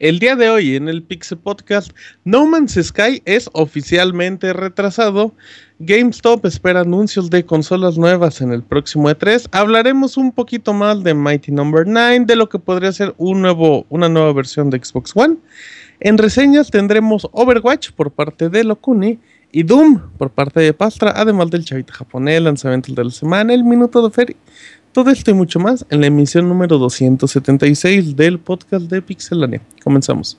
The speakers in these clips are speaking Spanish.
El día de hoy en el Pixel Podcast, No Man's Sky es oficialmente retrasado. GameStop espera anuncios de consolas nuevas en el próximo E3. Hablaremos un poquito más de Mighty Number no. 9, de lo que podría ser un nuevo, una nueva versión de Xbox One. En reseñas tendremos Overwatch por parte de Locuni y Doom por parte de Pastra, además del chavita japonés, lanzamiento de la semana, el minuto de feria todo esto y mucho más en la emisión número 276 del podcast de Pixelania. Comenzamos.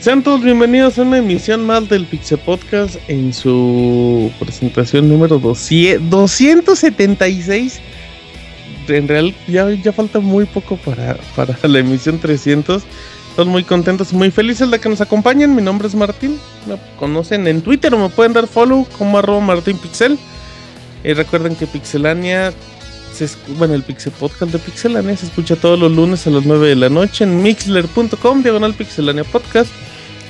Sean todos bienvenidos a una emisión más del Pixel Podcast en su presentación número 276. En real, ya, ya falta muy poco para, para la emisión 300. Estamos muy contentos muy felices de que nos acompañen. Mi nombre es Martín. Me conocen en Twitter o me pueden dar follow como arroba martinpixel. Y recuerden que Pixelania bueno, el Pixel Podcast de Pixelania se escucha todos los lunes a las 9 de la noche en mixler.com, diagonal Pixelania Podcast.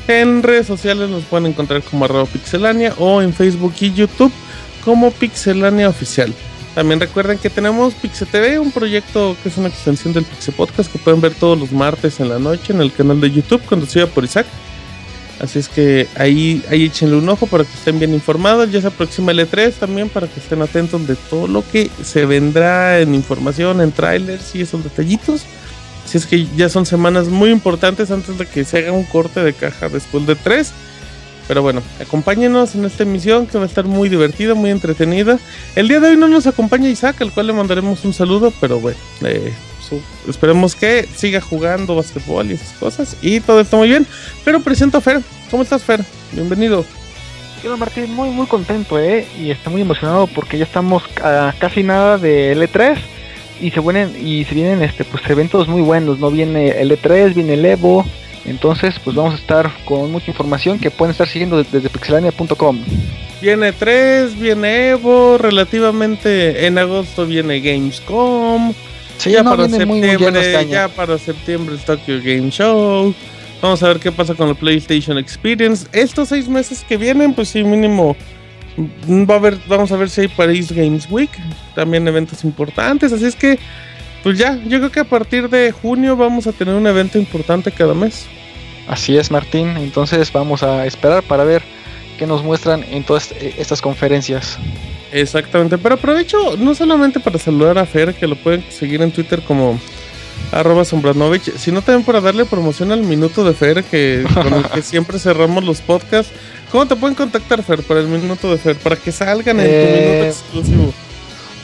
En redes sociales nos pueden encontrar como arroba pixelania o en Facebook y YouTube como Pixelania Oficial. También recuerden que tenemos Pixel TV, un proyecto que es una extensión del Pixel Podcast que pueden ver todos los martes en la noche en el canal de YouTube conducido por Isaac. Así es que ahí, ahí échenle un ojo para que estén bien informados. Ya se aproxima el E3 también para que estén atentos de todo lo que se vendrá en información, en trailers y esos detallitos. Si es que ya son semanas muy importantes antes de que se haga un corte de caja después de tres. Pero bueno, acompáñenos en esta emisión que va a estar muy divertida, muy entretenida. El día de hoy no nos acompaña Isaac, al cual le mandaremos un saludo, pero bueno, eh, esperemos que siga jugando basquetbol y esas cosas. Y todo está muy bien. Pero presento a Fer. ¿Cómo estás, Fer? Bienvenido. Quiero Martín, muy muy contento, ¿eh? Y estoy muy emocionado porque ya estamos a casi nada de L3 y se vienen y se vienen este pues eventos muy buenos, no viene el E3, viene el Evo, entonces pues vamos a estar con mucha información que pueden estar siguiendo desde, pixelania.com. Viene 3, viene Evo, relativamente en agosto viene Gamescom. ya para septiembre, ya para septiembre el Tokyo Game Show. Vamos a ver qué pasa con el PlayStation Experience. Estos seis meses que vienen, pues sí, mínimo Va a ver, vamos a ver si hay Paris Games Week, también eventos importantes, así es que pues ya, yo creo que a partir de junio vamos a tener un evento importante cada mes. Así es, Martín. Entonces vamos a esperar para ver qué nos muestran en todas estas conferencias. Exactamente, pero aprovecho no solamente para saludar a Fer, que lo pueden seguir en Twitter como arroba sombranovich, sino también para darle promoción al minuto de Fer, que con el que siempre cerramos los podcasts. ¿Cómo te pueden contactar, Fer, para el minuto de Fer? Para que salgan en tu minuto eh, exclusivo.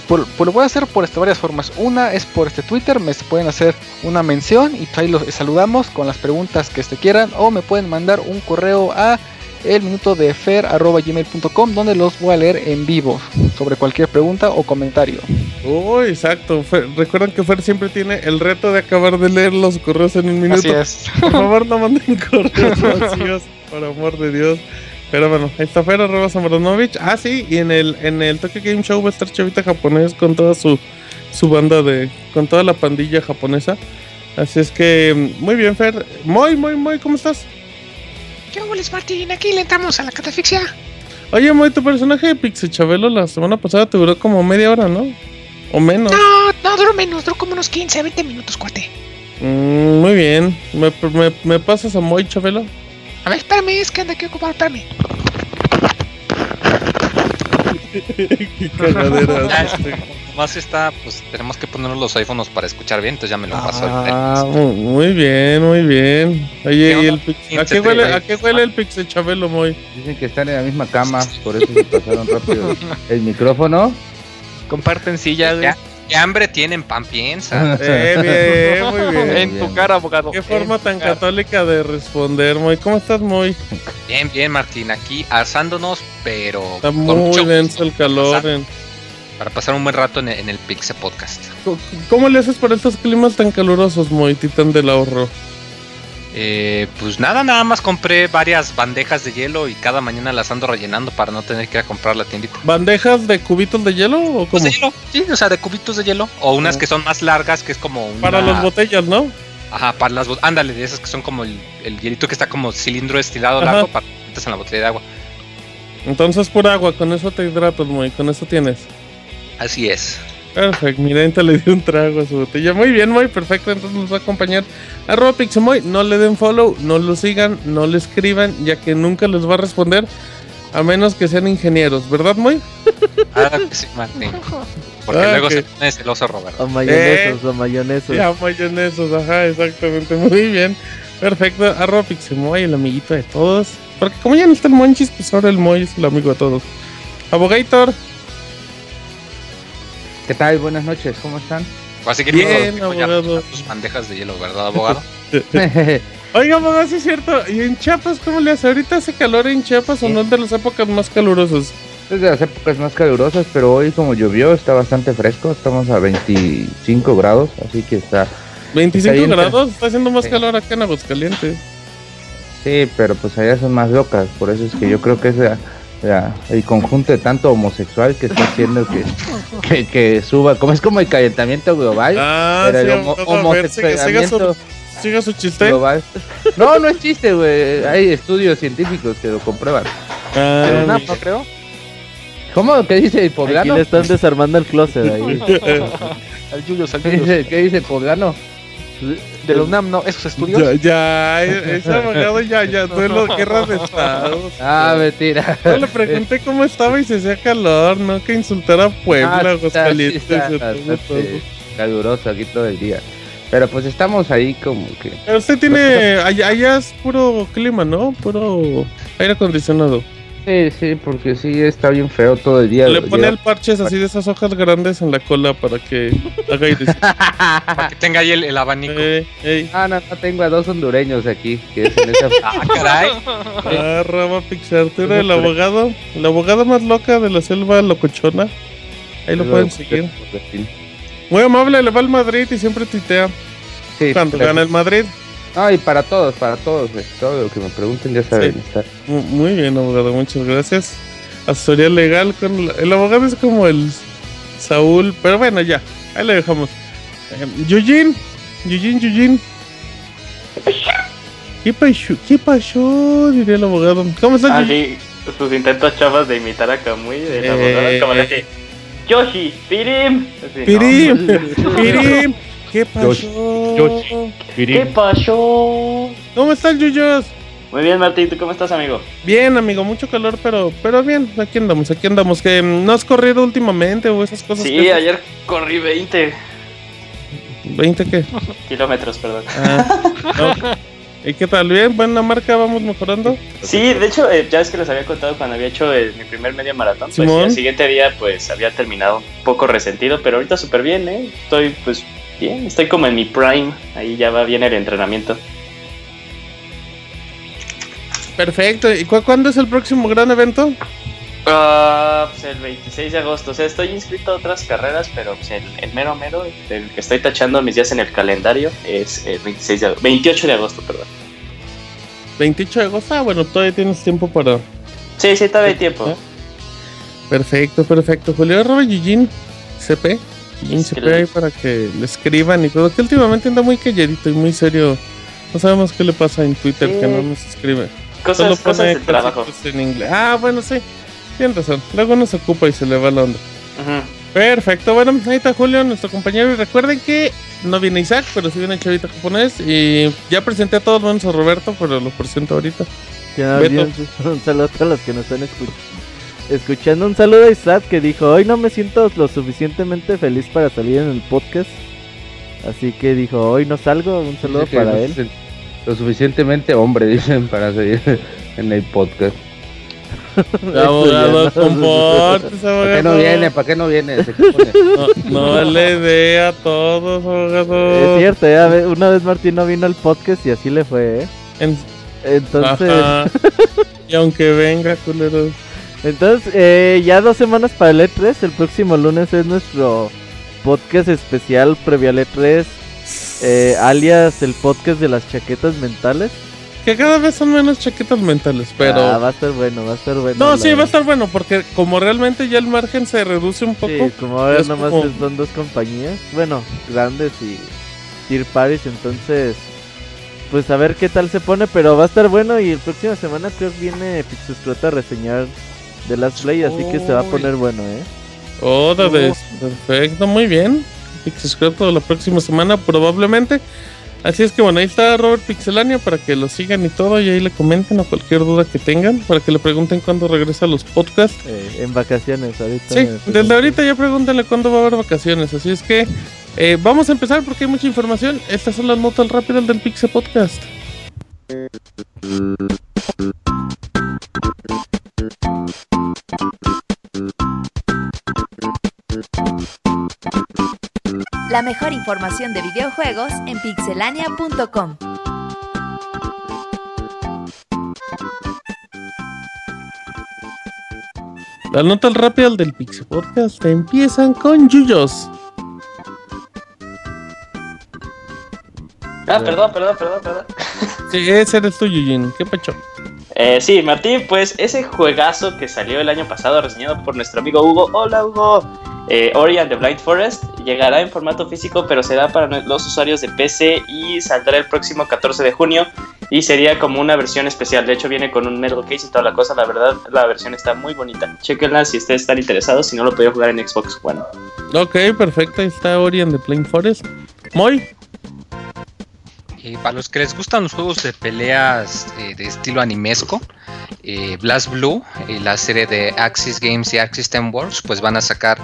Por, lo voy a hacer por este, varias formas. Una es por este Twitter, me pueden hacer una mención y ahí los saludamos con las preguntas que este quieran. O me pueden mandar un correo a el minuto de fer.gmail.com donde los voy a leer en vivo sobre cualquier pregunta o comentario. Oh, exacto. recuerdan que Fer siempre tiene el reto de acabar de leer los correos en un minuto. Así es. Por favor, no manden correos vacíos, por amor de Dios. Pero bueno, está Fer, arroba Ah, sí, y en el, en el Tokyo Game Show va a estar Chavita japonés con toda su, su banda de. con toda la pandilla japonesa. Así es que, muy bien, Fer. Muy, muy, muy, ¿cómo estás? ¿Qué les Martín? Aquí le entramos a la catafixia. Oye, muy, tu personaje de Pixie Chabelo la semana pasada te duró como media hora, ¿no? O menos. No, no, duró menos, duró como unos 15, 20 minutos, cuate. Mm, muy bien. ¿Me, me, me pasas a Moy Chabelo? A ver, espérame, es que anda aquí ocupado, espérame. Qué cagadera. más está, pues tenemos que poner los iPhones para escuchar bien, entonces ya me lo pasó. Ah, muy, muy bien, muy bien. Oye, ¿y el pix- ¿a, qué huele, ¿a qué huele el Pixel Chabelo, Moy? Dicen que están en la misma cama, por eso se pasaron rápido el micrófono. Comparten silla, güey. ¿Qué hambre tienen? Pan piensa. Eh, bien, muy bien. En tu cara, abogado. Qué En forma tan cara. católica de responder, Moy. ¿Cómo estás, Moy? Bien, bien, Martín, aquí asándonos, pero Está muy denso el calor. en- para pasar un buen rato en el, en el Pixel Podcast. Co- ¿Cómo le haces para estos climas tan calurosos, Moy, titán del ahorro? Eh, pues nada, nada más compré varias bandejas de hielo y cada mañana las ando rellenando para no tener que ir a comprar la tiendita. ¿Bandejas de cubitos de hielo o Pues cómo? de hielo, sí, o sea, de cubitos de hielo. O unas Oh. que son más largas, que es como una... Para las botellas, ¿no? Ajá, para las botellas. Ándale, de esas que son como el, el hielito que está como cilindro estirado Ajá. largo para que metas en la botella de agua. Entonces por agua, con eso te hidratas, Moy, con eso tienes. Así es. Perfecto, mira, ahorita le dio un trago a su botella. Muy bien, muy perfecto. Entonces nos va a acompañar arroba Pixemoy. No le den follow, no lo sigan, no le escriban, ya que nunca les va a responder. A menos que sean ingenieros, ¿verdad, Moy? Que sí, Martín. Porque Ah, luego ok. se pone celoso Roberto. O mayonesos, o mayonesos. Ya, mayonesos, ajá, exactamente. Muy bien. Perfecto. Arroba Pixemoy, el amiguito de todos. Porque como ya no está el Monchis, pues ahora el Moy es el amigo de todos. Abogator. ¿Qué tal? Buenas noches, ¿cómo están? Así que Bien, abogado. tus bandejas de hielo, ¿verdad, abogado? Oiga, abogado, sí es cierto. ¿Y en Chiapas cómo le hace? ¿Ahorita hace calor en Chiapas o no es de las épocas más calurosas? Es de las épocas más calurosas, pero hoy como llovió está bastante fresco, estamos a 25 grados, así que está... 25 Está bien, grados, está haciendo más Sí. calor acá en Aguascalientes. Sí, pero pues allá son más locas, por eso es que yo creo que es la- el conjunto de tanto homosexual que está haciendo que, que, que suba, como es como el calentamiento global, Ah, pero sí, el homo- siga, homosexualamiento su, siga su chiste. global... No, no es chiste, güey, hay estudios científicos que lo comprueban. Ah, Pero no, no creo. ¿Cómo? ¿Qué dice el Aquí poblano? le están desarmando el closet ahí. Al al ¿Qué dice, ¿Qué dice el poblano? De la UNAM, no, esos estudios. ya, ya, ese abogado ya, ya, duelo, guerra de estados. Ah, mentira. Yo le pregunté cómo estaba y se hacía calor, ¿no? Que insultar a Puebla, Ah, Aguascalientes, caluroso aquí todo el día. Pero pues estamos ahí como que... Pero usted tiene, allá, allá es puro clima, ¿no? Puro aire acondicionado. Sí, sí, porque sí está bien feo todo el día. Le pone el parches así de esas hojas grandes en la cola para que haga aire. Para que tenga ahí el, el abanico. Ey, ey. Ah, no, no, tengo a dos hondureños aquí, que es en esa... Ah, caray. Ah, Rama Pixartero, el abogado, la abogada más loca de la selva locochona. Ahí lo pueden seguir. Muy amable, le va al Madrid y siempre tuitea Sí, cuando gana el Madrid. No, y para todos, para todos, eh, todo lo que me pregunten ya saben. Sí. Muy bien, abogado, muchas gracias. Asesoría legal con la- el abogado es como el Saúl, pero bueno, ya, ahí le dejamos. Eh, Yujin, Yujin, Yujin. ¿Qué pasó? ¿Qué pasó? Diría el abogado. ¿Cómo estás, Ah, sí, sus intentos chavas de imitar a Kamui de la Eh. abogada, como le hace, Yoshi, Pirim. Así, ¿no? Pirim, Pirim. ¿Qué pasó? Yoshi. ¿Qué pasó? ¿Cómo están, Yuyos? Muy bien, Martín, ¿tú cómo estás, amigo? Bien, amigo, mucho calor, pero pero bien, aquí andamos, aquí andamos. Que mm, no has corrido últimamente o esas cosas. Sí, que ayer corrí 20 ¿20 qué? kilómetros, perdón. Ah, no. ¿Y qué tal? ¿Bien? ¿Buena marca? ¿Vamos mejorando? Sí, de hecho, eh, ya es que les había contado cuando había hecho eh, mi primer medio maratón, pues y al siguiente día pues había terminado un poco resentido, pero ahorita súper bien, ¿eh? Estoy pues bien, estoy como en mi prime, ahí ya va bien el entrenamiento. Perfecto. ¿Y cu- cuándo es el próximo gran evento? Ah, pues el 26 de agosto. O sea, estoy inscrito a otras carreras, pero pues el, el mero mero, el que estoy tachando mis días en el calendario, es el 26 de agosto, 28 de agosto, perdón. 28 de agosto. Ah, bueno, todavía tienes tiempo para. Sí, sí, todavía hay tiempo. Perfecto, perfecto. Julio arroba Yujin CP. CP ahí para que le escriban y todo. Que últimamente anda muy calladito y muy serio. No sabemos qué le pasa en Twitter Sí. que no nos escribe. Cosas, Solo cosas pone de trabajo. en inglés. Ah, bueno, sí. Tienes razón. Luego no se ocupa y se le va la onda. Ujú. Perfecto, bueno, ahí está Julio, nuestro compañero. Y recuerden que no viene Isaac, pero sí viene Chavita japonés. Y ya presenté a todos menos a Roberto, pero lo presento ahorita. Ya, Beto. bien, un saludo a todos los que nos están escuchando. Escuchando un saludo a Isaac que dijo, hoy no me siento lo suficientemente feliz para salir en el podcast. Así que dijo, hoy no salgo, un saludo para no él. Lo suficientemente hombre, dicen, para seguir en el podcast. Abogado, comportes, ¿Para qué abogado. no viene? ¿Para qué no viene? No, no le dé a todos, abogado. Es cierto, ya ve- una vez Martín no vino al podcast y así le fue, ¿eh? En- Entonces, Ajá. Y aunque venga, culeros. Entonces eh, ya dos semanas para el E3, el próximo lunes es nuestro podcast especial previo al E3, eh, alias el podcast de las chaquetas mentales. Que cada vez son menos chaquetas mentales, pero. Ah, va a estar bueno, va a estar bueno. no, sí, va a estar bueno, porque como realmente ya el margen se reduce un poco. Sí, como ahora nomás como- son dos compañías, bueno, grandes y Tier Paris, entonces, pues a ver qué tal se pone, pero va a estar bueno y el próxima semana creo que viene Pixescrota a reseñar The Last Play, así que se va a poner bueno, ¿eh? Otra vez. Perfecto, muy bien. Pixescroto la próxima semana, probablemente. Así es que bueno, ahí está Robert Pixelania para que lo sigan y todo, y ahí le comenten o cualquier duda que tengan, para que le pregunten cuándo regresa a los podcasts. Eh, en vacaciones ahorita. Sí, desde ahorita ya pregúntenle cuándo va a haber vacaciones. Así es que eh, vamos a empezar porque hay mucha información. Estas son las notas rápidas del Pixel Podcast. La mejor información de videojuegos en pixelania.com. Las notas rápidas del Pixel Podcast empiezan con Yuyos. Ah, perdón, perdón, perdón, perdón. Sí, ese eres tú, Yujin. ¿Qué pacho? Eh, sí, Martín, pues ese juegazo que salió el año pasado, reseñado por nuestro amigo Hugo. Hola, Hugo. Eh, Ori and the Blind Forest llegará en formato físico, pero será para los usuarios de PC y saldrá el próximo 14 de junio. Y sería como una versión especial. De hecho, viene con un metal case y toda la cosa. La verdad, la versión está muy bonita. Chequenla si ustedes están interesados. Si no, lo podía jugar en Xbox One. Ok, perfecto. Ahí está Ori and the Plain Forest. Moy. Eh, para los que les gustan los juegos de peleas eh, de estilo animesco, eh, Blast Blue, la serie de Axis Games y Axis Ten Works, pues van a sacar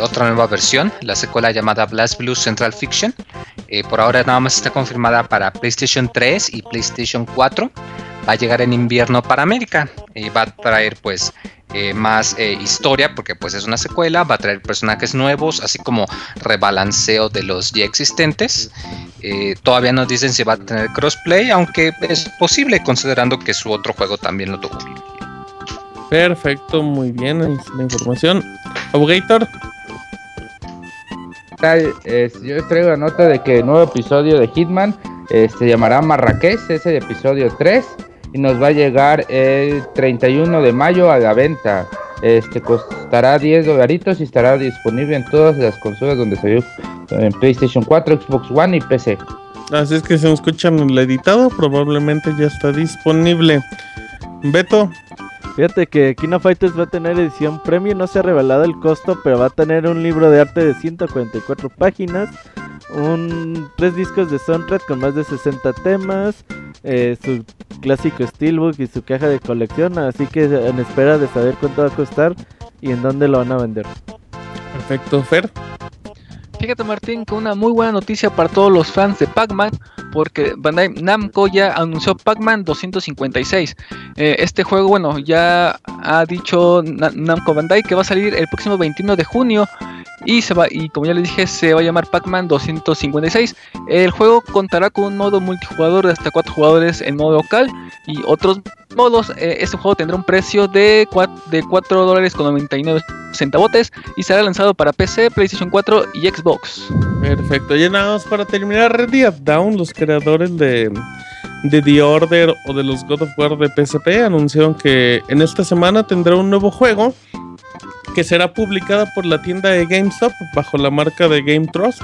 otra nueva versión, la secuela llamada Blast Blue Central Fiction. Por ahora nada más está confirmada para PlayStation 3 y PlayStation 4. Va a llegar en invierno para América. y va a traer pues eh, más eh, historia porque pues es una secuela. Va a traer personajes nuevos, así como rebalanceo de los ya existentes. Eh, todavía nos dicen si va a tener crossplay, aunque es posible considerando que su otro juego también lo tuvo. Perfecto, muy bien. Ahí está la información. Abogator. Tal, eh, yo les traigo la nota de que el nuevo episodio de Hitman eh, se llamará Marrakech, es el episodio 3 y nos va a llegar el 31 de mayo a la venta. Este costará 10 dolaritos y estará disponible en todas las consolas donde salió en PlayStation 4, Xbox One y PC. Así es que si nos escuchan el editado, probablemente ya está disponible. Beto. Fíjate que Kino Fighters va a tener edición premium, no se ha revelado el costo, pero va a tener un libro de arte de 144 páginas, un tres discos de soundtrack con más de 60 temas, eh, su clásico steelbook y su caja de colección, así que en espera de saber cuánto va a costar y en dónde lo van a vender. Perfecto, Fer. Fíjate Martín, que una muy buena noticia para todos los fans de Pac-Man, porque Bandai Namco ya anunció Pac-Man 256. Eh, este juego, bueno, ya ha dicho Na- Namco Bandai que va a salir el próximo 21 de junio y se va y como ya les dije se va a llamar Pac-Man 256. El juego contará con un modo multijugador de hasta 4 jugadores en modo local y otros modos. Eh, este juego tendrá un precio de 4, de 4 dólares con 99 centavotes y será lanzado para PC, PlayStation 4 y Xbox. Perfecto. Ya nada más para terminar, Red Dead Down, los creadores de, de The Order o de los God of War de PSP, anunciaron que en esta semana tendrá un nuevo juego que será publicada por la tienda de GameStop bajo la marca de Game Trust.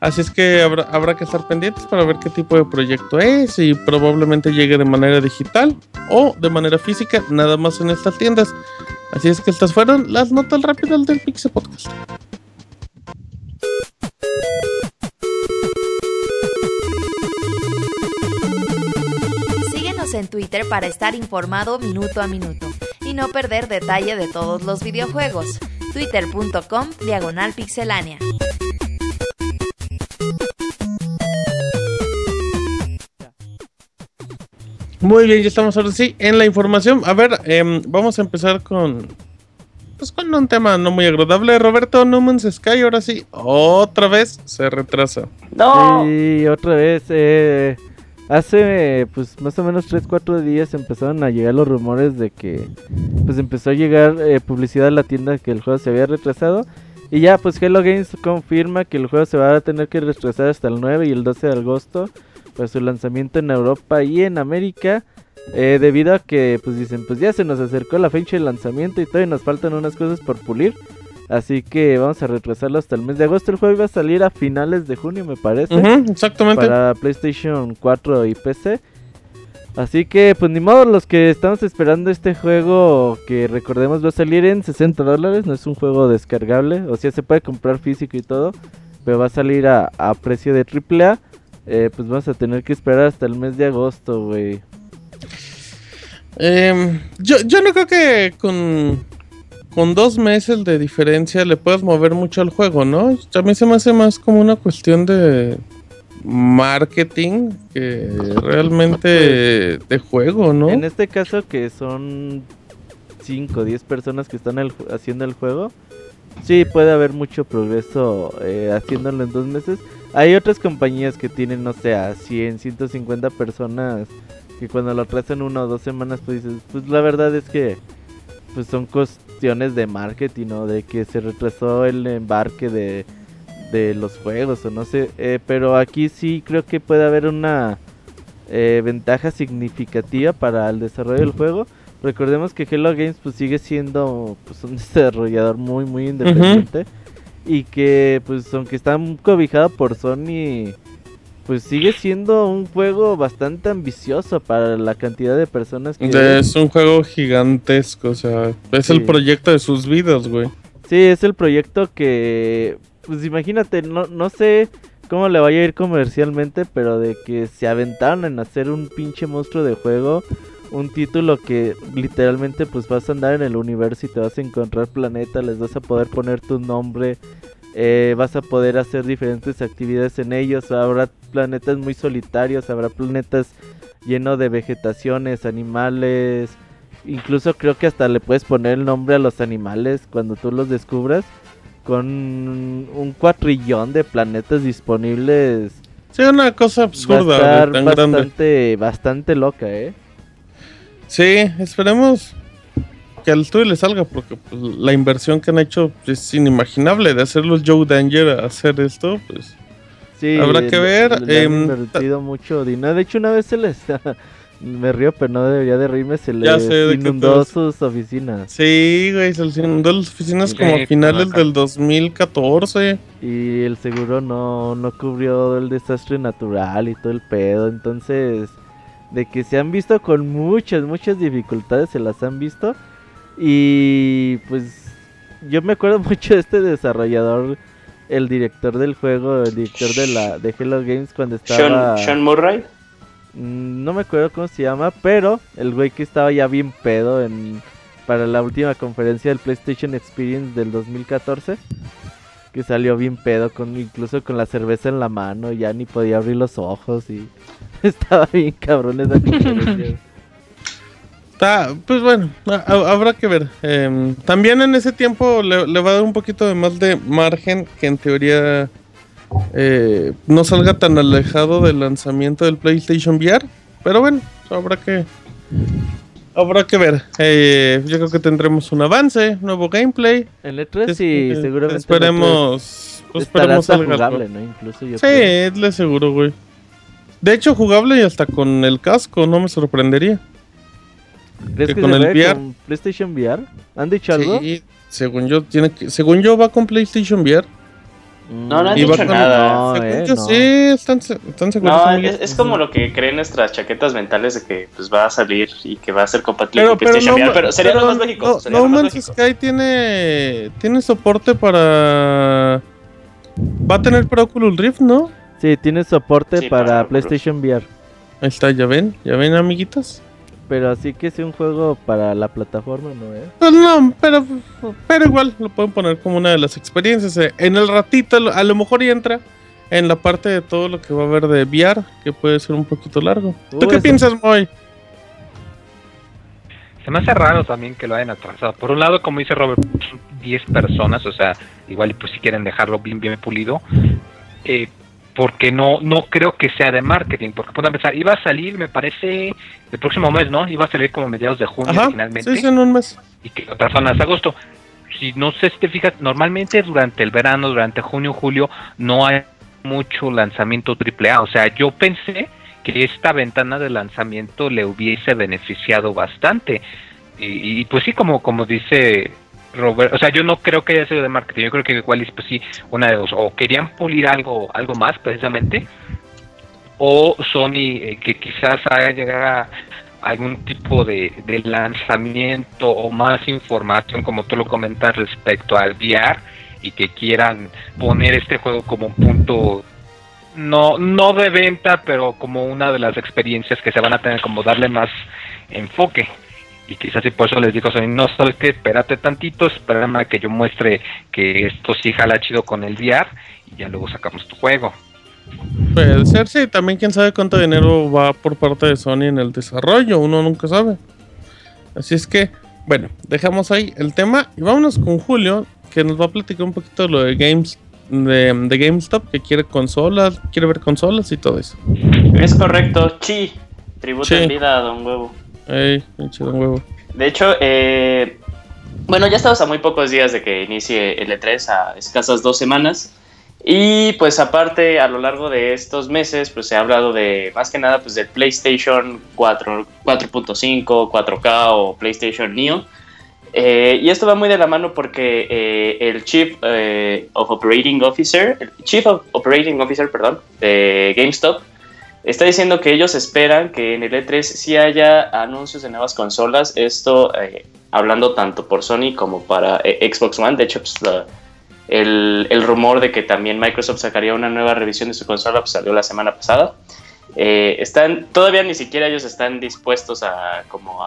Así es que habrá, habrá que estar pendientes para ver qué tipo de proyecto es y probablemente llegue de manera digital o de manera física, nada más en estas tiendas. Así es que estas fueron las notas rápidas del Pixel Podcast. Síguenos en Twitter para estar informado minuto a minuto. y no perder detalle de todos los videojuegos. Twitter.com Diagonal Pixelánea. Muy bien, ya estamos ahora sí en la información. A ver, em, vamos a empezar con. Pues con un tema no muy agradable. Roberto No Man's Sky, ahora sí, otra vez se retrasa. No. Sí, otra vez. Eh, hace pues más o menos 3-4 días empezaron a llegar los rumores de que pues empezó a llegar eh, publicidad a la tienda que el juego se había retrasado. Y ya pues Hello Games confirma que el juego se va a tener que retrasar hasta el 9 y el 12 de agosto para su lanzamiento en Europa y en América. eh, debido a que pues dicen pues ya se nos acercó la fecha de lanzamiento y todavía nos faltan unas cosas por pulir. Así que vamos a retrasarlo hasta el mes de agosto. El juego iba a salir a finales de junio me parece exactamente. para PlayStation 4 y PC. Así que, pues ni modo, los que estamos esperando este juego, que recordemos va a salir en 60 dólares, no es un juego descargable, o sea, se puede comprar físico y todo, pero va a salir a, a precio de AAA. Eh, pues vamos a tener que esperar hasta el mes de agosto, güey. Em, yo, yo no creo que con, con dos meses de diferencia le puedas mover mucho al juego, ¿no? A mí se me hace más como una cuestión de marketing que realmente de juego, ¿no? En este caso, que son 5 o 10 personas que están el haciendo el juego, sí puede haber mucho progreso eh, haciéndolo en dos meses. Hay otras compañías que tienen, no sé, a 100, 150 personas que cuando lo atrasan una o dos semanas, pues dices, pues la verdad es que pues son cuestiones de marketing, ¿no? De que se retrasó el embarque de, de los juegos o no sé. eh, pero aquí sí creo que puede haber una eh, ventaja significativa para el desarrollo del juego. Recordemos que Hello Games pues sigue siendo pues un desarrollador muy muy independiente y que pues aunque está cobijado por Sony pues sigue siendo un juego bastante ambicioso para la cantidad de personas que es un juego gigantesco, o sea, es Sí. el proyecto de sus vidas, güey. Sí, es el proyecto que, pues imagínate, no, no sé cómo le vaya a ir comercialmente, pero de que se aventaron en hacer un pinche monstruo de juego, un título que literalmente pues vas a andar en el universo y te vas a encontrar planetas, les vas a poder poner tu nombre, eh, vas a poder hacer diferentes actividades en ellos, habrá planetas muy solitarios, habrá planetas llenos de vegetaciones, animales, incluso creo que hasta le puedes poner el nombre a los animales cuando tú los descubras, con un cuatrillón de planetas disponibles. Sí, una cosa Va a absurda, estar tan grande. bastante, bastante loca, ¿eh? Sí, esperemos que al estudio le salga, porque pues, la inversión que han hecho es inimaginable de hacer los Joe Danger a hacer esto, pues. Sí, Habrá que le- ver, le han em, invertido mucho dinero. De hecho, una vez se les. me río, pero no debería de reírme. Se les sé inundó sus oficinas. Sí, güey, se les inundó las oficinas Sí, como a finales del 2014. Y el seguro no, no cubrió el desastre natural y todo el pedo. Entonces, de que se han visto con muchas, muchas dificultades, se las han visto. Y pues yo me acuerdo mucho de este desarrollador, el director del juego, el director de la de Hello Games cuando estaba... Sean, Sean Murray. Mm, No me acuerdo cómo se llama, pero el güey que estaba ya bien pedo en para la última conferencia del PlayStation Experience del 2014, que salió bien pedo con incluso con la cerveza en la mano, ya ni podía abrir los ojos y estaba bien cabrón esa conferencia. Pues bueno, ha- ha- habrá que ver. Em, también en ese tiempo le, le va a dar un poquito de más de margen que en teoría eh, no salga tan alejado del lanzamiento del PlayStation VR. Pero bueno, habrá que habrá que ver. Eh, yo creo que tendremos un avance, nuevo gameplay. En E3 Es- sí, seguramente en Esperemos, E3 pues, esperemos algo. jugable, ¿no? Incluso yo Sí, creo. es le seguro, güey. De hecho, jugable y hasta con el casco, no me sorprendería. ¿Crees que que con se el vaya VR? con PlayStation VR? ¿Han dicho algo? Sí, según yo, tiene que, según yo va con PlayStation VR. No, no han dicho con- nada. No, según eh, yo no. sí, están, se- están seguros. No, es, es como lo que creen nuestras chaquetas mentales de que pues va a salir y que va a ser compatible Pero, con pero, PlayStation no, VR, pero sería lo pero más lógico. No, lo más Man's lógico. Sky tiene, tiene soporte para... Va a tener para Oculus Rift, ¿no? Sí, tiene soporte Sí, para para. PlayStation VR. Ahí está, ya ven, ya ven, amiguitas. Pero así que sea un juego para la plataforma, ¿no es? Pues no, pero, pero igual lo pueden poner como una de las experiencias. eh. En el ratito, a lo mejor y entra en la parte de todo lo que va a haber de VR, que puede ser un poquito largo. ¿Tú qué eso- piensas, Moy? Se me hace raro también que lo hayan atrasado. Por un lado, como dice Robert, son 10 personas, o sea, igual y pues si quieren dejarlo bien bien pulido, eh, porque no no creo que sea de marketing, porque pueden pensar, iba a salir, me parece, el próximo mes, ¿no? Iba a salir como mediados de junio Ajá, finalmente, sí, sí, en un mes. y que lo atrasaron hasta agosto. Si no sé si te fijas, normalmente durante el verano, durante junio, julio, no hay mucho lanzamiento AAA. O sea, yo pensé que esta ventana de lanzamiento le hubiese beneficiado bastante. Y, y, pues sí, como, como dice Robert, o sea, yo no creo que haya sido de marketing, yo creo que igual es pues sí, una de dos, o querían pulir algo, algo más precisamente, o Sony eh, que quizás haya llegado a algún tipo de, de lanzamiento o más información, como tú lo comentas, respecto al VR y que quieran poner este juego como un punto no no de venta, pero como una de las experiencias que se van a tener, como darle más enfoque. Y quizás y por eso les digo, Sony, no sabes que espérate tantito, espérame a que yo muestre que esto sí jala chido con el VR y ya luego sacamos tu juego. Puede ser, sí. También quién sabe cuánto dinero va por parte de Sony en el desarrollo. Uno nunca sabe. Así es que, bueno, dejamos ahí el tema y vámonos con Julio, que nos va a platicar un poquito de lo de Games de, de GameStop, que quiere consolas, quiere ver consolas y todo eso. Es correcto, Chi. Tributo Sí. en vida a Don Huevo. De hecho, eh, bueno, ya estamos a muy pocos días de que inicie el E3, a escasas dos semanas. Y pues aparte, a lo largo de estos meses, pues se ha hablado de, más que nada, pues del PlayStation 4, 4.5, 4K o PlayStation Neo. Eh, y esto va muy de la mano porque eh, el Chief eh, of Operating Officer, el Chief of Operating Officer, perdón, de GameStop, está diciendo que ellos esperan que en el E3 sí haya anuncios de nuevas consolas. Esto eh, hablando tanto por Sony como para eh, Xbox One. De hecho, pues, el, rumor de que también Microsoft sacaría una nueva revisión de su consola pues, salió la semana pasada. Eh, están, todavía ni siquiera ellos están dispuestos a como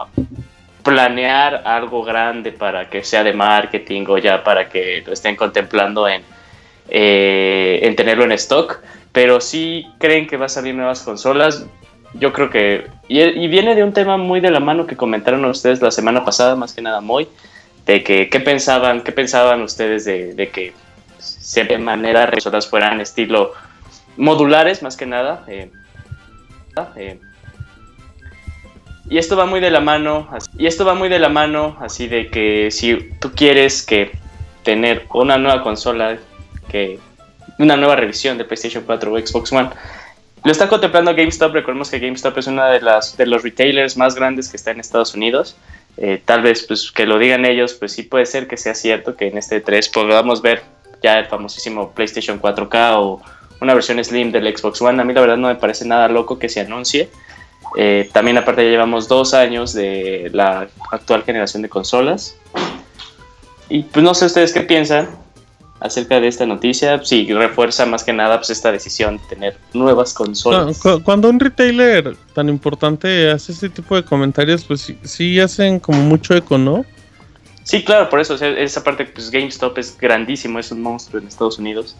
planear algo grande para que sea de marketing o ya para que lo estén contemplando en, en tenerlo en stock, pero sí creen que va a salir nuevas consolas. Yo creo que, y, viene de un tema muy de la mano que comentaron ustedes la semana pasada, más que nada muy, de que qué pensaban, qué pensaban ustedes de, de que de manera las consolas fueran estilo modulares, más que nada. eh, eh, y esto va muy de la mano, y esto va muy de la mano, así de que si tú quieres que tener una nueva consola, que una nueva revisión de PlayStation 4 o Xbox One, lo está contemplando GameStop. Recordemos que GameStop es una de las de los retailers más grandes que está en Estados Unidos. Eh, tal vez pues que lo digan ellos, pues sí puede ser que sea cierto que en este 3 podamos ver ya el famosísimo PlayStation 4K o una versión Slim del Xbox One. A mí la verdad no me parece nada loco que se anuncie. Eh, también aparte ya llevamos dos años de la actual generación de consolas. Y pues no sé ustedes qué piensan acerca de esta noticia. Si refuerza más que nada pues esta decisión de tener nuevas consolas. Cu- cu- Cuando un retailer tan importante hace este tipo de comentarios, pues sí, sí hacen como mucho eco, ¿no? Sí, claro, por eso, o sea, esa parte, pues GameStop es grandísimo, es un monstruo en Estados Unidos.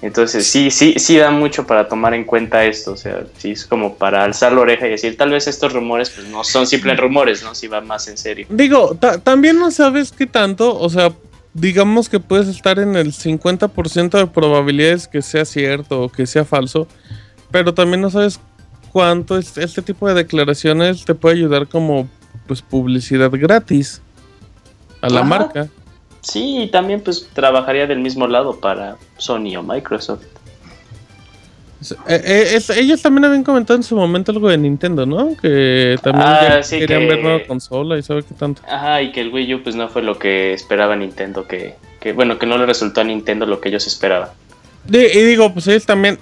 Entonces, sí, sí, sí da mucho para tomar en cuenta esto, o sea, sí es como para alzar la oreja y decir, tal vez estos rumores, pues no son simples rumores, ¿no? Si va más en serio. Digo, ta- también no sabes qué tanto, o sea, digamos que puedes estar en el 50% de probabilidades que sea cierto o que sea falso, pero también no sabes cuánto es- este tipo de declaraciones te puede ayudar como pues publicidad gratis a la Ajá. marca. Sí, y también pues trabajaría del mismo lado para Sony o Microsoft. Eh, eh, es- ellos también habían comentado en su momento algo de Nintendo, ¿no? Que también Ah, sí, querían que- ver nueva consola y sabe qué tanto. Ajá, y que el Wii U pues no fue lo que esperaba Nintendo, que, que bueno, que no le resultó a Nintendo lo que ellos esperaban. Y digo, pues ellos también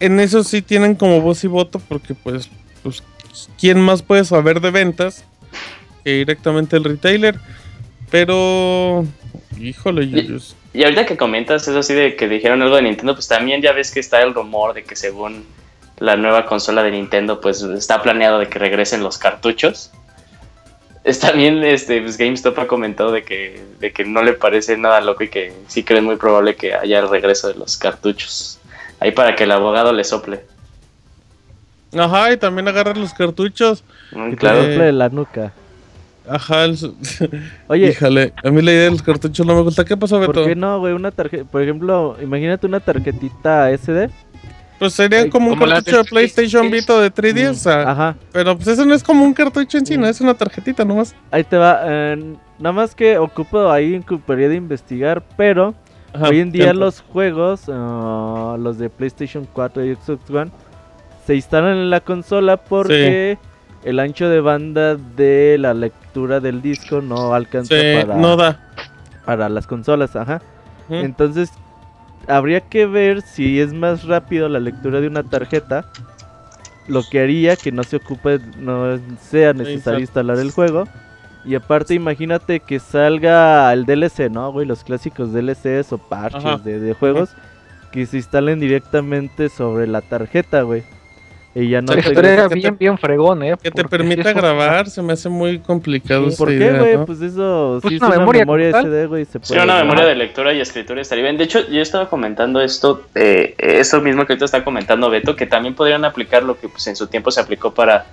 en eso sí tienen como voz y voto porque pues, pues ¿quién más puede saber de ventas que directamente el retailer? Pero, híjole, yo- Y ahorita que comentas eso así de que dijeron algo de Nintendo, pues también ya ves que está el rumor de que según la nueva consola de Nintendo, pues está planeado de que regresen los cartuchos. Está bien, este, pues GameStop ha comentado de que, de que no le parece nada loco y que sí creen muy probable que haya el regreso de los cartuchos. Ahí para que el abogado le sople. Ajá, y también agarrar los cartuchos. Mm, Que claro. te sople de la nuca. Ajá, el... Oye, Híjale, a mí la idea de los cartuchos no me gusta. ¿Qué pasó, ¿por Beto? qué no, güey? Una tarjeta, por ejemplo, imagínate una tarjetita SD. Pues sería Ay, como un cartucho de PlayStation 3DS. Vita de 3D, o sea, Ajá, pero pues eso no es como un cartucho en sí, no es una tarjetita nomás. ahí te va. eh, nada más que ocupo ahí ocuparía de investigar, pero Ajá, hoy en día tiempo. los juegos, ah, los de PlayStation 4 y Xbox One, se instalan en la consola porque el ancho de banda de la lectura del disco no alcanza Sí, para, no da. para las consolas, ajá. Entonces, habría que ver si es más rápido la lectura de una tarjeta. Lo que haría que no se ocupe, no sea necesario exacto. instalar el juego. Y aparte, imagínate que salga el DLC, ¿no, güey? Los clásicos DLCs o parches de juegos que se instalen directamente sobre la tarjeta, güey. Y ya no Sí, te- te- bien, fregón, ¿eh? Que te permita eso- grabar se me hace muy complicado. ¿Por esa qué, güey? ¿no? Pues eso, Pues sí, es una una memoria memoria, como tal. SD, güey. Se Sí, puede una grabar. memoria de lectura y escritura estaría bien. De hecho, yo estaba comentando esto, eh, esto mismo que ahorita está comentando Beto, que también podrían aplicar lo que pues, en su tiempo se aplicó para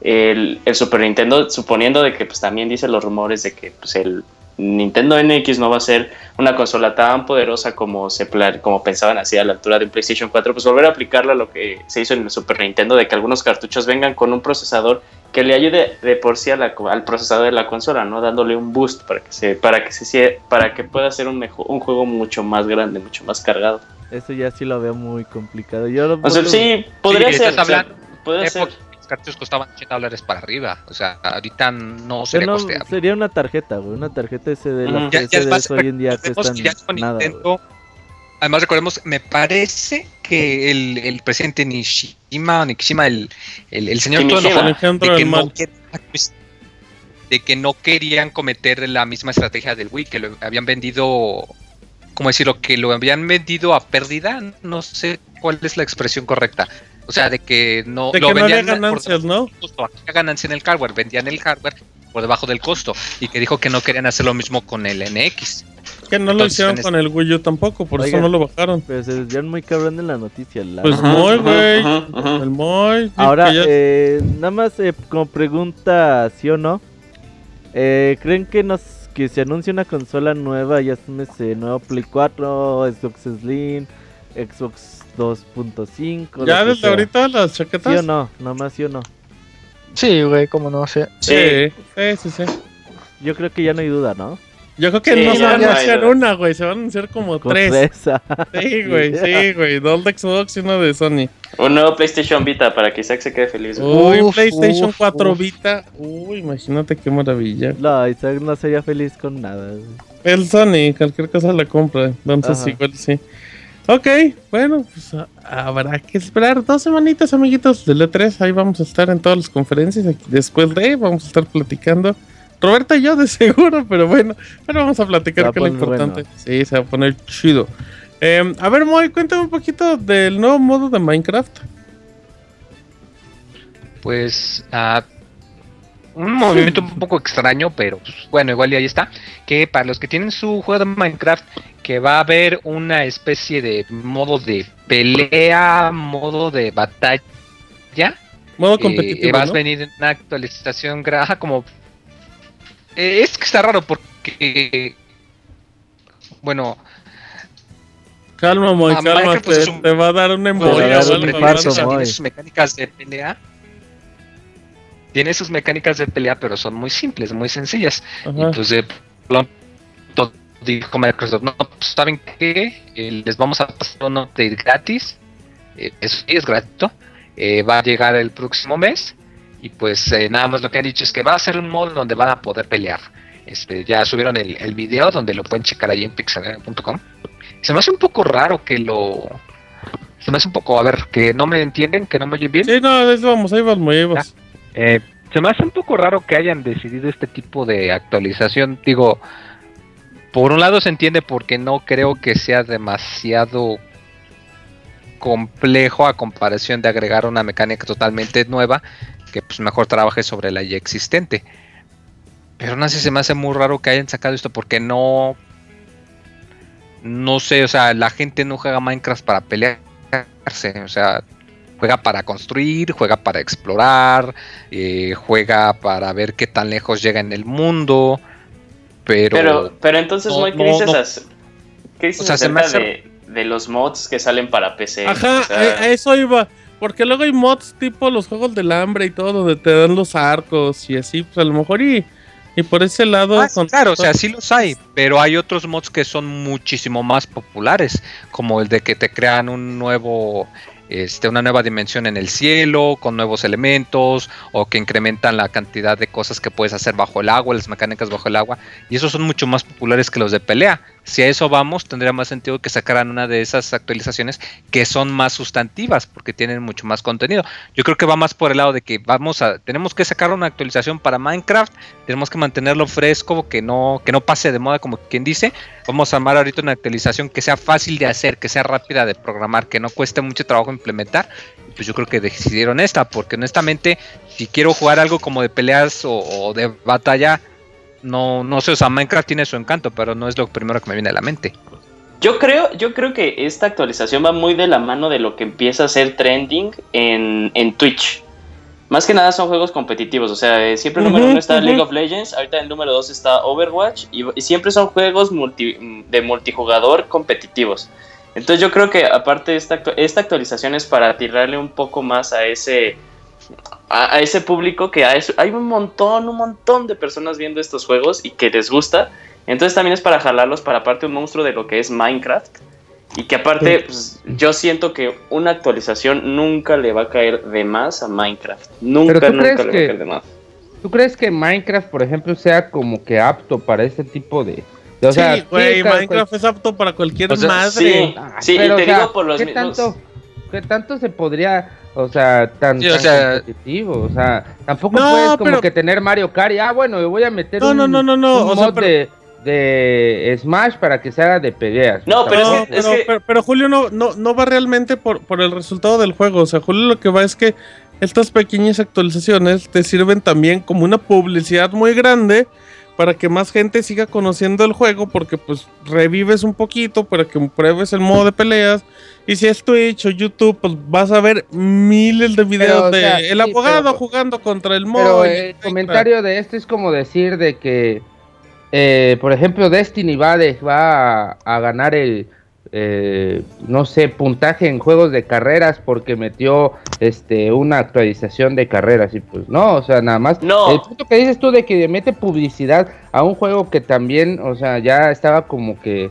el, el Super Nintendo, suponiendo de que pues también dicen los rumores de que pues, el Nintendo NX no va a ser una consola tan poderosa como se pla- como pensaban así a la altura de un PlayStation 4, pues volver a aplicarlo a lo que se hizo en el Super Nintendo, de que algunos cartuchos vengan con un procesador que le ayude de por sí a la- al procesador de la consola, ¿no? Dándole un boost para que se, para que se para que pueda ser un mejor, un juego mucho más grande, mucho más cargado. Eso ya sí lo veo muy complicado. Yo lo O sea, sí, podría Sí, ser. estás o sea, hablando los cartuchos costaban 80 dólares para arriba. O sea, ahorita no sería no- sería una tarjeta, güey. Una tarjeta SD. Las Ujú. Ya- ya es SDs más, hoy en día cuestan ya con nada. Nintendo- Además, recordemos, me parece que el, el presidente Nishima, o Nikishima, el, el, el señor todo enojado de que, no quer- de que no querían cometer la misma estrategia del Wii, que lo habían vendido, ¿cómo decirlo? Que lo habían vendido a pérdida, no sé cuál es la expresión correcta. O sea, de que no De lo que no había vendían por ganancias, ¿no? costo, había ganancia en el hardware, vendían el hardware por debajo del costo y que dijo que no querían hacer lo mismo con el NX. Que no lo hicieron con el Wii U tampoco, por eso no lo bajaron. Pero se desvían muy cabrón en la noticia. la Pues muy, güey. El Moy. Ahora, ya- eh, nada más eh, como pregunta, ¿sí o no? Eh, ¿Creen que nos que se anuncie una consola nueva, ya ese nuevo Play 4, Xbox Slim, Xbox 2.5? ya desde sea? ahorita las ¿Sí chaquetas. o no? Nada más sí o no. Sí, güey, cómo no sé. Sí, sí, sí, sí. Yo creo que ya no hay duda, ¿no? Yo creo que Sí, no se van a anunciar una, güey. Se van a anunciar como Con tres. tres. Sí, güey, sí, güey. Dos de Xbox y uno de Sony. Un nuevo PlayStation Vita para que Isaac se quede feliz. güey. Uy, Uf, PlayStation uf, 4 uf. Vita. Uy, imagínate qué maravilla. No, Isaac no sería feliz con nada. güey. El Sony, cualquier cosa la compra. Entonces, Ajá. igual sí. Ok, bueno, pues a- habrá que esperar dos semanitas, amiguitos, del E3. Ahí vamos a estar en todas las conferencias. Aquí después de, vamos a estar platicando. Roberta y yo, de seguro, pero bueno, pero vamos a platicar que es lo importante. bueno. Sí, se va a poner chido. Eh, a ver, Moy, cuéntame un poquito del nuevo modo de Minecraft. Pues ah, un movimiento un poco extraño, pero pues, bueno, igual y ahí está. Que para los que tienen su juego de Minecraft, que va a haber una especie de modo de pelea, modo de batalla. Modo Eh, competitivo. va a ¿no? venir una actualización graja como Eh, es que está raro porque bueno Calma, Moy, Ah, calma, pues, te, te va a dar a un o algo, infarto, ¿no? sobrevivencia, Moy. tiene sus mecánicas de pelea tiene sus mecánicas de pelea pero son muy simples muy sencillas. Ajá. y pues de pronto dijo Microsoft no pues saben que les vamos a pasar un update gratis. Eh, eso sí es gratuito. Eh, va a llegar el próximo mes. Y pues eh, nada más lo que han dicho es que va a ser un modo donde van a poder pelear este, ya subieron el, el video donde lo pueden checar ahí en pixel.com se me hace un poco raro que lo se me hace un poco a ver que no me entienden que no me oyen bien. Sí, no, eso vamos, ahí vamos, ahí vamos. Eh, se me hace un poco raro que hayan decidido este tipo de actualización. Digo, por un lado se entiende porque no creo que sea demasiado complejo a comparación de agregar una mecánica totalmente nueva que pues mejor trabaje sobre la ya existente. Pero no sé, se me hace muy raro que hayan sacado esto porque no... No sé, o sea, la gente no juega Minecraft para pelearse, o sea, juega para construir, juega para explorar, eh, juega para ver qué tan lejos llega en el mundo. Pero, Pero, pero entonces, no, Mike, ¿qué dices, no. as- ¿qué dices O sea, se me acerca hace- de, de los mods que salen para PC? Ajá, O sea, a, a eso iba. Porque luego hay mods tipo los juegos del hambre y todo, donde te dan los arcos y así, pues a lo mejor y, y por ese lado. Ah, con- claro, o sea, sí los hay, pero hay otros mods que son muchísimo más populares, como el de que te crean un nuevo, este, una nueva dimensión en el cielo, con nuevos elementos, o que incrementan la cantidad de cosas que puedes hacer bajo el agua, las mecánicas bajo el agua, y esos son mucho más populares que los de pelea. Si a eso vamos, tendría más sentido que sacaran una de esas actualizaciones que son más sustantivas, porque tienen mucho más contenido. Yo creo que va más por el lado de que vamos a, tenemos que sacar una actualización para Minecraft, tenemos que mantenerlo fresco, que no, que no pase de moda como quien dice. Vamos a armar ahorita una actualización que sea fácil de hacer, que sea rápida de programar, que no cueste mucho trabajo implementar. Pues yo creo que decidieron esta, porque honestamente, si quiero jugar algo como de peleas o, o de batalla, no, no sé, o sea, Minecraft tiene su encanto, pero no es lo primero que me viene a la mente. Yo creo, yo creo que esta actualización va muy de la mano de lo que empieza a ser trending en, en Twitch. Más que nada son juegos competitivos, o sea, eh, siempre el número uno está. League of Legends, ahorita el número dos está Overwatch y, y siempre son juegos multi- de multijugador competitivos. Entonces yo creo que aparte esta, esta actualización es para tirarle un poco más a ese a, a ese público que hay, hay un montón, un montón de personas viendo estos juegos y que les gusta. Entonces también es para jalarlos para aparte un monstruo de lo que es Minecraft. Y que aparte, pues, yo siento que una actualización nunca le va a caer de más a Minecraft. Nunca, nunca le va a que- caer de más. ¿Tú crees que Minecraft, por ejemplo, sea como que apto para este tipo de... de- o sí, sea, güey, Minecraft es apto para cualquier O sea, madre. sí, Ah, sí, pero, y te o sea, digo por los ¿qué mismos. tanto, ¿Qué tanto se podría, o sea, tan, Sí, o tan sea- competitivo? O sea, tampoco No, puedes como pero- que tener Mario Kart y, ah, bueno, yo voy a meter No, un, no, no, no, no, un o sea, mod pero- de, de Smash para que se haga de peleas. No, pero es No, que- es pero, que- pero- pero Julio no, no, no va realmente por, por el resultado del juego. O sea, Julio lo que va es que estas pequeñas actualizaciones te sirven también como una publicidad muy grande para que más gente siga conociendo el juego porque pues revives un poquito para que pruebes el modo de peleas. Y si es Twitch o YouTube pues vas a ver miles de videos o de sea, el sí, abogado pero- jugando contra el Pero modo el comentario de esto es como decir de que, eh, por ejemplo, Destiny va, de- va a, a ganar el, eh, no sé, puntaje en juegos de carreras porque metió este una actualización de carreras y pues no, o sea, nada más. No. El punto que dices tú de que le mete publicidad a un juego que también, o sea, ya estaba como que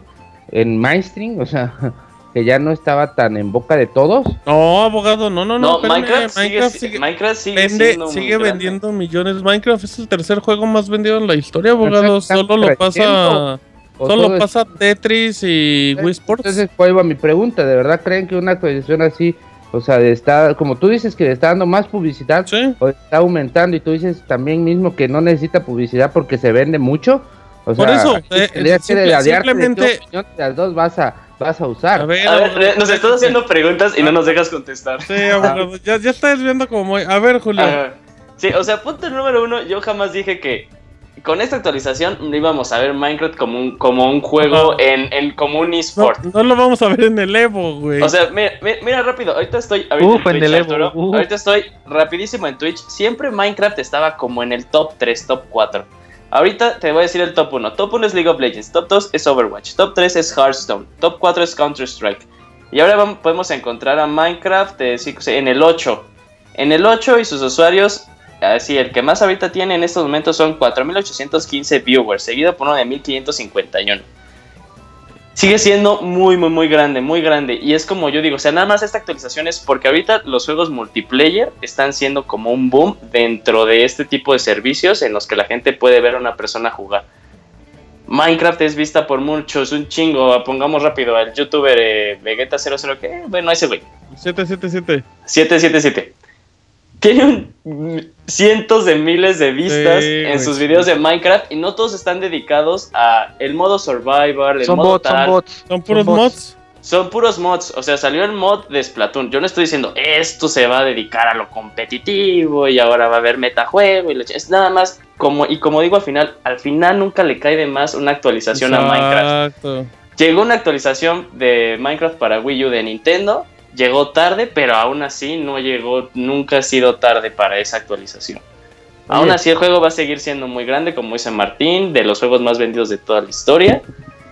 en mainstream, o sea, que ya no estaba tan en boca de todos. No, abogado, no, no, no. No, espérame, Minecraft, Minecraft sigue, sigue- Minecraft sigue, Vende, vendiendo millones. Minecraft es el tercer juego más vendido en la historia, abogado. Solo lo pasa, solo todo es- pasa Tetris y Wii Sports. Entonces, pues va mi pregunta, ¿de verdad creen que una actualización así, o sea, de está, como tú dices que le está dando más publicidad, Sí. o está aumentando y tú dices también mismo que no necesita publicidad porque se vende mucho? O Por sea, eso, eh, que simple- simplemente- de las dos vas a, vas a usar. A ver, A ver, nos estás haciendo preguntas y no nos dejas contestar. Sí, abogado, ya, ya estás viendo como muy. A ver, Julio. Ajá. Sí, o sea, punto número uno, yo jamás dije que con esta actualización no íbamos a ver Minecraft como un, como un juego Ajá. en, en como un no, eSport. no lo vamos a ver en el Evo, güey. O sea, mira, mira, mira rápido, ahorita estoy ahorita Uf, en Twitch, el Evo, Arturo. uf. Ahorita estoy rapidísimo en Twitch. Siempre Minecraft estaba como en el top 3, top 4. Ahorita te voy a decir el top 1. Top 1 es League of Legends, top 2 es Overwatch, top 3 es Hearthstone, top 4 es Counter Strike. Y ahora vamos- podemos encontrar a Minecraft eh, en el 8. En el 8 y sus usuarios, así el que más ahorita tiene en estos momentos son 4815 viewers, seguido por uno de 1551 sigue siendo muy, muy, muy grande, muy grande. Y es como yo digo, o sea, nada más esta actualización es porque ahorita los juegos multiplayer están siendo como un boom dentro de este tipo de servicios en los que la gente puede ver a una persona jugar. Minecraft es vista por muchos, un chingo. Pongamos rápido al youtuber eh, Vegeta00, que, bueno, ese güey. 777. 777. Tiene un- cientos de miles de vistas Sí, en sus sí. videos de Minecraft y no todos están dedicados a el modo survival, el Son modo bots, son bots. Son puros mods. son puros mods. O sea, salió el mod de Splatoon. Yo no estoy diciendo esto se va a dedicar a lo competitivo y ahora va a haber metajuego. Y es nada más como, y como digo al final, al final nunca le cae de más una actualización a Minecraft. Exacto. Llegó una actualización de Minecraft para Wii U de Nintendo. Llegó tarde, pero aún así no llegó, nunca ha sido tarde para esa actualización. Aún así el juego va a seguir siendo muy grande, como dice Martín, de los juegos más vendidos de toda la historia.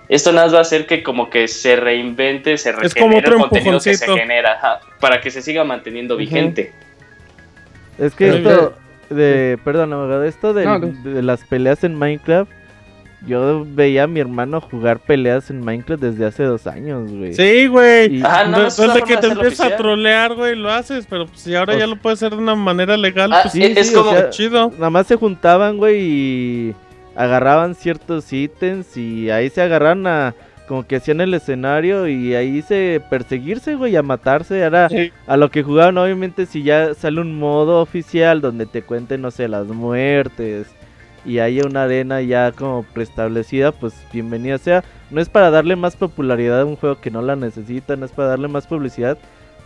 Esto nada más va a hacer que como que se reinvente, se regenere como otro el contenido que se genera, ajá, para que se siga manteniendo vigente. Es que Pero- esto de, perdón, abogado, esto del- No, no. de, las peleas en Minecraft, yo veía a mi hermano jugar peleas en Minecraft desde hace dos años, güey. Sí, güey. Y- Ajá, no, es una Desde que te empiezas a trolear, güey, lo haces, pero pues, si ahora ya lo puedes hacer de una manera legal, Ah, pues sí, es sí, como o sea, chido. Nada más se juntaban, güey, y agarraban ciertos ítems y ahí se agarran a como que hacían el escenario y ahí se perseguirse, güey, a matarse. Ahora Sí. a lo que jugaban, obviamente, si ya sale un modo oficial donde te cuenten, no sé, las muertes y haya una arena ya como preestablecida, pues bienvenida sea. No es para darle más popularidad a un juego que no la necesita, no es para darle más publicidad,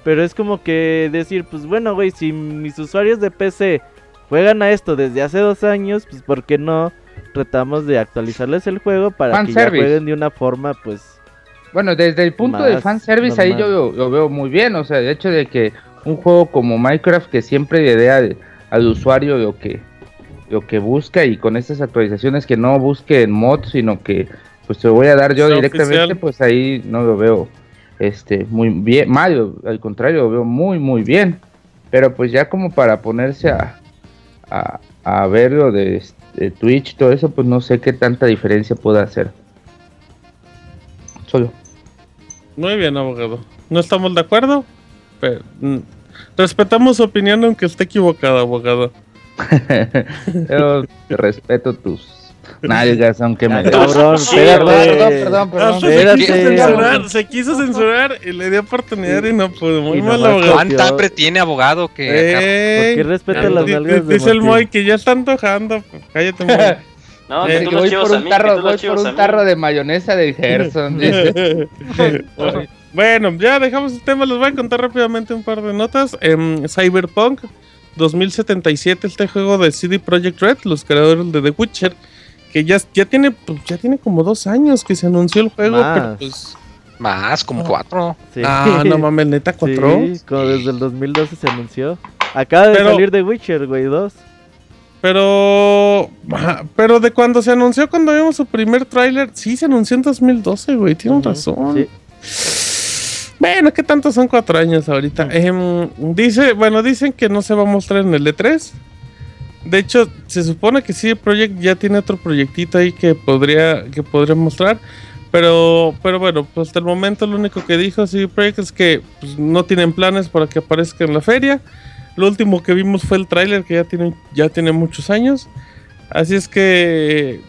pero es como que decir, pues bueno, güey, si mis usuarios de PC juegan a esto desde hace dos años, pues ¿por qué no tratamos de actualizarles el juego para que ya jueguen de una forma, pues... Bueno, desde el punto de fanservice ahí yo normal. lo, lo veo muy bien, o sea, el hecho de que un juego como Minecraft que siempre le dé al, al usuario lo que lo que busca y con estas actualizaciones que no busque en mods, sino que pues te voy a dar yo directamente, oficial. pues ahí no lo veo este muy bien, mal, al contrario, lo veo muy muy bien. Pero pues ya como para ponerse a, a, a ver lo de, este, Twitch, todo eso, pues no sé qué tanta diferencia pueda hacer. Solo. Muy bien, abogado. No estamos de acuerdo, pero mm, respetamos su opinión aunque esté equivocada, abogado. Yo respeto tus nalgas, aunque me. Ah, cabrón, Sí, perdón, perdón, perdón. Hasta se espérate. quiso censurar, se quiso censurar y le dio oportunidad y no pudo. Muy mal, abogado. ¿Cuánta hambre tiene abogado que acá- ¿Por qué respeta las nalgas Dice el? Moy que ya está antojando. Cállate, Moy. No, Eh, que tú voy por un mí, tarro, voy por un tarro de mayonesa de Gerson. bueno, ya dejamos el tema. Les voy a contar rápidamente un par de notas. Em, Cyberpunk 2077, este juego de CD Projekt Red, los creadores de The Witcher, que ya, ya tiene pues, ya tiene como dos años que se anunció el juego, Más. pero pues. Más, como cuatro. Sí. Ah, no mames, neta, cuatro. Sí, como desde el 2012 se anunció. Acaba de Pero- salir de Witcher, güey, 2. Pero. Pero de cuando se anunció, cuando vimos su primer tráiler, sí se anunció en 2012, güey. Tienen Ujú, razón. sí. Bueno, ¿qué tanto son cuatro años ahorita? Em, dice, bueno, dicen que no se va a mostrar en el E3. De hecho, se supone que sí, Project ya tiene otro proyectito ahí que podría, que podría mostrar. Pero, pero bueno, pues hasta el momento lo único que dijo CD Projekt es que pues, no tienen planes para que aparezca en la feria. Lo último que vimos fue el tráiler que ya tiene, ya tiene muchos años. Así es que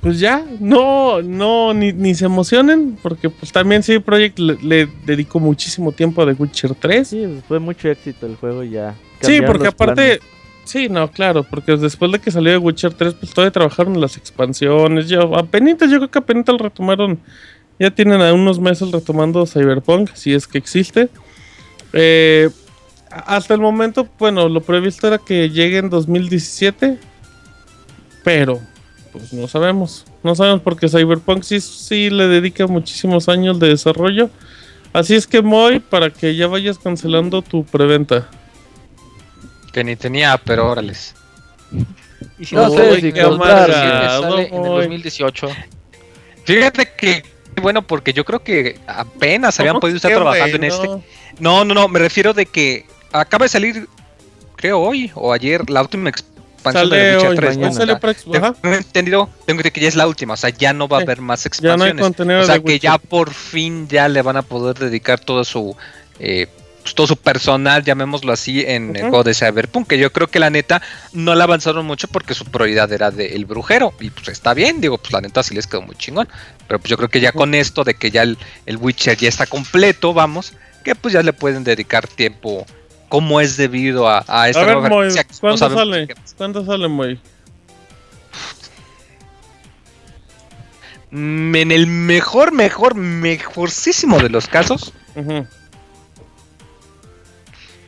pues ya, no, no, ni, ni se emocionen, porque pues también CD Projekt le, le dedicó muchísimo tiempo a The Witcher 3. Sí, pues, fue mucho éxito el juego ya. Sí, porque aparte, planes. sí, no, claro, porque después de que salió The Witcher 3, pues todavía trabajaron en las expansiones. Yo, apenas, yo creo que apenas lo retomaron, ya tienen a unos meses retomando Cyberpunk, si es que existe. Eh, hasta el momento, bueno, lo previsto era que llegue en 2017, pero pues no sabemos. No sabemos porque Cyberpunk sí, sí le dedica muchísimos años de desarrollo. Así es que Moy, para que ya vayas cancelando tu preventa. Que ni tenía, pero órales. Y si No no, sé si en el comprar, 2017, sale en el voy. 2018. Fíjate que, bueno, porque yo creo que apenas habían ¿Cómo podido estar trabajando en este. No. No, no, no, me refiero de que acaba de salir, creo hoy o ayer, la última expansión Sale de Witcher hoy, 3. mañana. ¿no? sale para Xbox, tengo entendido, tengo que ya es la última, o sea, ya no va a haber más Ya no hay expansiones. contenido o sea, de que Witcher. ya por fin ya le van a poder dedicar todo su eh, pues, todo su personal, llamémoslo así, en el Ujú. juego de Cyberpunk, que yo creo que la neta no la avanzaron mucho porque su prioridad era de El Brujero, y pues está bien, digo, pues la neta sí les quedó muy chingón, pero pues yo creo que ya con esto de que ya el, el Witcher ya está completo, vamos, que pues ya le pueden dedicar tiempo como es debido a, a esta A ver, nueva Moy, no ¿cuándo sabemos sale? qué- ¿Cuándo sale, Moy? mm, en el mejor, mejor, mejorcísimo de los casos.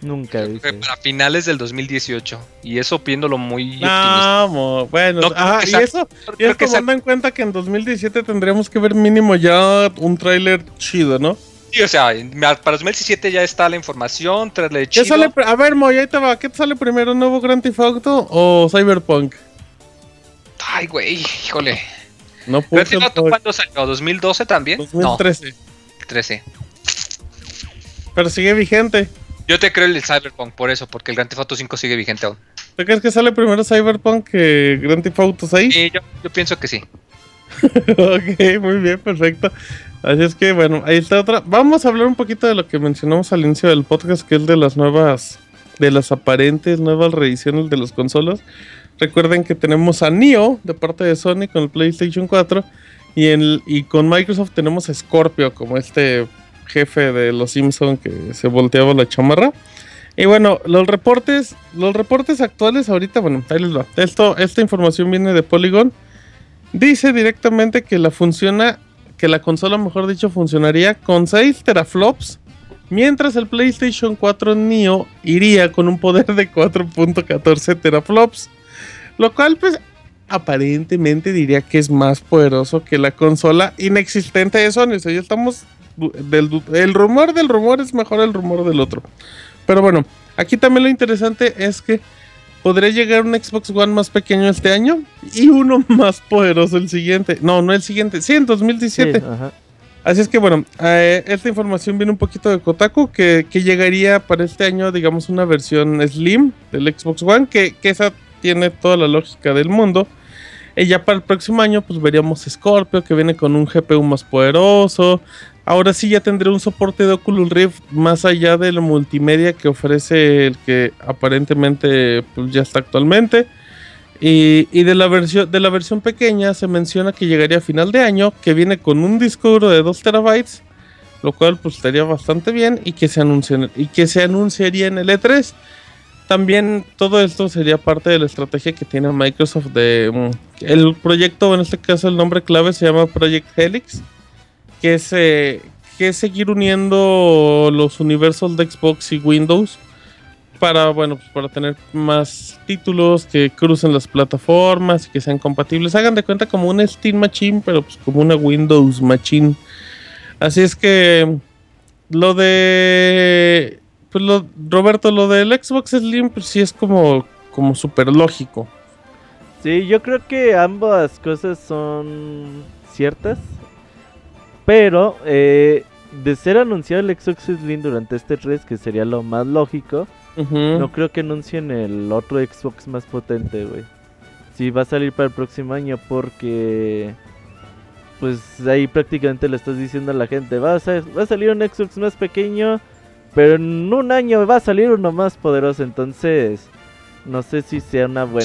Nunca dice. para finales del 2018. Y eso viéndolo muy No, mo- bueno, No que y eso, y esto tomando en cuenta que en 2017 tendríamos que ver mínimo ya un tráiler chido, ¿no? Sí, o sea, para 2017 ya está la información, pr- A ver, Moy, ahí te va. ¿Qué te sale primero, nuevo Grand Theft Auto o Cyberpunk? Ay, güey, híjole. No Grand puse Theft Auto, ¿Cuándo salió? ¿2012 también? 2013. No, 13. Pero sigue vigente. Yo te creo el Cyberpunk por eso, porque el Grand Theft Auto 5 sigue vigente aún. ¿Tú crees que sale primero Cyberpunk que Grand Theft Auto 6? Sí, yo, yo pienso que sí. ok, muy bien, perfecto. Así es que, bueno, ahí está otra. Vamos a hablar un poquito de lo que mencionamos al inicio del podcast, que es de las nuevas, de las aparentes nuevas reediciones de las consolas. Recuerden que tenemos a Neo de parte de Sony con el PlayStation 4 y, en, y con Microsoft tenemos a Scorpio como este jefe de los Simpson que se volteaba la chamarra. Y bueno, los reportes, los reportes actuales ahorita, bueno, ahí les va. Esto, esta información viene de Polygon. Dice directamente que la funciona, que la consola, mejor dicho, funcionaría con 6 teraflops, mientras el PlayStation 4 Neo iría con un poder de 4.14 teraflops, lo cual pues aparentemente diría que es más poderoso que la consola inexistente de Sony. O sea, ya estamos del, el rumor del rumor es mejor el rumor del otro. Pero bueno, aquí también lo interesante es que podría llegar un Xbox One más pequeño este año y uno más poderoso el siguiente. No, no el siguiente, sí, en 2017. Sí, ajá. Así es que bueno, eh, esta información viene un poquito de Kotaku, que, que llegaría para este año, digamos, una versión Slim del Xbox One, que, que esa tiene toda la lógica del mundo. Y ya para el próximo año, pues veríamos Scorpio, que viene con un GPU más poderoso. Ahora sí ya tendré un soporte de Oculus Rift más allá de la multimedia que ofrece el que aparentemente pues, ya está actualmente. Y, y de, la versión, de la versión pequeña se menciona que llegaría a final de año, que viene con un disco duro de 2 terabytes, lo cual pues estaría bastante bien y que se, anuncia, y que se anunciaría en el E3. También todo esto sería parte de la estrategia que tiene Microsoft de... mm, el proyecto, en este caso el nombre clave se llama Project Helix, que es, eh, que es seguir uniendo los universos de Xbox y Windows para, bueno, pues para tener más títulos que crucen las plataformas y que sean compatibles. Hagan de cuenta como una Steam Machine, pero pues como una Windows Machine. Así es que lo de pues lo, Roberto, lo del Xbox Slim, pues sí es como, como súper lógico. Sí, yo creo que ambas cosas son ciertas. Pero eh, de ser anunciado el Xbox Slim durante este 3, que sería lo más lógico, no creo que anuncien el otro Xbox más potente, güey. Sí, va a salir para el próximo año porque... Pues ahí prácticamente le estás diciendo a la gente, va a, ser- va a salir un Xbox más pequeño, pero en un año va a salir uno más poderoso. Entonces, no sé si sea una buena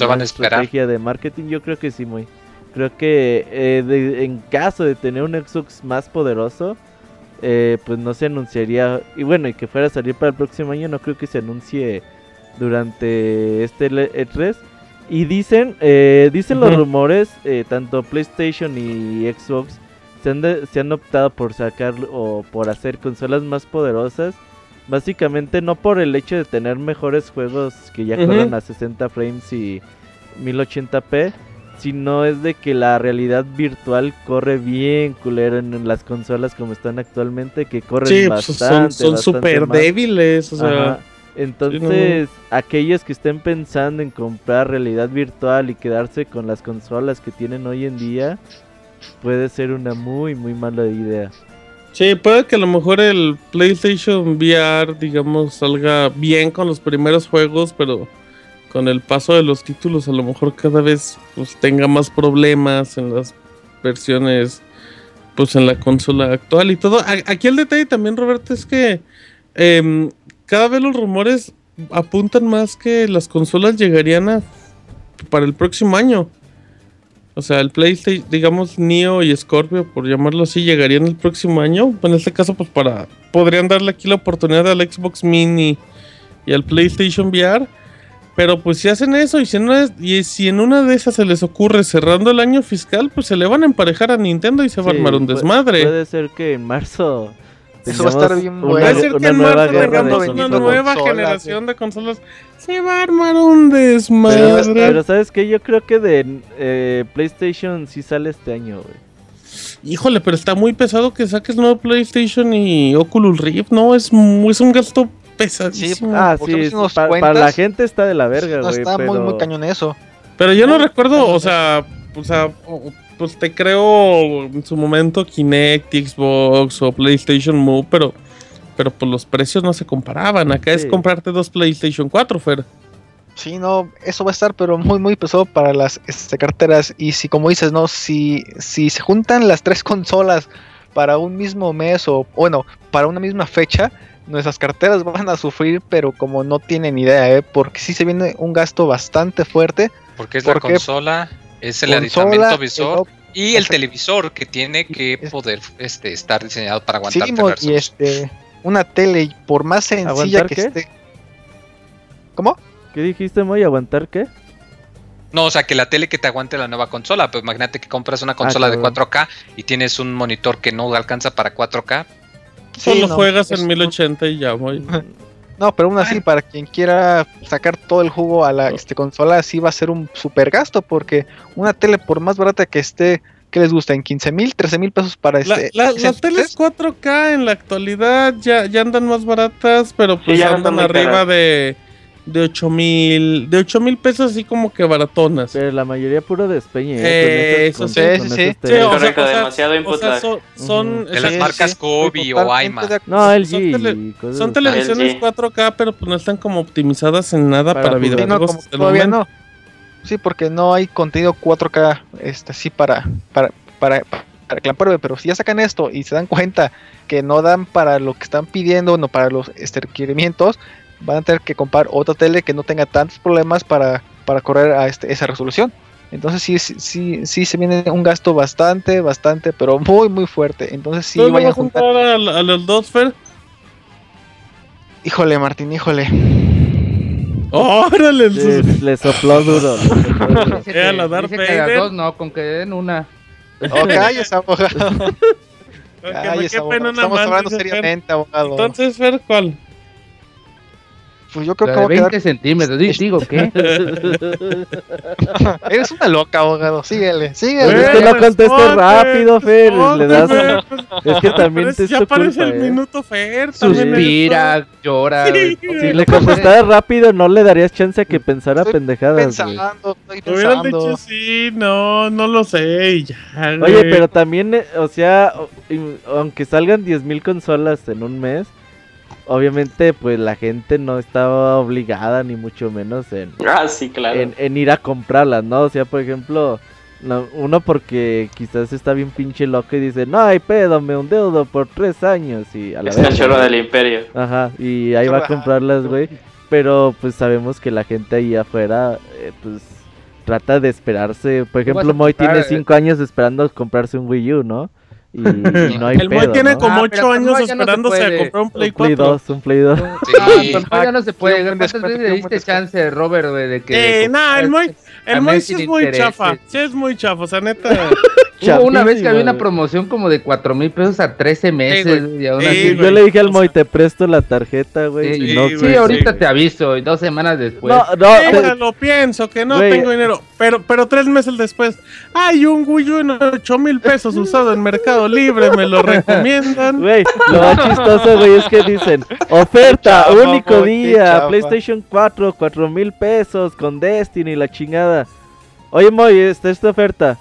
estrategia de marketing. Yo creo que sí, muy. Creo que eh, de- en caso de tener un Xbox más poderoso, eh, pues no se anunciaría. Y bueno, y que fuera a salir para el próximo año, no creo que se anuncie durante este le- E3. Y dicen, eh, dicen los rumores, eh, tanto PlayStation y Xbox se han, de- se han optado por sacar o por hacer consolas más poderosas. Básicamente no por el hecho de tener mejores juegos que ya Ujú. corran a 60 frames y 1080p, sino es de que la realidad virtual corre bien culero en, las consolas como están actualmente, que corren Sí, pues bastante. son súper débiles, o sea... Ajá. Entonces, aquellos que estén pensando en comprar realidad virtual y quedarse con las consolas que tienen hoy en día, puede ser una muy, muy mala idea. Sí, puede que a lo mejor el PlayStation VR, digamos, salga bien con los primeros juegos, pero con el paso de los títulos a lo mejor cada vez pues, tenga más problemas en las versiones, pues en la consola actual y todo. Aquí el detalle también, Roberto, es que em, cada vez los rumores apuntan más que las consolas llegarían a para el próximo año. O sea, el PlayStation, digamos, Neo y Scorpio, por llamarlo así, llegarían el próximo año. En este caso, pues para. Podrían darle aquí la oportunidad al Xbox Mini y al PlayStation VR. Pero pues si hacen eso y si, en una, y si en una de esas se les ocurre cerrando el año fiscal, pues se le van a emparejar a Nintendo y se va a armar un desmadre. Puede ser que en marzo. Eso va a estar bien una- bueno. Puede ser que una en nueva marzo tengamos una nueva generación de consolas. Se va a armar un desmadre. Pero sabes que yo creo que de eh, PlayStation sí sale este año, güey. Híjole, pero está muy pesado que saques nuevo PlayStation y Oculus Rift, ¿no? Es, muy- es un gasto pesadísimo. Ah, sí, si nos pa- para la gente está de la verga, No güey. está pero... muy, muy cañón eso. Pero yo no recuerdo, o sea, o sea, o- pues te creo en su momento Kinect, Xbox o PlayStation Move, pero, pero pues los precios no se comparaban. Acá es comprarte dos PlayStation 4, Fer. Sí, no, eso va a estar, pero muy, muy pesado para las este, carteras. Y si, como dices, no, si, si se juntan las tres consolas para un mismo mes o, bueno, para una misma fecha, nuestras carteras van a sufrir, pero como no tienen idea, ¿eh? Porque sí se viene un gasto bastante fuerte. Porque es la consola, es el Consola, aditamento visor el- y el exacto. televisor que tiene que poder este, estar diseñado para Sí, versus. y este, una tele, por más sencilla ¿Aguantar que qué? esté. ¿Cómo? ¿Qué dijiste, Moy? ¿Aguantar qué? No, o sea, que la tele que te aguante la nueva consola. Pues imagínate que compras una consola de cabrón. 4K y tienes un monitor que no alcanza para 4K. Solo no, juegas en 1080 y ya, voy. No, pero aún así, para quien quiera sacar todo el jugo a la este, consola, sí va a ser un super gasto, porque una tele, por más barata que esté, ¿qué les gusta? En 15 mil, 13 mil pesos para este. la- las teles 4K en la actualidad ya, ya andan más baratas, pero pues ya andan arriba caras. de, de 8 mil, de 8 mil pesos así como que baratonas. Pero la mayoría puro despeñe. Eh, ¿eh? eso Con sí, sí, sí. esas Sí, teles. o sea, Correcto, o sea, demasiado son, son, De las Sí, marcas sí, Kobe o acuerdo. No, LG. Son televisiones LG. 4K, pero pues no están como optimizadas en nada Para videojuegos. el todavía no. Sí, porque no hay contenido 4K este, así para, para, para, para que la pruebe, pero si ya sacan esto y se dan cuenta que no dan para lo que están pidiendo, no para los este, requerimientos, van a tener que comprar otra tele que no tenga tantos problemas para, para correr a este, esa resolución. Entonces sí, sí, sí, sí se viene un gasto bastante, bastante, pero muy, muy fuerte. Entonces sí ¿Tú no vayan a juntar. a, a los dos, Fer? Híjole, Martín, híjole. ¡Órale! Le, le sopló duro. Era que- la Darth dice que las Vader. dos no, con que den una. Oh, calles, abogado. Calles, abogado. Estamos hablando seriamente, abogado. Entonces, Fer, ¿cuál? Pues yo creo La que de voy a quedar 20 centímetros. Di- Digo, ¿qué? Eres una loca, abogado. Síguele, Pues síguele. es que no contestes rápido, Fer. Le das. Es que también Pero es ya tu parece culpa, el eh. minuto Fer. Suspira, llora. Si le contestaras rápido, no le darías chance a que pensara Estoy pendejadas, güey. Pensando, estoy esto. Hubieran dicho sí, no, no lo sé y ya. Oye, pero también, eh, o sea, aunque salgan 10.000 consolas en un mes, obviamente, pues la gente no estaba obligada, ni mucho menos, en, Ah, sí, claro. en, en ir a comprarlas, ¿no? O sea, por ejemplo, no- uno porque quizás está bien pinche loco y dice, no hay pedo, me endeudo por tres años y a la es del imperio. Ajá, y ahí va a comprarlas, güey. Pero pues sabemos que la gente ahí afuera, eh, pues trata de esperarse. Por ejemplo, Moy tiene eh, cinco años esperando comprarse un Wii U, ¿no? Y, y no hay el Moy pedo, tiene ¿no? como Ah, 8 pero con años ya no esperándose a comprar un Play Un Play 4. 2, un Play 2. Sí. Ah, ya no se puede. ¿Cuántas veces le diste chance, Robert, güey, de que... Eh, nah, el Moy, el Moy sí es muy intereses. chafa. Sí es muy chafa, o sea, neta. Hubo una vez que había una promoción como de 4 mil pesos a 13 meses. y aún Sí, así-. Yo le dije al Moy, te presto la tarjeta, güey. Sí, no ahorita sí, te aviso, y dos semanas después. No, no, te- Déjalo, pienso que no tengo dinero. Pero, pero tres meses después, hay un Wii U en 8 mil pesos usado en Mercado Libre, me lo recomiendan. Güey, lo más chistoso, güey, es que dicen, oferta, único día. PlayStation 4, 4 mil pesos, con Destiny, la chingada. Oye, Moy, esta esta oferta.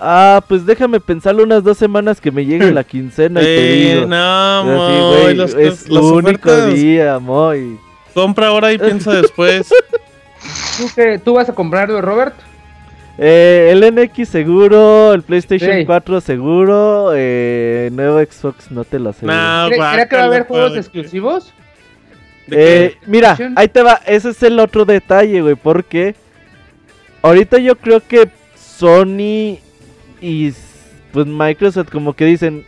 Ah, pues déjame pensarlo unas dos semanas que me llegue la quincena y te digo. no, Así, Moy, güey, las- es las único ofertas, día, Moy. Compra ahora y piensa después. ¿Tú, qué, ¿Tú vas a comprarlo, Robert? Eh, el NX seguro, el PlayStation Sí. 4 seguro, eh, nuevo Xbox no te lo aseguro. ¿Cre- ¿Crees que va a haber juegos padre. exclusivos? ¿De Eh, mira, PlayStation? ahí te va, ese es el otro detalle, güey, porque ahorita yo creo que Sony y pues Microsoft como que dicen,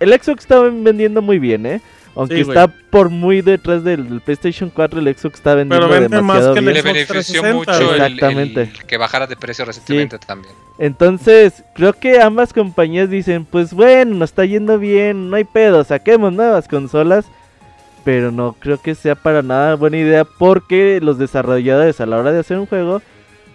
el Xbox está vendiendo muy bien, ¿eh? Aunque Sí, está por muy detrás del, PlayStation 4, el Xbox está vendiendo Pero vende más demasiado que el bien. Le benefició 360, mucho Exactamente. el que bajara de precio recientemente también. Entonces, creo que ambas compañías dicen, pues bueno, nos está yendo bien, no hay pedo, saquemos nuevas consolas. Pero no creo que sea para nada buena idea porque los desarrolladores a la hora de hacer un juego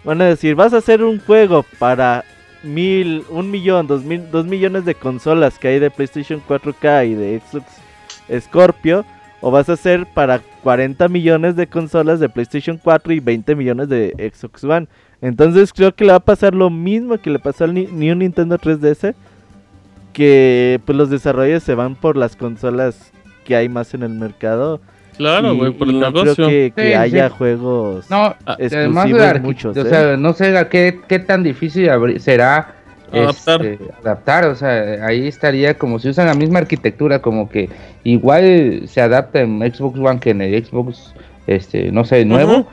van a decir, vas a hacer un juego para mil, un millón, dos, mil, dos millones de consolas que hay de PlayStation 4K y de Xbox Scorpio. O vas a hacer para 40 millones de consolas de PlayStation 4 y 20 millones de Xbox One. Entonces creo que le va a pasar lo mismo que le pasó al New Nintendo 3DS. Que pues los desarrolladores se van por las consolas que hay más en el mercado. Claro, güey, por el no negocio. creo que, que Sí, haya sí. juegos No, exclusivos además de muchos. o ¿eh? sea, no sé a qué, qué tan difícil será Adaptar. este, adaptar, o sea, ahí estaría como si usan la misma arquitectura, como que igual se adapta en Xbox One que en el Xbox, este, no sé, nuevo,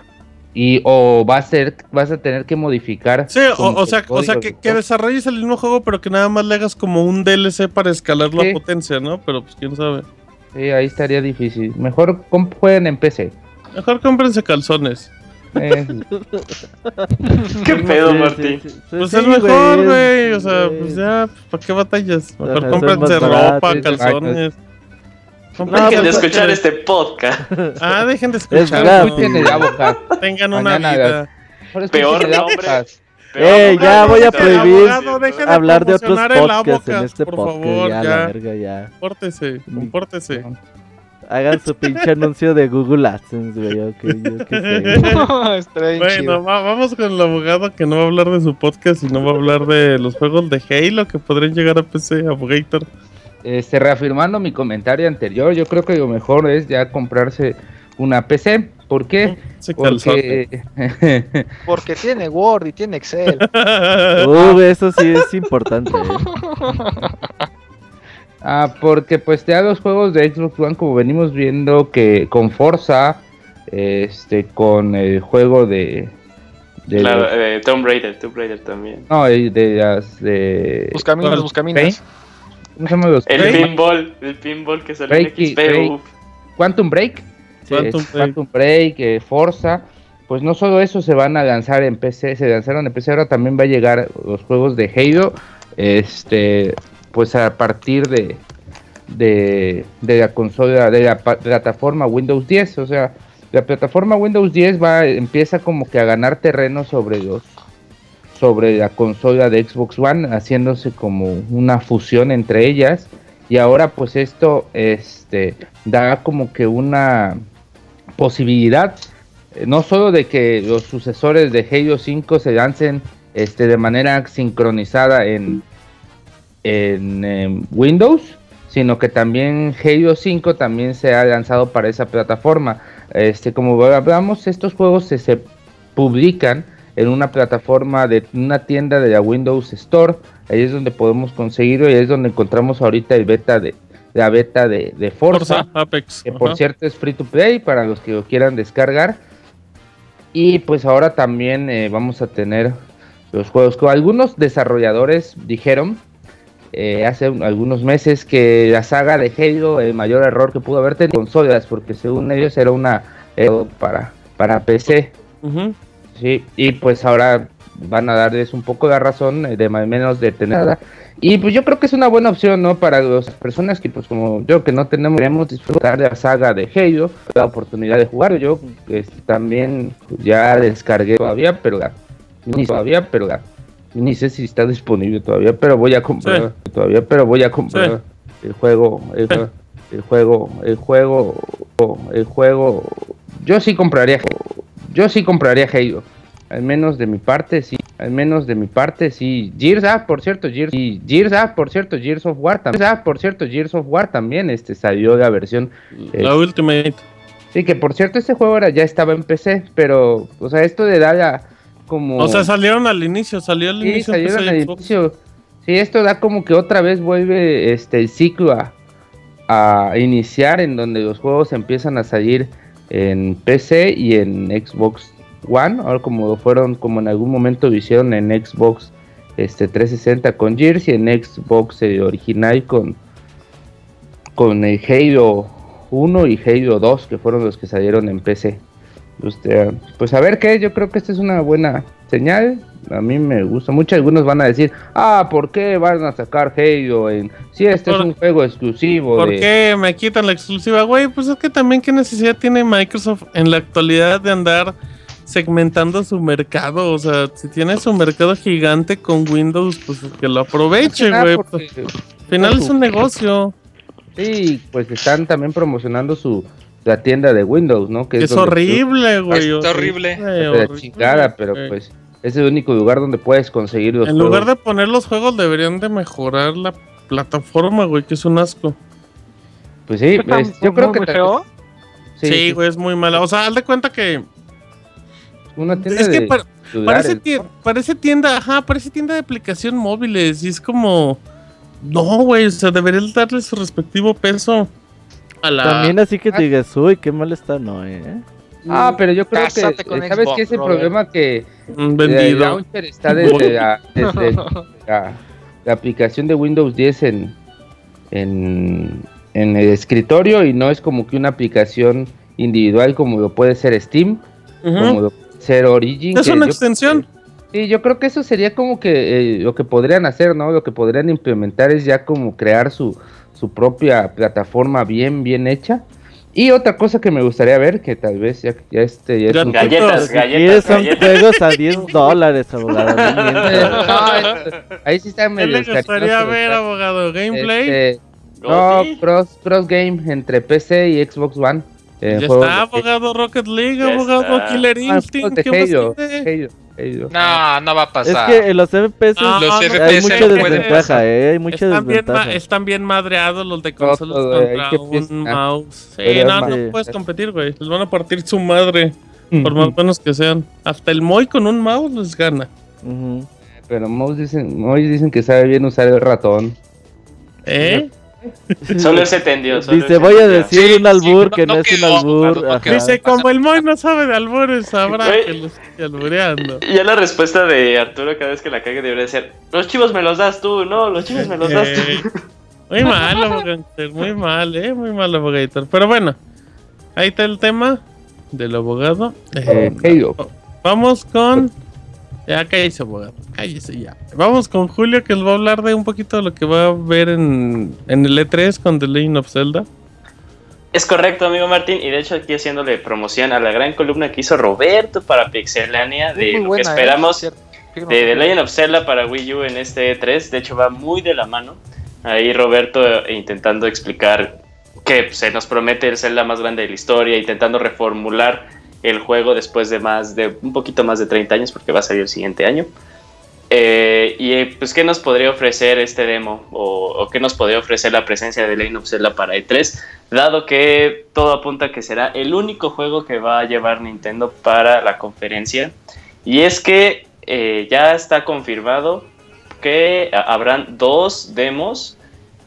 y o va a ser, vas a tener que modificar. Sí, o, sea, el o sea que, desarrolles el mismo juego, pero que nada más le hagas como un DLC para escalar la potencia, ¿no? Pero pues quién sabe. Sí, ahí estaría difícil. Mejor jueguen en PC. Mejor cómprense calzones. Eh, ¿Qué pedo, Sí, Martín? sí, sí, Pues sí, es mejor, güey. O sea, pues ya, ¿para qué batallas? Mejor Ajá, cómprense ropa, calzones. Dejen de escuchar este podcast. Ah, dejen de Es escuchar. Tengan una Mañana, vida. Peor el nombre. abogado. Eh, ya voy a prohibir abogado, dejen de Hablar de otros podcasts en este por podcast. favor, ya, ya. la verga, ya. Compórtese, compórtese. Hagan su pinche anuncio de Google AdSense, güey. ok, yo qué sé. Bueno, va- vamos con el abogado que no va a hablar de su podcast y no va a hablar de los juegos de Halo que podrían llegar a PC, Abogator. Este, reafirmando mi comentario anterior, yo creo que lo mejor es ya comprarse una PC. ¿Por qué? Calzón. Porque Porque tiene Word y tiene Excel. Uh, eso sí es importante. ¿eh? Ah, porque pues ya los juegos de Xbox One, como venimos viendo que con Forza, este, con el juego de... de Claro, los- eh, Tomb Raider, Tomb Raider también. no, de las de... Buscaminas, buscaminas. ¿Cómo se llama los? El pinball, el pinball que salió en XP. Quantum Break. Quantum es Break. Quantum Break, eh, Forza. Pues no solo eso se van a lanzar en PC, se lanzaron en PC, ahora también va a llegar los juegos de Halo, este, pues a partir de, de, de la consola, de la plataforma Windows 10, o sea, la plataforma Windows 10 va, empieza como que a ganar terreno sobre los, sobre la consola de Xbox One, haciéndose como una fusión entre ellas, y ahora pues esto, este, da como que una posibilidad eh, no solo de que los sucesores de Halo 5 se lancen este, de manera sincronizada en, em, Windows, sino que también Halo 5 también se ha lanzado para esa plataforma. Este, como hablamos, estos juegos se, se publican en una plataforma de una tienda de la Windows Store. Ahí es donde podemos conseguirlo y ahí es donde encontramos ahorita el beta de la beta de, de Forza Forza, Apex. que por ajá. cierto es free to play para los que lo quieran descargar. Y pues ahora también eh, vamos a tener los juegos que algunos desarrolladores dijeron eh, hace un- algunos meses que la saga de Halo, el mayor error que pudo haber tenido consolas, porque según ellos era una era para, para PC. Sí, y pues ahora van a darles un poco la razón eh, de más o menos de tener nada. Y pues yo creo que es una buena opción, ¿no? Para las personas que pues como yo que no tenemos, queremos disfrutar de la saga de Halo, la oportunidad de jugar. Yo este, también ya descargué todavía, pero la, ni todavía, pero la, ni sé si está disponible todavía, pero voy a comprar todavía, pero voy a comprar el juego, el, el juego, el juego, el juego. Yo sí compraría, yo sí compraría Halo. Al menos de mi parte, sí. Al menos de mi parte, sí. Gears, ah, por cierto, Gears. Y Gears, ah, por cierto, Gears of War también. Ah, por cierto, Gears of War también este, salió la versión. La eh, Ultimate. sí, que por cierto, este juego era, ya estaba en PC, pero, o sea, esto de da como. O sea, salieron al inicio, salió al Sí, inicio. salieron PC al inicio. Sí, esto da como que otra vez vuelve este el ciclo a, a iniciar en donde los juegos empiezan a salir en PC y en Xbox One, ahora como fueron, como en algún momento lo hicieron en Xbox este 360 con Gears y en Xbox eh, original con con el Halo 1 y Halo 2, que fueron los que salieron en PC. Usted, pues a ver qué, yo creo que esta es una buena señal. A mí me gusta mucho. Algunos van a decir, ah, ¿por qué van a sacar Halo en... Si este es un juego exclusivo ¿Por de... qué me quitan la exclusiva, güey? Pues es que también qué necesidad tiene Microsoft en la actualidad de andar segmentando su mercado. O sea, si tiene su mercado gigante con Windows, pues que lo aproveche, Ah, güey. Al final es un negocio. Sí, pues están también promocionando su la tienda de Windows, ¿no? Es, donde- horrible, güey. Está horrible. chingada, pero pues es el único lugar donde puedes conseguir los En juegos. lugar de poner los juegos, deberían de mejorar la plataforma, güey, que es un asco. Pues sí, pues, yo creo muy que sí, güey, es muy mala. O sea, haz de cuenta que. Una tienda Es que de parece, tie- parece tienda, ajá, parece tienda de aplicación móviles. Y es como. No, güey, o sea, deberían darle su respectivo peso a la. También así que te digas, uy, qué mal está, no, eh. Ah, pero yo creo Cásate que con sabes Xbox, que es el Robert. problema que Mm, el vendido. launcher está desde, la, desde la, la aplicación de Windows 10 en, en, en el escritorio y no es como que una aplicación individual como lo puede ser Steam, como lo puede ser Origin. Es que una yo- extensión. Sí, yo creo que eso sería como que eh, lo que podrían hacer, ¿no? Lo que podrían implementar es ya como crear su, su propia plataforma bien, bien hecha. Y otra cosa que me gustaría ver, que tal vez ya, ya este... Ya es un- Galletas, Si galletas, son galletas. juegos a 10 dólares, abogado. no ahí sí está ¿Qué medio le gustaría cariñoso, ver, abogado? ¿Gameplay? este, no, cross, cross game entre PC y Xbox One. Eh, ya está, de- abogado Rocket League, Ya abogado está. Killer ah, Instinct. ¿Qué más Halo? Halo, Halo. No, no va a Es pasar. que en los FPS Ah, Los no, hay FPS mucha no pueden desventaja, pasar. eh. Hay mucha Están bien, están bien madreados los de No, consolas contra un mouse. Sí, Pero no, es no puedes competir, güey. Les van a partir su madre, por más buenos que sean. Hasta el Moy con un mouse les gana. Pero Mouse dicen, Mouse dicen que sabe bien usar el ratón. ¿Eh? Solo él se tendió. solo Dice, voy a decir Sí, un albur sí, que no- no, no es un albur. no quedó. Dice, como el Moy no sabe de albures, sabrá que los estoy albureando. Y ya la respuesta de Arturo cada vez que la cague debería ser: Los chivos me los das tú, no, los chivos me los das tú. Eh, muy mal, abogator, muy mal, eh, muy mal, abogator. Pero bueno, ahí está el tema del abogado. Eh, Eh. Vamos con. Ya cállese, abogado. Cállese ya. Vamos con Julio, que les va a hablar de un poquito de lo que va a ver en, en el E3 con The Legend of Zelda. Es correcto, amigo Martín, y de hecho aquí haciéndole promoción a la gran columna que hizo Roberto para Pixelania de lo que buena, ¿eh? esperamos de The Legend of Zelda para Wii U en este E3. De hecho, va muy de la mano. Ahí Roberto eh, intentando explicar que se nos promete el Zelda más grande de la historia, intentando reformular el juego después de más de un poquito más de 30 años, porque va a salir el siguiente año. Eh, y pues, ¿qué nos podría ofrecer este demo? O, qué nos podría ofrecer la presencia de Legend of Zelda para E3? Dado que todo apunta que será el único juego que va a llevar Nintendo para la conferencia. Y es que eh, ya está confirmado que ha- habrán dos demos,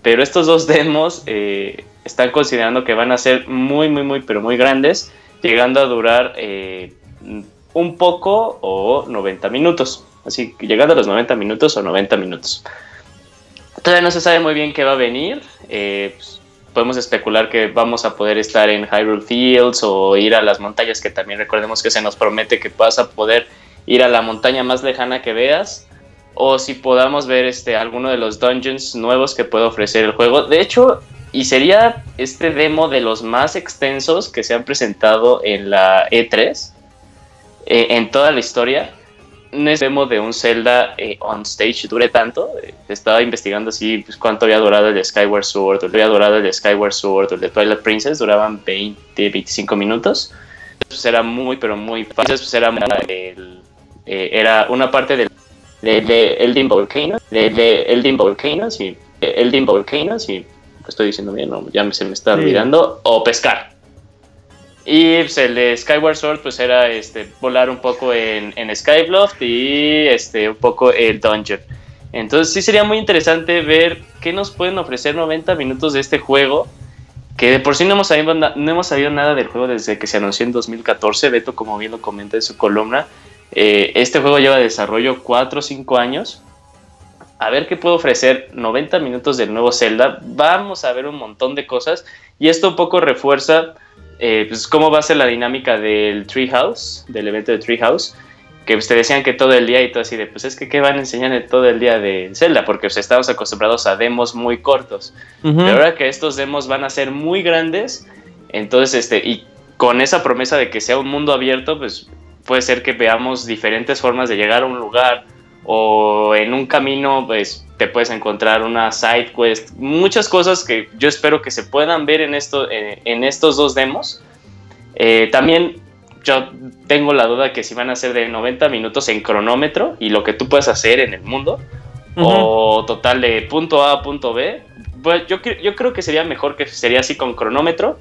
pero estos dos demos eh, están considerando que van a ser muy, muy, muy, pero muy grandes, llegando a durar eh, un poco o 90 minutos. Así que llegando a los 90 minutos o 90 minutos. Todavía no se sabe muy bien qué va a venir. eh, pues, podemos especular que vamos a poder estar en Hyrule Fields o ir a las montañas, que también recordemos que se nos promete que vas a poder ir a la montaña más lejana que veas. O si podamos ver este, alguno de los dungeons nuevos que puede ofrecer el juego. De hecho, y sería este demo de los más extensos que se han presentado en la E3 eh, en toda la historia. No es demo de un Zelda eh, on stage dure tanto. Eh, estaba investigando así pues, cuánto había durado el Skyward Sword, o había durado el Skyward Sword, o el de Twilight Princess, duraban 20, 25 minutos. Pues era muy, pero muy fácil. Pues era, el- eh, era una parte del de, de Elden Volcano, de, de Elden Volcanoes y de Elden Volcanoes y lo estoy diciendo bien, no, ya me- se me está Sí. olvidando, o pescar. Y pues, el de Skyward Sword pues era este volar un poco en, en Skybloft y este un poco el dungeon. Entonces sí sería muy interesante ver qué nos pueden ofrecer 90 minutos de este juego. Que de por sí no hemos, sabido, na- no hemos sabido nada del juego desde que se anunció en 2014. Beto, como bien lo comenta en su columna, eh, este juego lleva de desarrollo 4 o 5 años. A ver qué puedo ofrecer 90 minutos del nuevo Zelda. Vamos a ver un montón de cosas y esto un poco refuerza eh, pues, cómo va a ser la dinámica del Treehouse, del evento de Treehouse. Que ustedes decían que todo el día y todo así de, pues es que qué van a enseñar en todo el día de Zelda, porque pues, estamos acostumbrados a demos muy cortos. Ujú. Pero ahora que estos demos van a ser muy grandes, entonces, este, y con esa promesa de que sea un mundo abierto, pues puede ser que veamos diferentes formas de llegar a un lugar o en un camino, pues te puedes encontrar una side quest, muchas cosas que yo espero que se puedan ver en, esto, eh, en estos dos demos. Eh, también yo tengo la duda que si van a ser de 90 minutos en cronómetro y lo que tú puedes hacer en el mundo, o total de punto A a punto B. Pues yo, yo creo que sería mejor que sería así con cronómetro,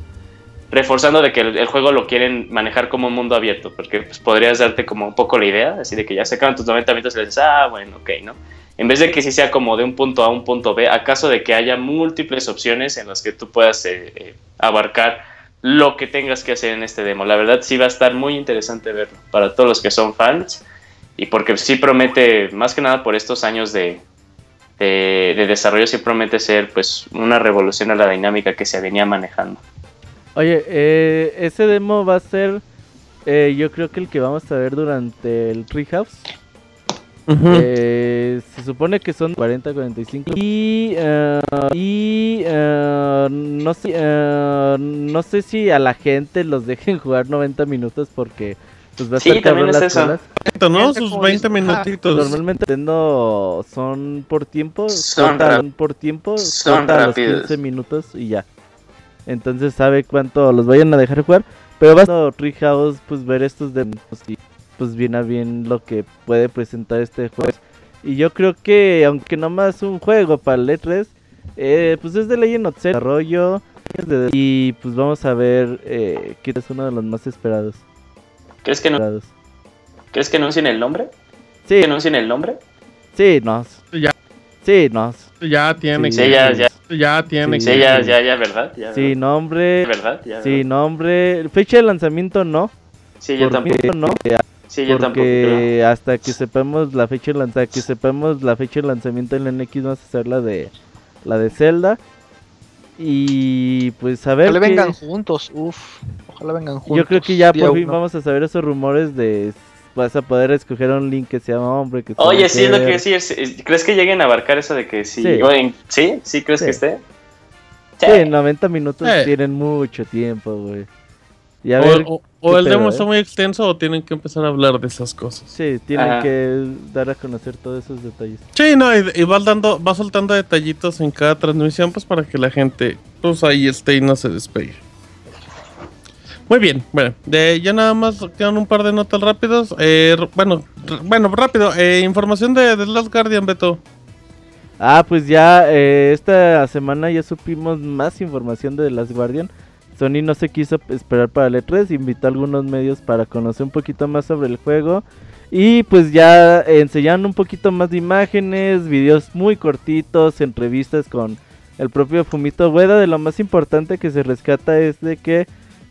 reforzando de que el, el juego lo quieren manejar como un mundo abierto, porque pues, podrías darte como un poco la idea, así de que ya se acaban tus 90 minutos y dices, ah, bueno, ok, ¿no? En vez de que sí sea como de un punto A a un punto B, acaso de que haya múltiples opciones en las que tú puedas eh, eh, abarcar lo que tengas que hacer en este demo. La verdad sí va a estar muy interesante verlo para todos los que son fans y porque sí promete, más que nada por estos años de, de, de desarrollo, sí promete ser pues una revolución a la dinámica que se venía manejando. Oye, eh, ese demo va a ser, eh, yo creo que el que vamos a ver durante el Treehouse. Ujú. Eh, se supone que son 40, 45 y eh, y eh, no sé eh, no sé si a la gente los dejen jugar 90 minutos porque pues va a Sí, estar también cabrón es las eso. Exacto, ¿no? Sus como 20 dice- minutitos. Normalmente Nintendo son por tiempo, Son por tiempo, son a los rápidos. 15 minutos y ya. Entonces sabe cuánto los vayan a dejar jugar, pero va a Treehouse pues ver estos demos y pues bien a bien lo que puede presentar este juego. Y yo creo que aunque nomás un juego para el E3, eh, pues es de Legend of Zelda, desarrollo y pues vamos a ver eh, que es uno de los más esperados. ¿Crees que, no, esperados. ¿Crees que anuncien el nombre? Sí, ¿Que anuncien el nombre? sí, no. Ya. Sí, no. Ya tiene Sí, que. Sí, ya, ya. Ya tiene Sí, Sí, que. ya, ya, ya, ¿verdad? Ya, Sí, nombre. ¿verdad? Ya, Sí, ¿verdad? nombre. Fecha de lanzamiento no. Sí, yo porque tampoco. no. Sí, yo tampoco. Porque hasta que sepamos la fecha de lanzamiento, que sepamos la fecha de lanzamiento en la NX vamos a hacer la de la de Zelda. Y pues a ver Ojalá qué- vengan juntos, uff. Ojalá vengan juntos. yo creo que ya por fin uno. vamos a saber esos rumores de vas a poder escoger un link que sea hombre, que sea Oye, sí, es lo que mujer. decir. sí, ¿Crees que lleguen a abarcar eso de que sí? Sí. Oye, ¿Sí? ¿Sí crees Sí. que esté? Sí, en 90 minutos Eh. tienen mucho tiempo, güey. Y a O, ver, o- o el pedo, demo ¿eh? está muy extenso o tienen que empezar a hablar de esas cosas. sí, tienen Ajá. que dar a conocer todos esos detalles. Sí, no, y, y vas dando, va soltando detallitos en cada transmisión, pues para que la gente, pues ahí esté y no se despegue. Muy bien, bueno, de, ya nada más quedan un par de notas rápidos. Eh, bueno, bueno, rápido, eh, información de The Last Guardian, Beto. Ah, pues ya eh, esta semana ya supimos más información de The Last Guardian. Sony no se quiso esperar para el E3, invitó a algunos medios para conocer un poquito más sobre el juego. Y pues ya enseñaron un poquito más de imágenes, videos muy cortitos, entrevistas con el propio Fumito Ueda. De lo más importante que se rescata es de que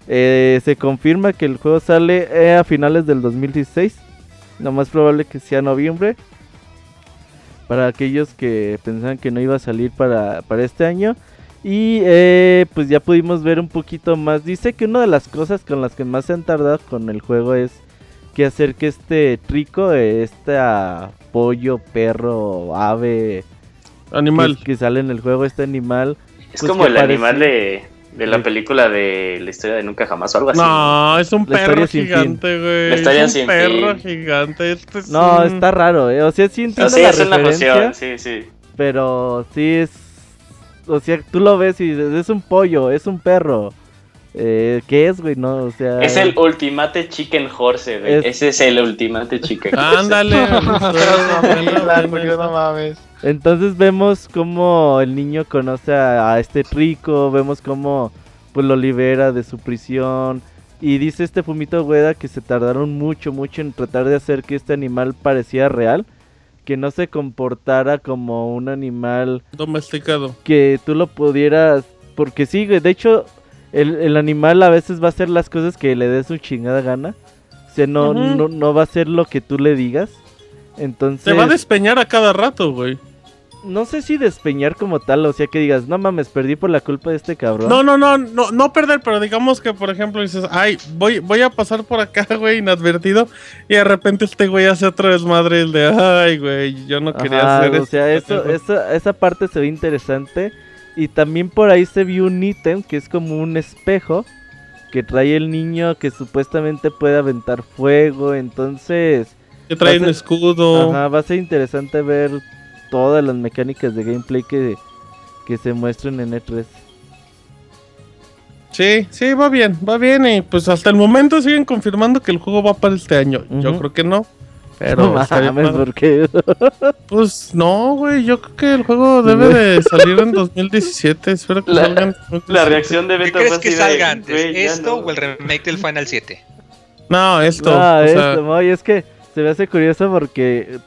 eh, se confirma que el juego sale eh, a finales del 2016. Lo más probable que sea noviembre para aquellos que pensaban que no iba a salir para, para este año. Y eh, pues ya pudimos ver un poquito más. Dice que una de las cosas con las que más se han tardado con el juego es que hacer que este trico, este ah, pollo, perro, ave Animal. que, que sale en el juego, este animal. Es Pues como el parece- animal de, de la película de la historia de Nunca Jamás o algo así. No, es un perro gigante, güey. La historia Es un sin perro fin. gigante. Este es No, un- está raro, eh. O sea, sí O entiendo sea, la es una referencia, emoción, sí, sí. pero sí es... O sea, tú lo ves y dices, es un pollo, es un perro. Eh, ¿Qué es, güey? No, o sea... Es el ultimate chicken horse, güey. Es- Ese es el ultimate chicken horse. Ándale. No mames. Entonces vemos cómo el niño conoce a, a este rico, vemos cómo pues lo libera de su prisión y dice este Fumito Ueda que se tardaron mucho, mucho en tratar de hacer que este animal pareciera real, que no se comportara como un animal Domesticado. que tú lo pudieras, porque sí, güey, de hecho el, el animal a veces va a hacer las cosas que le dé su chingada gana, o sea, no, Ujú. no, no va a hacer lo que tú le digas, entonces... Se va a despeñar a cada rato, güey. no sé si despeñar como tal, o sea que digas, no mames, perdí por la culpa de este cabrón. No, no, no, no, no perder, pero digamos que, por ejemplo, dices, ay, voy, voy a pasar por acá, güey, inadvertido, y de repente este güey hace otro desmadre, el de, ay, güey, yo no quería Ajá, hacer o sea, eso, eso. esa, esa parte se ve interesante. Y también por ahí se vio un ítem que es como un espejo que trae el niño que supuestamente puede aventar fuego. Entonces, Que trae un ser- escudo. ajá, va a ser interesante ver todas las mecánicas de gameplay que, que se muestren en E E3. Sí, sí, va bien, va bien, y pues hasta el momento siguen confirmando que el juego va para este año. Yo creo que no. Pero no mames. ¿por qué? Pues no, güey, yo creo que el juego debe de salir en 2017. Espero que La- salga en La 2017. reacción de ¿Qué Beto crees que salga antes? "Güey, ya ¿Esto no". o el remake del Final 7? No, esto. Ah, o sea, esto, Moy, es que se me hace curioso porque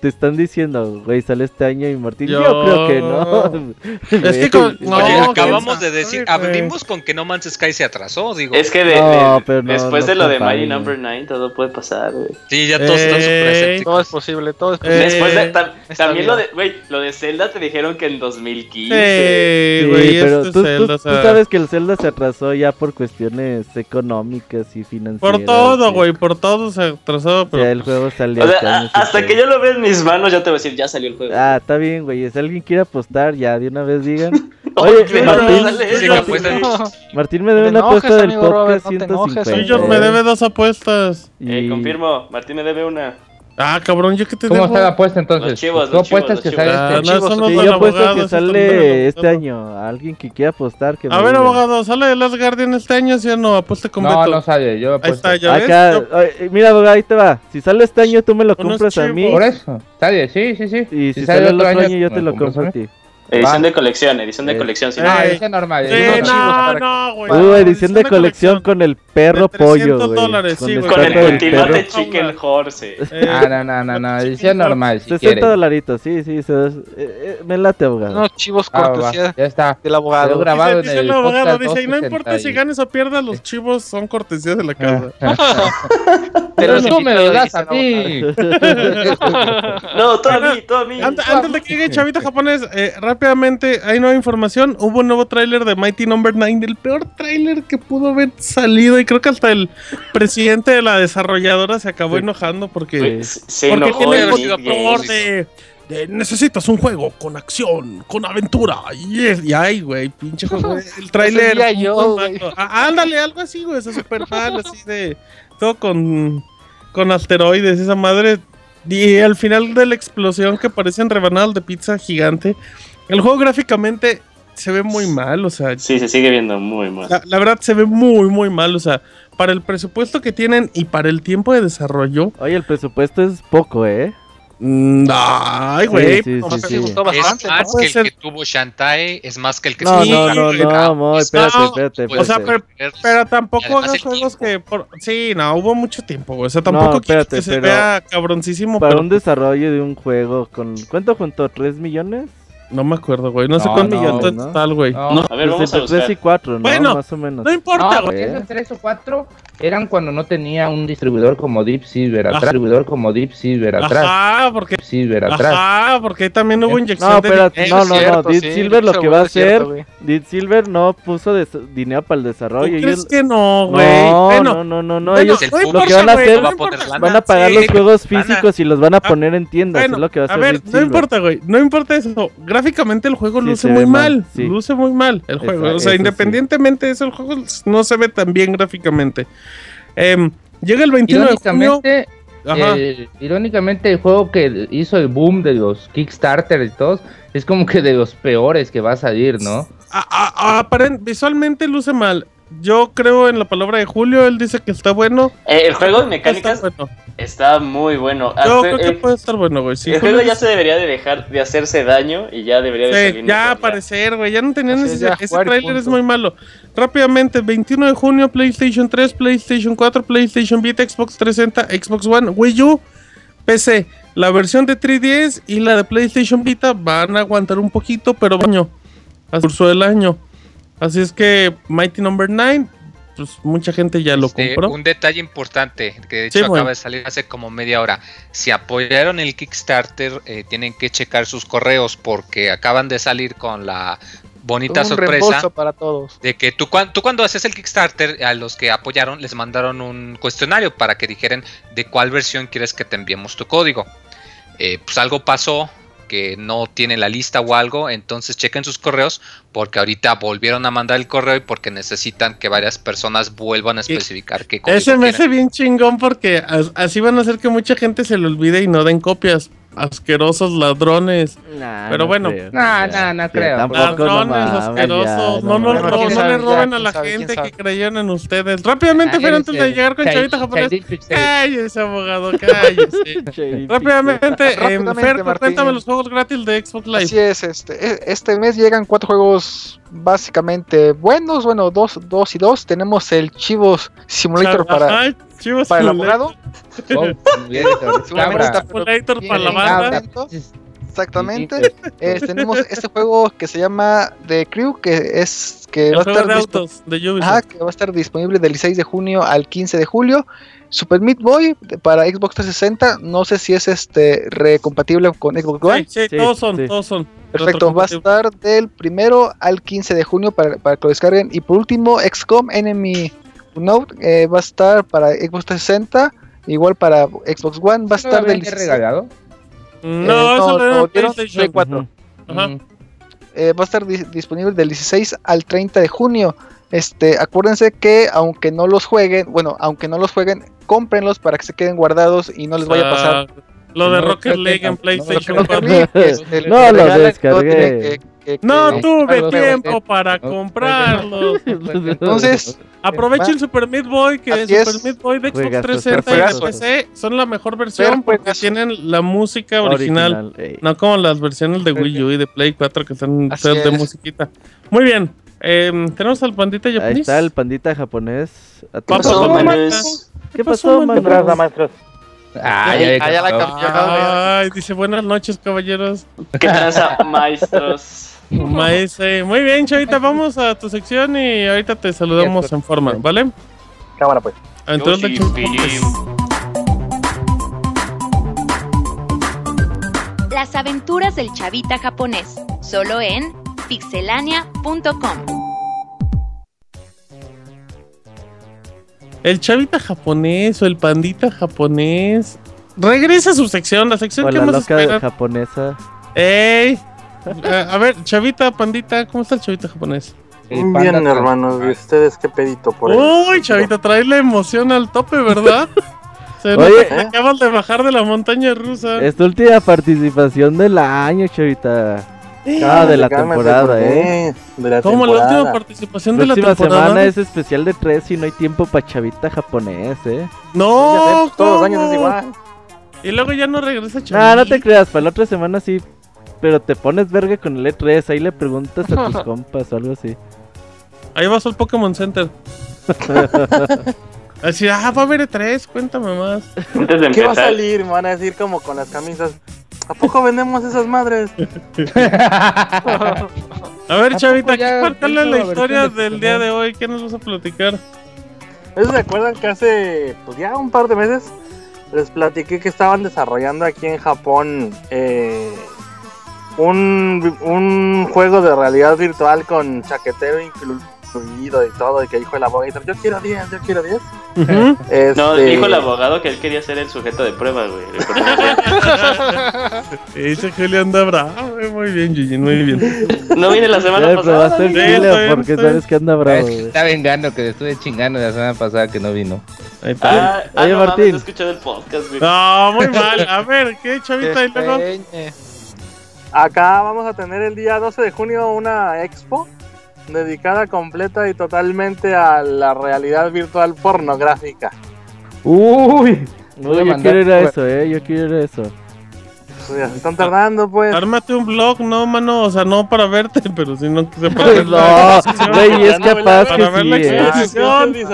te están diciendo, güey, sale este año y Martín, yo, Yo- creo que no. Es que con- no, Oye, quién acabamos de decir, abrimos con que No Man's Sky se atrasó, digo. Es que de, No, de- pero no, después no de lo de. Mighty Number 9 todo puede pasar, güey. Sí, ya todos están Ey. súper. Todo es posible, todo es Eh, posible. Después de, tam- está también bien. lo de, güey, lo de Zelda te dijeron que en 2015. Eh, Sí, güey, pero este tú, Zelda, sabes que el Zelda se atrasó ya por cuestiones económicas y financieras. Por todo, güey, por todo se atrasó. Pero sea, el juego salió O sea, hasta que yo lo vea en mis manos, ya te voy a decir, ya salió el juego. Ah, está bien, güey. Si alguien quiere apostar, ya de una vez digan. Oye, Oye, Martín, sí, apuesta. Martín me debe una enojes, apuesta del amigo Robert, podcast no te enojes, 150. Junior me debe dos apuestas. Eh, confirmo, Martín me debe una. Ah, cabrón, yo que te ¿Cómo debo. está la apuesta entonces? Los chivos, ¿Tú los chivos, apuestas que sale Ah, este no, son los del yo apuesto que sale este año. Alguien que quiera apostar. Que A ver, diga. abogado, ¿sale de Last Guardian este año? ¿Sí o no? Apueste con No, Beto. no sale, yo Ahí apuesto. está, ya ves. Acá, Yo- ay, mira, abogado, ahí te va. Si sale este año, tú me lo Unos compras a mí. Por eso, sale, sí, sí, sí. Y si, sale el otro año, yo te lo compro a ti. Edición Va. de colección, edición de Eh. colección. sí. Eh, No, es normal. Sí, chivos no, no, güey. Uh, no, edición de colección con el perro pollo, 300 güey. dólares, sí, la güey. Con el perro. chicken horse. Eh, Ah, no, no, no, no, edición normal, si 60 quieres. dolaritos, sí, sí. se- eh, eh, me late, abogado. Unos chivos Ah, cortesía ya está. del abogado. Quedó grabado Dice, en dice el el abogado, dice, y no importa si 261. ganes o pierdas, los chivos son cortesías de la casa. Pero tú sí, me lo das dice a mí. No, todo a mí, todo a mí. Antes, de que llegue Chavita Japonés, eh, rápidamente hay nueva información. Hubo un nuevo tráiler de Mighty Number 9, el peor tráiler que pudo haber salido. Y creo que hasta el presidente de la desarrolladora se acabó enojando porque, se porque enojó tiene el motor de, de necesitas un juego con acción, con aventura. Y, ay, güey, pinche juego. El tráiler. Ese yo. Ah, ándale, algo así, güey. Está súper mal, así de. Todo con, con asteroides, esa madre. Y al final de la explosión que parecen rebanadas de pizza gigante. El juego gráficamente se ve muy mal, o sea. Sí, se sigue viendo muy mal. La, la verdad se ve muy, muy mal, o sea. Para el presupuesto que tienen y para el tiempo de desarrollo. Oye, el presupuesto es poco, ¿eh? mm, Ay, güey. Sí, sí, no, sí, sí. gustó Es bastante, más ¿no? que el ser- que tuvo Shantae, es más que el que No, Sí, no, no, no, Moy, no, espérate, no, espérate, pues, O sea, espérate. pero, pero tampoco hagas juegos tiempo. que. por- sí, no, hubo mucho tiempo, güey. O sea, tampoco No, quiero espérate, que se vea cabroncísimo, Para pero un desarrollo de un juego con... ¿Cuánto juntó? ¿3 millones? No me acuerdo, güey. No, sé cuánto no, millón ¿no? total, güey. No, No, a ver, vamos a entre 3 y buscar. 4, ¿no? Bueno, Más o menos. No importa, No, güey. tres o cuatro eran cuando no tenía un distribuidor como Deep Silver Ajá. atrás. Distribuidor como Deep Silver atrás. Ajá, porque. Deep Silver atrás. Ajá, porque también hubo inyección No, de dinero. no, no, no. sí, Silver lo que va a hacer... Dead Silver no puso des- dinero para el ¿Tú desarrollo. crees ellos- que no, güey? No, bueno, no, no, no, no. bueno, ellos el lo que van a hacer- no va a. Van a pagar Sí, los juegos físicos y los van a Ah, poner en tiendas. Bueno, es lo que va a hacer a ver, no Silver. importa, güey. No importa eso. Gráficamente el juego Sí, luce muy mal. Luce muy mal el juego. O sea, independientemente de eso, el juego no se ve tan bien gráficamente. Em, llega el 21 de junio. Irónicamente, el juego que hizo el boom de los Kickstarter y todos es como que de los peores que va a salir, ¿no? A- a- a- aparen- visualmente luce mal. Yo creo en la palabra de Julio. Él dice que está bueno. Eh, el juego de Está mecánicas bueno. está muy bueno. Yo Hasta creo que el, puede estar bueno, güey. Sí, el Julio juego ya se debería de dejar de hacerse daño y ya debería de Sí, salir. ya aparecer, güey. Ya no tenía Así es, necesidad. ya, Ese tráiler es muy malo. Rápidamente, 21 de junio, PlayStation 3, PlayStation 4, PlayStation Vita, Xbox 360, Xbox One, Wii U, PC. La versión de 3DS y la de PlayStation Vita van a aguantar un poquito, pero baño. Curso del año. Así es que Mighty Number 9, pues mucha gente ya lo Este, compró. un detalle importante que de Sí, hecho bueno. acaba de salir hace como media hora. Si apoyaron el Kickstarter, eh, tienen que checar sus correos porque acaban de salir con la bonita Un sorpresa para todos. de que tú, tú cuando haces el Kickstarter, a los que apoyaron les mandaron un cuestionario para que dijeran de cuál versión quieres que te enviemos tu código. Eh, pues algo pasó que no tiene la lista o algo, entonces chequen sus correos porque ahorita volvieron a mandar el correo y porque necesitan que varias personas vuelvan a especificar qué Ese me hace bien chingón porque as- así van a hacer que mucha gente se le olvide y no den copias. Asquerosos ladrones. Nah, Pero no bueno. creo. No, no, no creo. No Ladrones mames, asquerosos. ya, no, no, no, no le roben ya, a la sabe, gente que creyeron en ustedes. Rápidamente, Fer, eres antes de llegar con Chavita Japonés. Cállese, abogado, cállese. Rápidamente, eh, Rápidamente, Fer, cuéntame los juegos gratis de Xbox Live. Así es, este, e- este mes llegan cuatro juegos básicamente buenos, bueno, dos, dos y dos. Tenemos el Chivos Simulator para, Chivas para el abogado. Simulator para la banda. Exactamente. Eh, tenemos este juego que se llama The Crew, que es que El va a estar de autos de Ubisoft. Ajá, que va a estar disponible del 6 de junio al 15 de julio. Super Meat Boy para Xbox 360, no sé si es este recompatible con Xbox One. Sí, sí, Sí, todos son, sí. todos son. Perfecto, va a estar del primero al 15 de junio para, para que lo descarguen. Y por último, XCOM Enemy Note eh, va a estar para Xbox 360, igual para Xbox One, va a estar del ¿Habían 16 regalado? No, Eh, eso no, dieron no, en dieron PlayStation. Play 4. Ajá. Mm. eh, va a estar dis- disponible del 16 al 30 de junio. Este, acuérdense que aunque no los jueguen, bueno, aunque no los jueguen, cómprenlos para que se queden guardados y no les vaya a pasar. Lo de No, Rocket League en PlayStation no, Rocket 4. League, este, No, lo descargué. que- No que- tuve tiempo para no, comprarlo. Entonces, Aprovechen Super Meat Boy, que Así Super es. Meat Boy de Xbox Juegazo, 360 y. PC son la mejor versión porque tienen la música original. No como las versiones de Wii U y de Play 4 que son de es. musiquita. Muy bien. em, tenemos al pandita Ahí japonés. está el pandita japonés. Papá, momento. manos. ¿Qué pasó, pasó, mano? Ah, Ahí- ya, la cambió. Ay, dice buenas noches, caballeros. ¿Qué tranza, maestros? Maese. Muy bien, Chavita, vamos a tu sección y ahorita te saludamos en forma, ¿vale? Cámara pues. Philip. Las aventuras del chavita japonés, solo en pixelania.com. El chavita japonés o el pandita japonés. Regresa a su sección, la sección O que la más loca esperan. japonesa. ¡Ey! A, a ver, chavita, pandita, ¿cómo está el chavita japonés? El Bien, hermanos, ¿y ustedes qué pedito por ahí? Uy, chavita, trae la emoción al tope, ¿verdad? Se Oye. nota que acabas de bajar de la montaña rusa. Es tu última participación del año, chavita. Ah, de la Cálmate, temporada, ¿por eh. De la Como la última participación de la temporada. semana es especial de tres y no hay tiempo para chavita japonés, eh. No, ves, todos los años es igual. Y luego ya no regresa chavita. no te creas, para la otra semana sí. Pero te pones verga con el E3, ahí le preguntas a tus compas o algo así. Ahí vas al Pokémon Center. Así, ah, va a haber tres, cuéntame más. Antes de ¿Qué va a salir? Me van a decir como con las camisas. ¿A poco vendemos esas madres? A ver, ¿A Chavita, cuéntale hizo la historia del día de hoy. ¿Qué nos vas a platicar? ¿Ustedes se acuerdan que hace pues ya un par de meses les platiqué que estaban desarrollando aquí en Japón eh, un, un juego de realidad virtual con chaquetero incluido y todo? Y que dijo el abogado, yo quiero 10, yo quiero 10. Ujú. Este, no, dijo el abogado que él quería ser el sujeto de prueba, güey. Dice Julio anda bravo. eh, Muy bien, Gigi, muy bien. No vine la semana Ya pasada. Sí, porque sabes que anda Es bravo, que güey. está vengando que le estuve chingando la semana pasada que no vino. Ahí está. Ah, ah, Oye, no Martín. mames, el podcast, güey. No, muy mal. A ver, ¿qué, Chavita? Y luego. Acá vamos a tener el día 12 de junio una expo dedicada completa y totalmente a la realidad virtual pornográfica. Uy, No, yo quiero ir a eso, eh. Yo quiero ir a eso. Pues ya se están tardando, pues. Ármate un blog, no, mano. O sea, no para verte, pero sino que se para ver No, güey, es capaz Para que ver sí, la eh. exposición. Martín,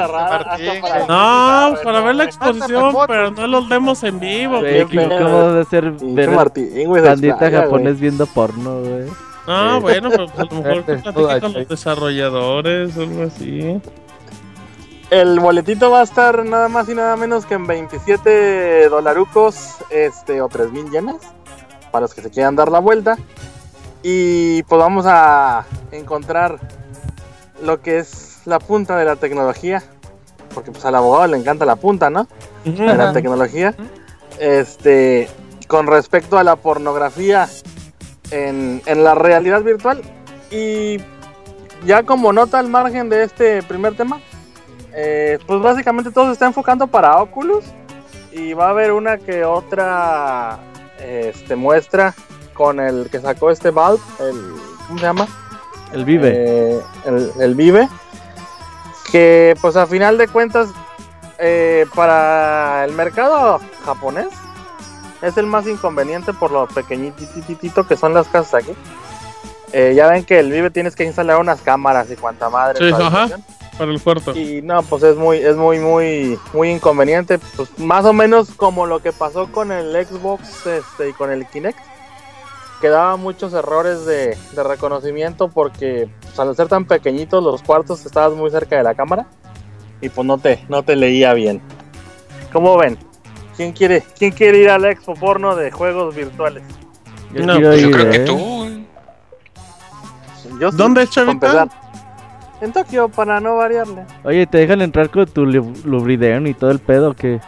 No, para ver la exposición, pero no los demos en vivo. Güey, qué ¿cómo pedo. ¿cómo va a ser ver Martín, güey, japonés viendo porno, güey? Ah, bueno, pero pues a lo mejor platique con los desarrolladores o algo así. El boletito va a estar nada más y nada menos que en 27 dolarucos este, o 3 mil yenes para los que se quieran dar la vuelta. Y pues vamos a encontrar lo que es la punta de la tecnología. Porque pues al abogado le encanta la punta, ¿no? De la tecnología. Este, con respecto a la pornografía en, en la realidad virtual. Y ya como nota al margen de este primer tema, eh, pues básicamente todo se está enfocando para Oculus. Y va a haber una que otra este, muestra con el que sacó este Valve, el, ¿cómo se llama? El Vive. Eh, el, el Vive. Que pues a final de cuentas, eh, para el mercado japonés, es el más inconveniente por lo pequeñitito que son las casas aquí. Eh, ya ven que el Vive tienes que instalar unas cámaras y cuanta madre. Sí, ajá. Para el cuarto. Y no, pues es muy, es muy, muy, muy inconveniente. Pues más o menos como lo que pasó con el Xbox este, y con el Kinect. Que daba muchos errores de, de reconocimiento porque pues, al ser tan pequeñitos los cuartos estabas muy cerca de la cámara. Y pues no te, no te leía bien. ¿Cómo ven? ¿Quién quiere, quién quiere ir al expo porno de juegos virtuales? Yo No, pues Yo ir, creo que ¿eh? tú. Yo ¿Dónde Chavita? En Tokio, para no variarle. Oye, ¿te dejan entrar con tu lu- Lubriderm y todo el pedo que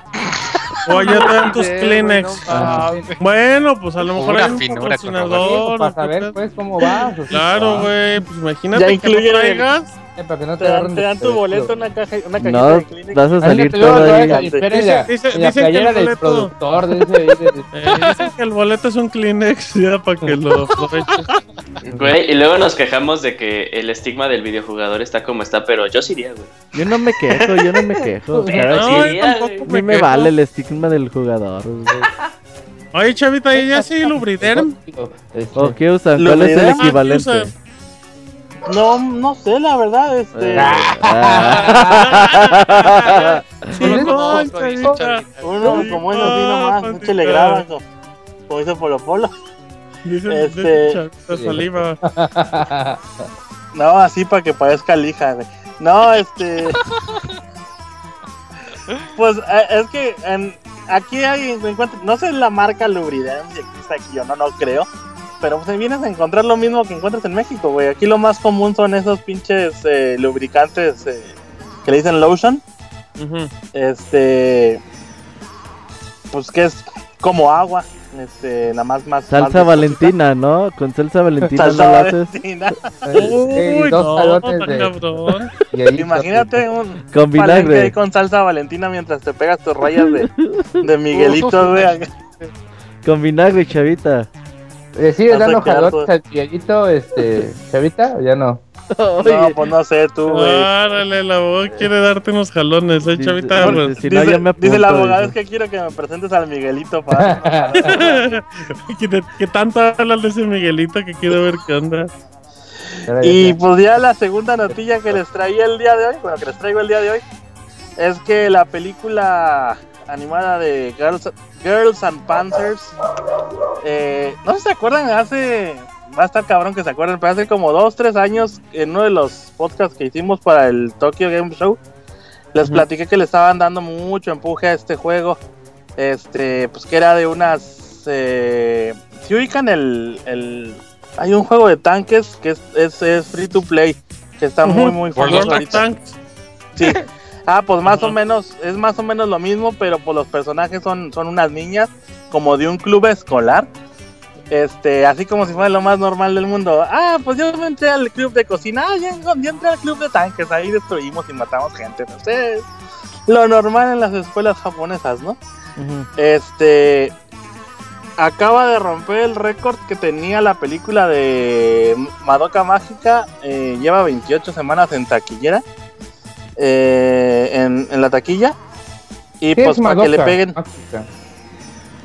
O ya te dan tus Sí, Kleenex. Ah, Bueno, pues a lo mejor hay un finura, patrocinador. para saber pues cómo vas. o sea, Claro, güey. Pues imagínate Ya que lo el- traigas. Eh, Para que no Te te dan, agarren te dan tu boleto, una, caja, una cajita no de Kleenex. vas a salir todo ahí? Dice- la- dice- en la dicen que el playera del boleto- productor, dice de- Eh, dicen que el boleto es un Kleenex ya para que lo aproveches. Güey, y luego nos quejamos de que el estigma del videojugador está como está, pero yo sí iría, güey. Yo no me quejo, yo no me quejo. Pero sí No, iría, güey. Me vale el estigma del jugador. güey. Oye, Chavita, ¿y ya sí Lubriderm? ¿O qué usan? ¿Cuál es el equivalente? No, no sé, la verdad, este... Ah. Uno como es así nomás, no se le graba, como, como dice Polo Polo. Dice Este- saliva. No, así para que parezca lija, güey. No, este... Pues eh, es que en- aquí hay, no sé la marca Lubriderm si existe aquí yo no, no creo. Pero pues vienes a encontrar lo mismo que encuentras en México, güey. Aquí lo más común son esos pinches eh, lubricantes eh, que le dicen lotion. Este. Pues que es como agua. Este, nada más, más. Salsa más. Valentina, ¿no? Con salsa Valentina Salsa no haces. Uy, dos no, de- cabrón. y ahí- Imagínate un Con vinagre. ahí con salsa Valentina mientras te pegas tus rayas de, de Miguelito, güey. Con vinagre, chavita. ¿Le sigues Vas a dando jalotes al Miguelito, este, Chavita, o ya no? No, pues no sé, tú, güey. Árale, la voz quiere darte unos jalones, eh, Chavita. sí, pues. Si no, dice, ya me dice el apunto, abogado, dice. es que quiero que me presentes al Miguelito para... ¿Qué, te- qué tanto hablas de ese Miguelito que quiero ver qué onda? Y pues ya la segunda notilla que les traía el día de hoy, bueno, que les traigo el día de hoy, es que la película animada de Girls, Girls and Panthers, eh, no sé si se acuerdan, hace, va a estar cabrón que se acuerden, pero hace como dos, tres años, en uno de los podcasts que hicimos para el Tokyo Game Show, les platiqué que le estaban dando mucho empuje a este juego, este, pues que era de unas, eh, si ubican el, el, hay un juego de tanques que es, es, es free to play, que está muy, Ujú. muy World famoso ahorita. Tanks. Sí. Ah, pues más o menos, es más o menos lo mismo, pero pues los personajes son, son unas niñas, como de un club escolar. Este, así como si fuera lo más normal del mundo. Ah, pues yo entré al club de cocina, ah, ya entré al club de tanques, ahí destruimos y matamos gente, no sé. Lo normal en las escuelas japonesas, ¿no? Este acaba de romper el récord que tenía la película de Madoka Mágica. eh, lleva 28 semanas en taquillera. Eh, en, en la taquilla. Y ¿Qué pues es para que le peguen.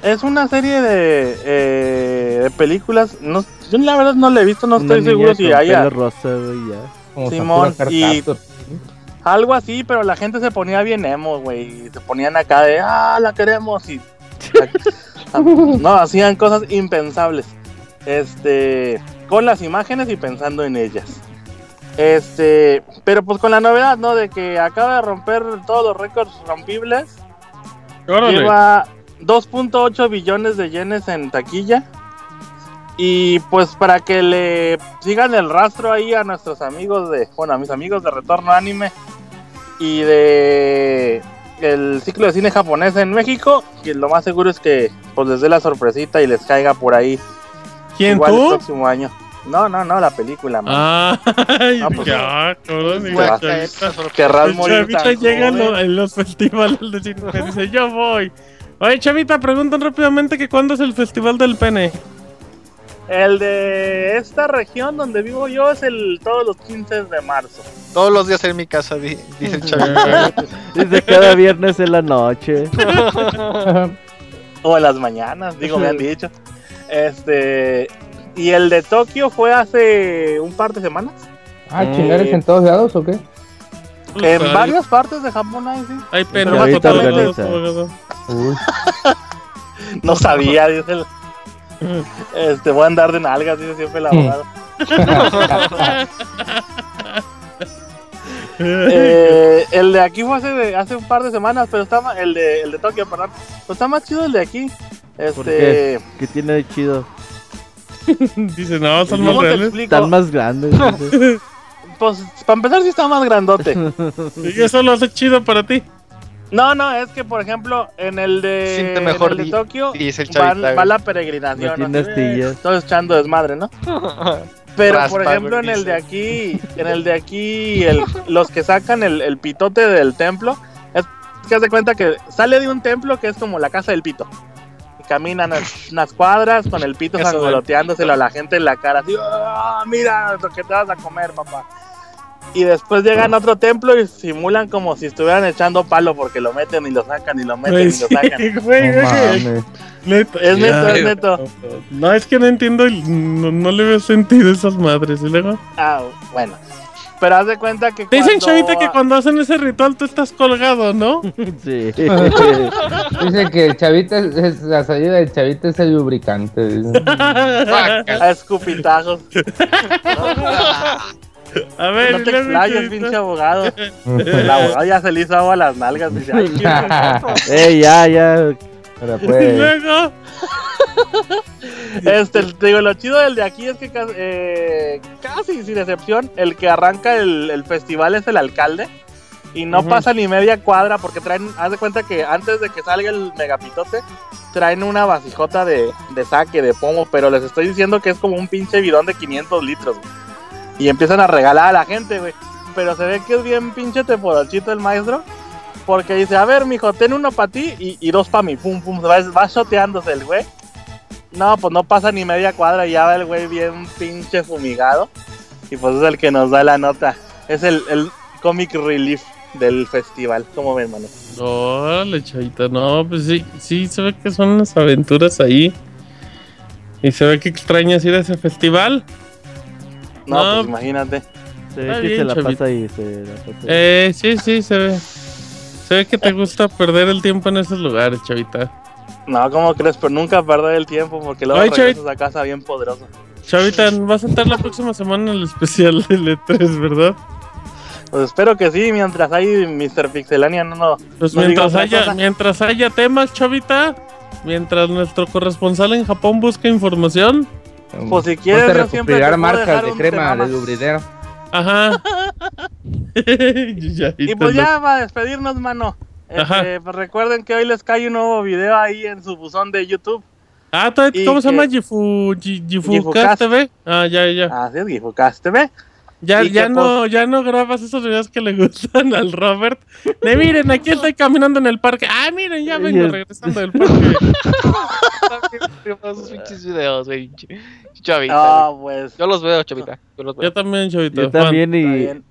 Es una serie de, eh, de películas. No, yo la verdad no la he visto, no Una estoy seguro si haya. rosa. Como Simón, y-. Algo así, pero la gente se ponía bien emo, güey. Se ponían acá de, ah, la queremos. Y no, hacían cosas impensables. Este, con las imágenes y pensando en ellas. Este, pero pues con la novedad, ¿no? De que acaba de romper todos los récords rompibles. Órale. Lleva 2.8 billones de yenes en taquilla. Y pues para que le sigan el rastro ahí a nuestros amigos de, bueno, a mis amigos de Retorno Anime y de el ciclo de cine japonés en México, que lo más seguro es que pues les dé la sorpresita y les caiga por ahí. ¿Quién, igual tú? el próximo año. No, no, no, la película, man. Ah, ay, No, pues, ya, cabrón, pues, chavita. Querrás El morir chavita tan llega en, joven. lo- en los festivales de cine y dice, yo voy. Oye, Chavita, preguntan rápidamente que cuándo es el festival del pene. El de esta región donde vivo yo es el todos los 15 de marzo. Todos los días en mi casa, di- dice el chavito. Dice cada viernes en la noche. O en las mañanas, digo, me han dicho. Este. Y el de Tokio fue hace un par de semanas. Ah, Eh, chingares en todos lados o qué? En varias partes de Japón hay, sí. Hay Pero. Uy. No sabía, dice el. Este, voy a andar de nalgas, dice siempre el abogado. Eh, el de aquí fue hace, de- hace un par de semanas, pero está el de, el de Tokio, perdón. Pero está más chido el de aquí. ¿Por Este. qué? ¿Qué tiene de chido? Dice, no, son más ¿Cómo te reales. Están más grandes. Pues, para empezar, sí está más grandote. Y eso lo hace chido para ti. No, no, es que por ejemplo, en el de, en mejor el de Tokio va, güey. la peregrinación. No tiene así, astillas. Todo echando desmadre, ¿no? Pero por ejemplo, en el de aquí, en el de aquí, el- los que sacan el, el pitote del templo, es que haz de cuenta que sale de un templo que es como la casa del pito. Caminan unas- unas cuadras con el pito sangoloteándoselo a la gente en la cara, así, "Ah, mira lo que te vas a comer, papá. Y después llegan a otro templo y simulan como si estuvieran echando palo porque lo meten y lo sacan y lo meten y lo sí, sacan. güey, No güey. mames. Neta, Es neto, ya. es neto. No, es que no entiendo, no, no le veo sentido a esas madres. ¿Y luego? Ah, bueno. Pero haz de cuenta que Te dicen, cuando- Chavita, que cuando hacen ese ritual tú estás colgado, ¿no? Sí. Dice que el chavita es, es- la salida del chavita es el lubricante. dice. A escupitajos. A ver, no te explayes, pinche abogado. El abogado ya se le hizo agua a las nalgas. Dice, ay, qué Ey, ya, ya. Y pues. luego, Este, te digo, lo chido del de aquí es que casi, eh, casi sin excepción, el que arranca el, el festival es el alcalde. Y no pasa ni media cuadra porque traen, haz de cuenta que antes de que salga el megapitote, traen una vasijota de, de saque, de pomo, pero les estoy diciendo que es como un pinche bidón de 500 litros. güey. Y empiezan a regalar a la gente, güey. Pero se ve que es bien pinche teporochito el maestro. Porque dice, a ver, mijo, ten uno para ti y, y dos para mí. Pum, pum, va, va shoteándose el güey. No, pues no pasa ni media cuadra y ya va el güey bien pinche fumigado. Y pues es el que nos da la nota. Es el, el comic relief del festival. ¿Cómo ven, mano? Órale, chavita, no, pues sí, sí, se ve que son unas aventuras ahí. Y se ve que extrañas ir a ese festival. No, No. pues imagínate. Se ve que bien, se la chavita. pasa ahí. Se la pasa ahí. Eh, sí, sí, se ve. Se ve que te gusta perder el tiempo en esos lugares, chavita. No, ¿cómo crees? Pero nunca perder el tiempo porque luego Ay, regresas a casa bien poderoso. Chavita, vas a estar la próxima semana en el especial del E3, ¿verdad? Pues espero que sí, mientras hay Mr. Pixelania no, no. Pues no mientras haya, mientras haya temas, chavita, mientras nuestro corresponsal en Japón busca información. Pues si quieres, Ponte a yo siempre te recopilar puedo marcas dejar de un crema tema de más. lubridera. Ajá. Y pues ya para despedirnos, mano. Este, pues recuerden que hoy les cae un nuevo video ahí en su buzón de YouTube. Ah, ¿cómo se llama? Gifu, Gi- Gifucast. TV. Ah, ya, ya. Así es, Gifucast TV. Ya, ya no, ya no grabas esos videos que le gustan al Robert. De miren, aquí estoy caminando en el parque. Ah, miren, ya vengo regresando del parque. esos pinches videos, güey. Chavita. Ah, pues. Yo los veo, chavita. Yo los veo. Yo también, chavito. Yo también Está y bien.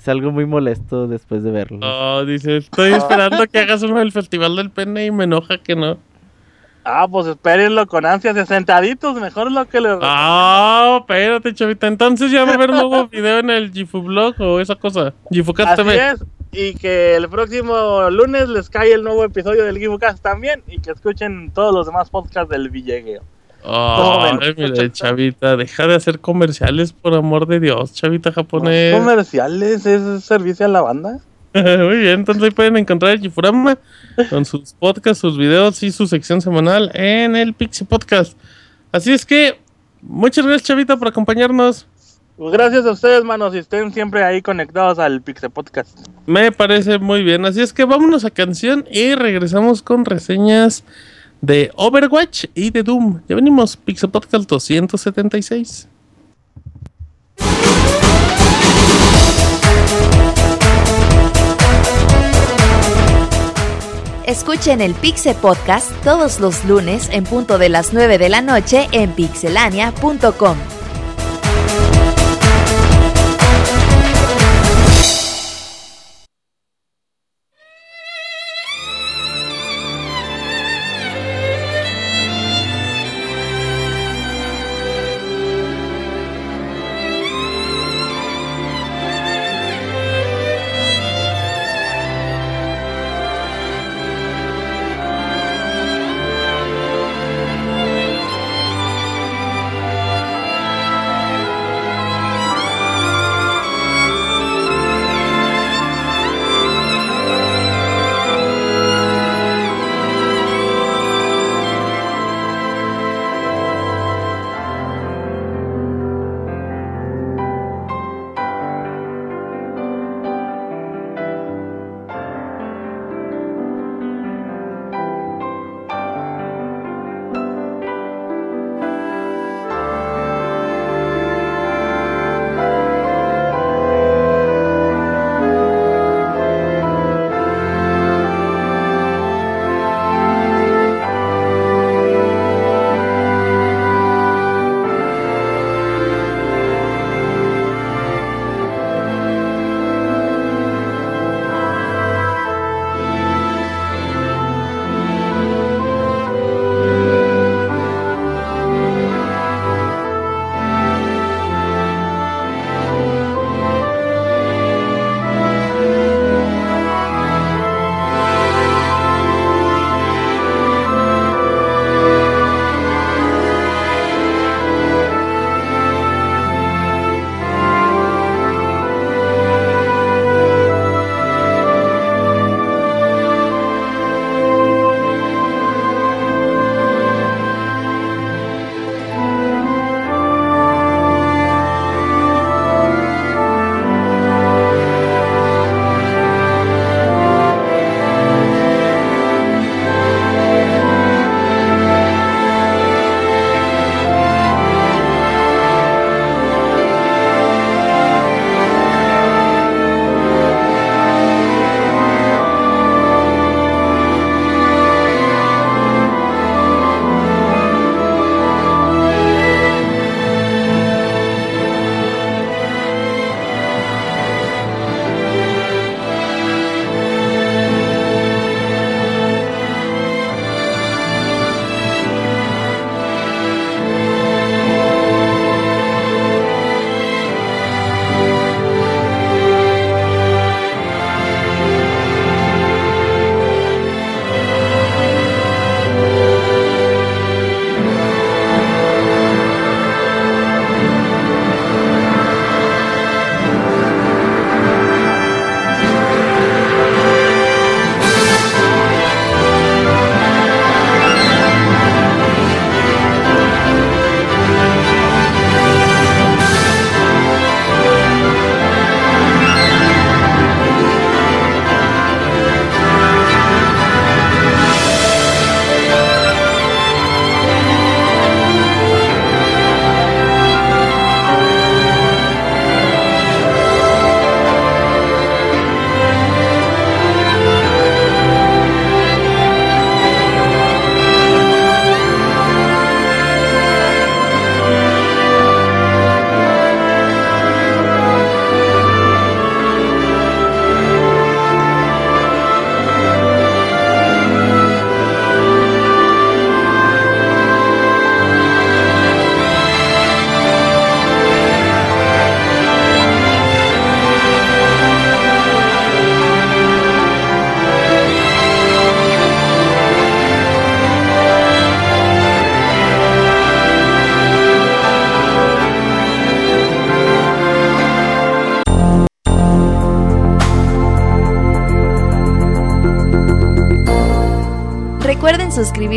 Salgo muy molesto después de verlo. Oh, dice, estoy esperando que hagas uno del Festival del Pene y me enoja que no. Ah, pues espérenlo con ansias de sentaditos, mejor lo que les... Ah, espérate, chavita. Entonces ya va a haber nuevo video en el Gifu Blog o esa cosa. Gifucast Así TV. es. Y que el próximo lunes les cae el nuevo episodio del Gifucast también. Y que escuchen todos los demás podcasts del Villegueo. Ay, menos. mire, Chavita, deja de hacer comerciales por amor de Dios, Chavita japonés. Comerciales, es servicio a la banda. Muy bien, entonces ahí pueden encontrar el Gifurama con sus podcasts, sus videos y su sección semanal en el Pixie Podcast. Así es que, muchas gracias, Chavita, por acompañarnos. Pues gracias a ustedes, manos, y estén siempre ahí conectados al Pixel Podcast. Me parece muy bien. Así es que vámonos a canción y regresamos con reseñas de Overwatch y de Doom. Ya venimos, Pixel Podcast 276. Escuchen el Pixe Podcast todos los lunes en punto de las 9 de la noche en pixelania.com.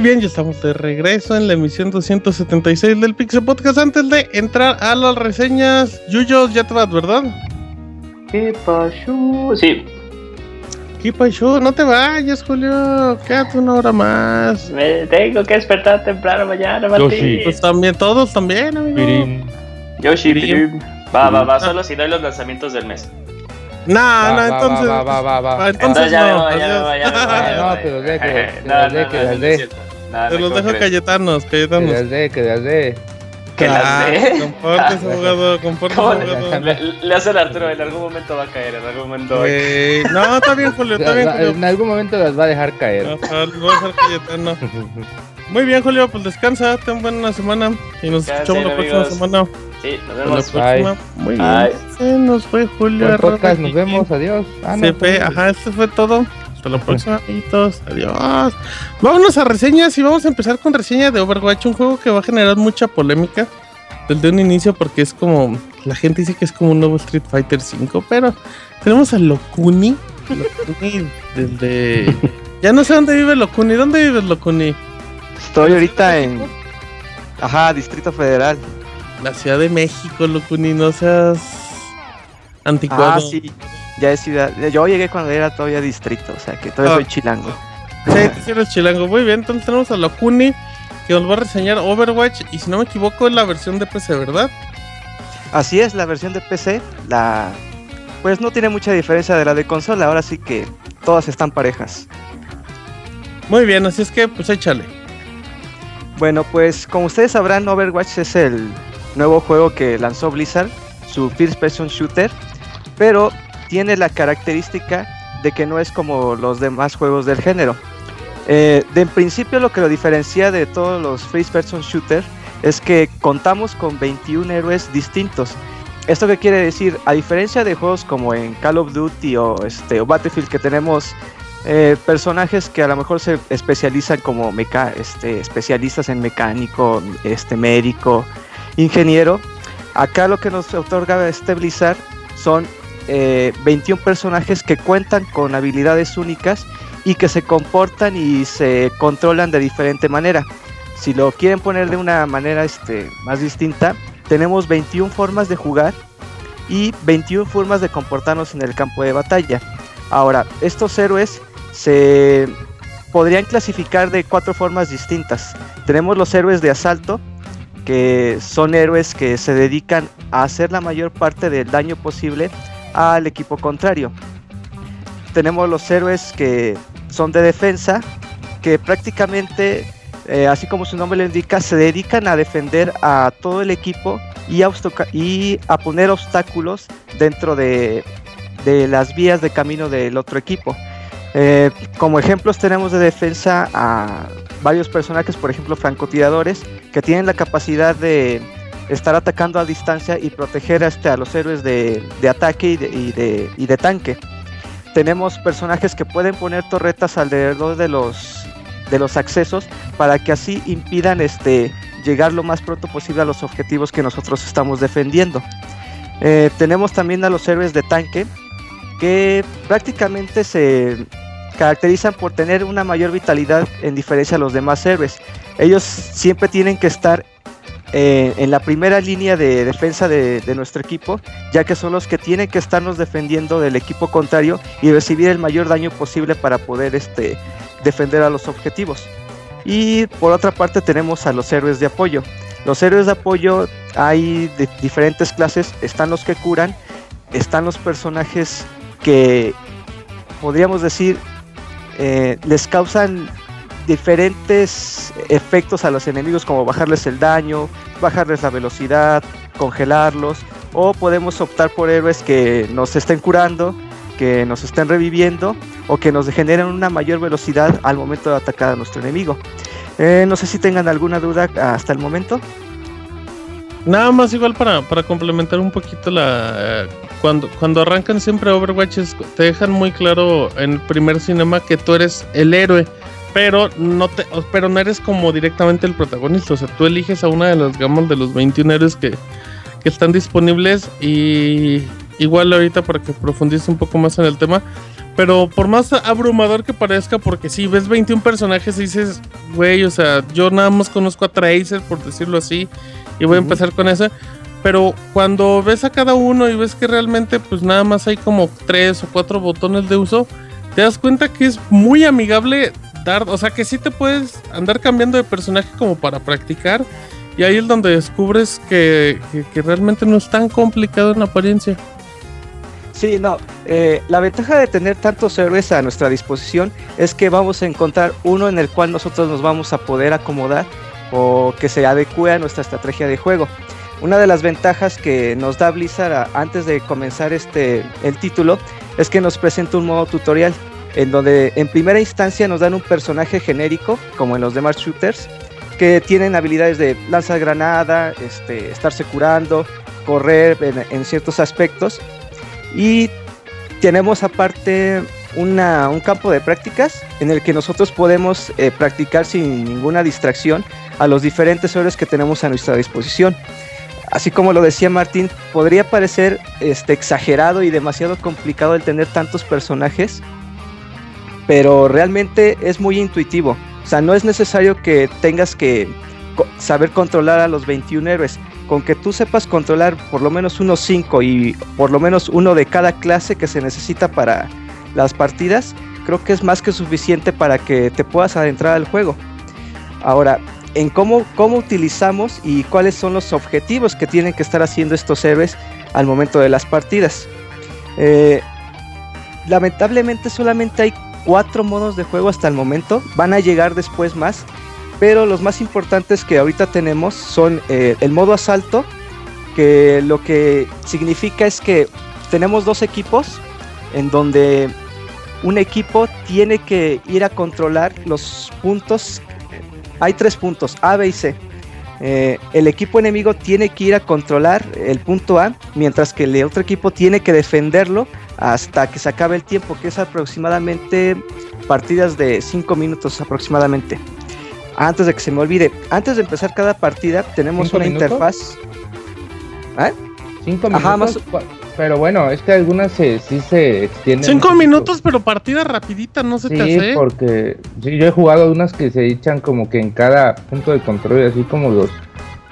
Muy bien, ya estamos de regreso en la emisión 276 del Pixel Podcast. Antes de entrar a las reseñas, Yuyos, ya te vas, ¿verdad? ¿Qué pasó? Sí, ¿Qué pasó? No te vayas, Julio. Quédate una hora más. me tengo que despertar temprano mañana, Martín. Pues también, todos también, amigo. Yoshi, Pirim. Pirim. Va, va, va, solo si doy los lanzamientos del mes. No, Va, no, va, entonces. va, va, va, va. Entonces Entonces ya me no. voy, ya me adiós. voy, ya me voy, ya me No, voy. los no No, Te los ¿cómo dejo crees? Cayetanos, Que Cayetanos. las dé, que las dé. Que las Ah, dé. Compórtese, abogado, compórtese, ¿Cómo le, abogado. le- le hace el Arturo? En algún momento va a caer, en algún momento va a caer. Eh, no, está bien, Julio, está bien, En Julio. algún momento las va a dejar caer. Ajá, les voy a dejar Cayetano. Muy bien, Julio, pues descansa, ten buena semana y nos Descansen, escuchamos la próxima amigos. semana. Sí, nos La vemos. próxima. Muy bien. Bye. Se nos fue Julio. Podcast, nos vemos, adiós. Ah, no, Se fue, pues, ajá, esto fue todo. Hasta la próxima, amiguitos. Adiós. Vámonos a reseñas y vamos a empezar con reseña de Overwatch, un juego que va a generar mucha polémica desde un inicio porque es como, la gente dice que es como un nuevo Street Fighter V, pero tenemos a Lokuni. Lokuni desde... Ya no sé dónde vive Lokuni. ¿Dónde vives Lokuni? Estoy ahorita en. Ajá, Distrito Federal. La Ciudad de México, Lokuni, no seas anticuado. Ah, sí. Ya es ciudad. Yo llegué cuando era todavía distrito, o sea que todavía Ah. soy chilango. Sí, sí eres chilango. Muy bien, entonces tenemos a Lokuni que nos va a reseñar Overwatch y si no me equivoco es la versión de PC, ¿verdad? Así es, la versión de PC, la. Pues no tiene mucha diferencia de la de consola, ahora sí que todas están parejas. Muy bien, así es que pues échale. Bueno, pues como ustedes sabrán, Overwatch es el nuevo juego que lanzó Blizzard, su first person shooter, pero tiene la característica de que no es como los demás juegos del género. Eh, de en principio lo que lo diferencia de todos los first person shooter es que contamos con 21 héroes distintos. ¿Esto qué quiere decir? A diferencia de juegos como en Call of Duty o, este, Battlefield que tenemos eh, personajes que a lo mejor se especializan como este, especialistas en mecánico, este, médico, ingeniero. Acá lo que nos otorga este Blizzard son eh, 21 personajes que cuentan con habilidades únicas y que se comportan y se controlan de diferente manera. Si lo quieren poner de una manera este, más distinta, tenemos 21 formas de jugar y 21 formas de comportarnos en el campo de batalla. Ahora, estos héroes se podrían clasificar de cuatro formas distintas. Tenemos los héroes de asalto, que son héroes que se dedican a hacer la mayor parte del daño posible al equipo contrario. Tenemos los héroes que son de defensa, que prácticamente, eh, así como su nombre lo indica, se dedican a defender a todo el equipo y a, y a poner obstáculos dentro de, de las vías de camino del otro equipo. Eh, como ejemplos tenemos de defensa a varios personajes, por ejemplo francotiradores, que tienen la capacidad de estar atacando a distancia y proteger este, a los héroes de, ataque y de, tanque. Tenemos personajes que pueden poner torretas alrededor de los, de los accesos para que así impidan este, llegar lo más pronto posible a los objetivos que nosotros estamos defendiendo. Eh, tenemos también a los héroes de tanque que prácticamente se caracterizan por tener una mayor vitalidad en diferencia a los demás héroes. Ellos siempre tienen que estar eh, en la primera línea de defensa de, nuestro equipo, ya que son los que tienen que estarnos defendiendo del equipo contrario y recibir el mayor daño posible para poder este, defender a los objetivos. Y por otra parte tenemos a los héroes de apoyo. Los héroes de apoyo hay de diferentes clases, están los que curan, están los personajes que podríamos decir eh, les causan diferentes efectos a los enemigos como bajarles el daño, bajarles la velocidad, congelarlos o podemos optar por héroes que nos estén curando, que nos estén reviviendo o que nos generen una mayor velocidad al momento de atacar a nuestro enemigo. Eh, no sé si tengan alguna duda hasta el momento. Nada más igual para, para complementar un poquito la... Cuando, cuando arrancan siempre Overwatch te dejan muy claro en el primer cinema que tú eres el héroe, pero no te, pero no eres como directamente el protagonista. O sea, tú eliges a una de las gamas de los 21 héroes que, que están disponibles y igual ahorita para que profundice un poco más en el tema. Pero por más abrumador que parezca, porque si ves 21 personajes y dices, güey, o sea, yo nada más conozco a Tracer, por decirlo así, y voy a empezar con esa. Pero cuando ves a cada uno y ves que realmente pues nada más hay como tres o cuatro botones de uso, te das cuenta que es muy amigable o sea que sí te puedes andar cambiando de personaje como para practicar. Y ahí es donde descubres que, que- realmente no es tan complicado en apariencia. Sí, no. eh, la ventaja de tener tantos héroes a nuestra disposición es que vamos a encontrar uno en el cual nosotros nos vamos a poder acomodar o que se adecue a nuestra estrategia de juego. Una de las ventajas que nos da Blizzard antes de comenzar este el título es que nos presenta un modo tutorial en donde en primera instancia nos dan un personaje genérico como en los demás shooters que tienen habilidades de lanzar granada, este, estarse curando, correr en- en ciertos aspectos y tenemos aparte una- un campo de prácticas en el que nosotros podemos eh, practicar sin ninguna distracción a los diferentes héroes que tenemos a nuestra disposición. Así como lo decía Martín, podría parecer este, exagerado y demasiado complicado el tener tantos personajes, pero realmente es muy intuitivo. O sea, no es necesario que tengas que saber controlar a los 21 héroes. Con que tú sepas controlar por lo menos unos 5 y por lo menos uno de cada clase que se necesita para las partidas, creo que es más que suficiente para que te puedas adentrar al juego. Ahora, en cómo, cómo utilizamos y cuáles son los objetivos que tienen que estar haciendo estos héroes al momento de las partidas. Eh, lamentablemente solamente hay cuatro modos de juego hasta el momento. Van a llegar después más. Pero los más importantes que ahorita tenemos son eh, el modo asalto, que lo que significa es que tenemos dos equipos en donde un equipo tiene que ir a controlar los puntos. Hay tres puntos, A, B y C. Eh, el equipo enemigo tiene que ir a controlar el punto A, mientras que el otro equipo tiene que defenderlo hasta que se acabe el tiempo, que es aproximadamente partidas de 5 minutos aproximadamente. Antes de que se me olvide, antes de empezar cada partida tenemos ¿Cinco una minutos? interfaz. ¿Ah? Cinco Ajá, minutos. Pero bueno, es que algunas se, sí se extienden. Cinco minutos, pero partida rapidita, no se te Sí, hace. porque sí, yo he jugado unas que se echan como que en cada punto de control, así como los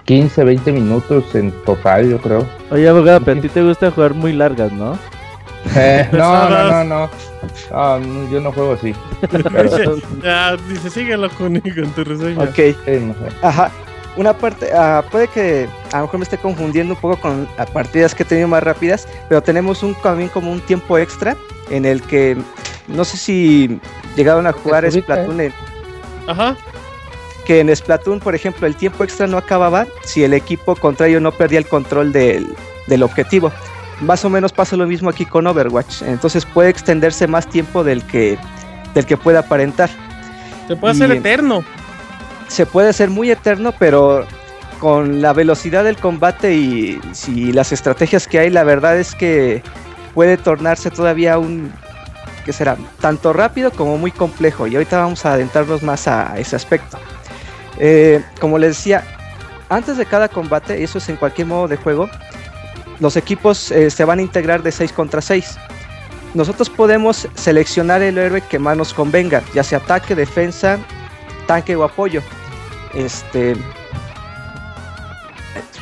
15, 20 minutos en total, yo creo. Oye, abogado, pero a ti te gusta jugar muy largas, ¿no? Eh, no, no, no, no. Ah, no, yo no juego así. Pero- ya, dice, síguelo con, con tu reseña. Ok. Ajá. Una parte, ah, puede que a lo mejor me esté confundiendo un poco con las partidas que he tenido más rápidas, pero tenemos un también como un tiempo extra en el que no sé si llegaron a jugar Splatoon. en- Ajá. Que en Splatoon, por ejemplo, el tiempo extra no acababa si el equipo contrario no perdía el control del, del objetivo. Más o menos pasa lo mismo aquí con Overwatch. Entonces puede extenderse más tiempo del que, del que pueda aparentar. Se puede hacer Y- eterno. se puede hacer muy eterno, pero con la velocidad del combate y si las estrategias que hay, la verdad es que puede tornarse todavía un que será tanto rápido como muy complejo. Y ahorita vamos a adentrarnos más a ese aspecto. Eh, como les decía, antes de cada combate, eso es en cualquier modo de juego, los equipos eh, se van a integrar de 6 contra 6. Nosotros podemos seleccionar el héroe que más nos convenga, ya sea ataque, defensa, tanque o apoyo. Este.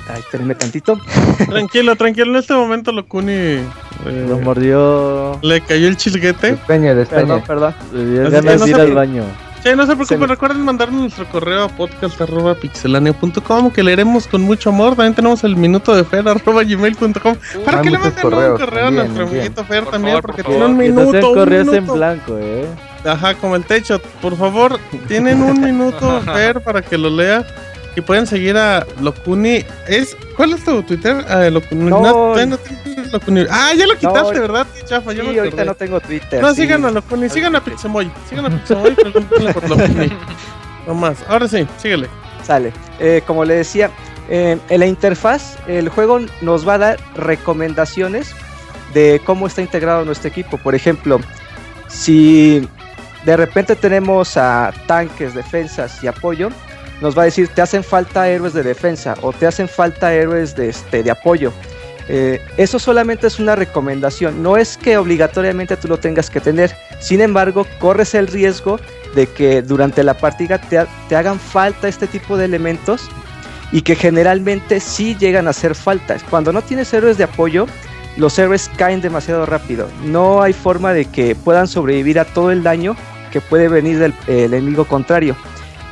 Ay, espérenme tantito. Tranquilo, tranquilo. En este momento lo Kuni. eh, Lo mordió. Le cayó el chilguete. Despeñe, despeñe. Perdón, perdón. Que no al baño. Sí, no se preocupen, recuerden mandarnos nuestro correo a podcast.pixelania.com que leeremos con mucho amor. También tenemos el minuto de fer arroba gmail.com para Hay que le manden un correo a nuestro bien. amiguito Fer Por también favor, porque por tiene un minuto. un correos en blanco, eh. Ajá, como el techo. Por favor, tienen un minuto, Fer, para que lo lea. Y pueden seguir a Locuni. ¿Es, ¿Cuál es tu Twitter? Ah, Locuni. No. todavía no tienes Locuni. Ah, ya lo quitaste, No. ¿verdad? Chafa, Sí, ahorita acordé. no tengo Twitter. No, sí. sigan a Locuni, sigan a Pixemoy. Sigan a Pixemoy pregúntenle por Locuni. No más. Ahora sí, síguele. Sale. Eh, como le decía, Eh, en la interfaz, el juego nos va a dar recomendaciones de cómo está integrado nuestro equipo. Por ejemplo, si de repente tenemos a tanques, defensas y apoyo, nos va a decir te hacen falta héroes de defensa o te hacen falta héroes de, este, de apoyo. Eh, eso solamente es una recomendación, no es que obligatoriamente tú lo tengas que tener. Sin embargo, corres el riesgo de que durante la partida te, te hagan falta este tipo de elementos y que generalmente sí llegan a hacer falta. Cuando no tienes héroes de apoyo, los héroes caen demasiado rápido. No hay forma de que puedan sobrevivir a todo el daño que puede venir del el enemigo contrario.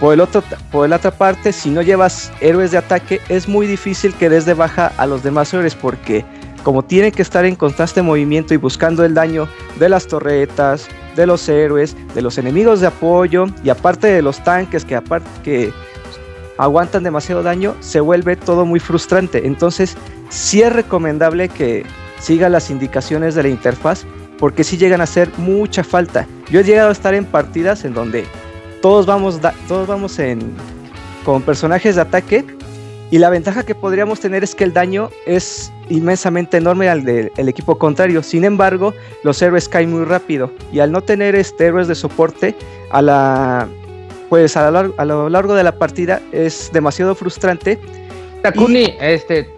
Por, el otro, por la otra parte, si no llevas héroes de ataque, es muy difícil que des de baja a los demás héroes porque como tienen que estar en constante movimiento y buscando el daño de las torretas, de los héroes, de los enemigos de apoyo y aparte de los tanques que aparte que aguantan demasiado daño, se vuelve todo muy frustrante. Entonces, sí es recomendable que siga las indicaciones de la interfaz porque sí llegan a hacer mucha falta. Yo he llegado a estar en partidas en donde todos vamos, todos vamos en, con personajes de ataque y la ventaja que podríamos tener es que el daño es inmensamente enorme al del el equipo contrario. Sin embargo, los héroes caen muy rápido y al no tener este héroes de soporte a la pues a lo largo de la partida es demasiado frustrante. Takuni, este,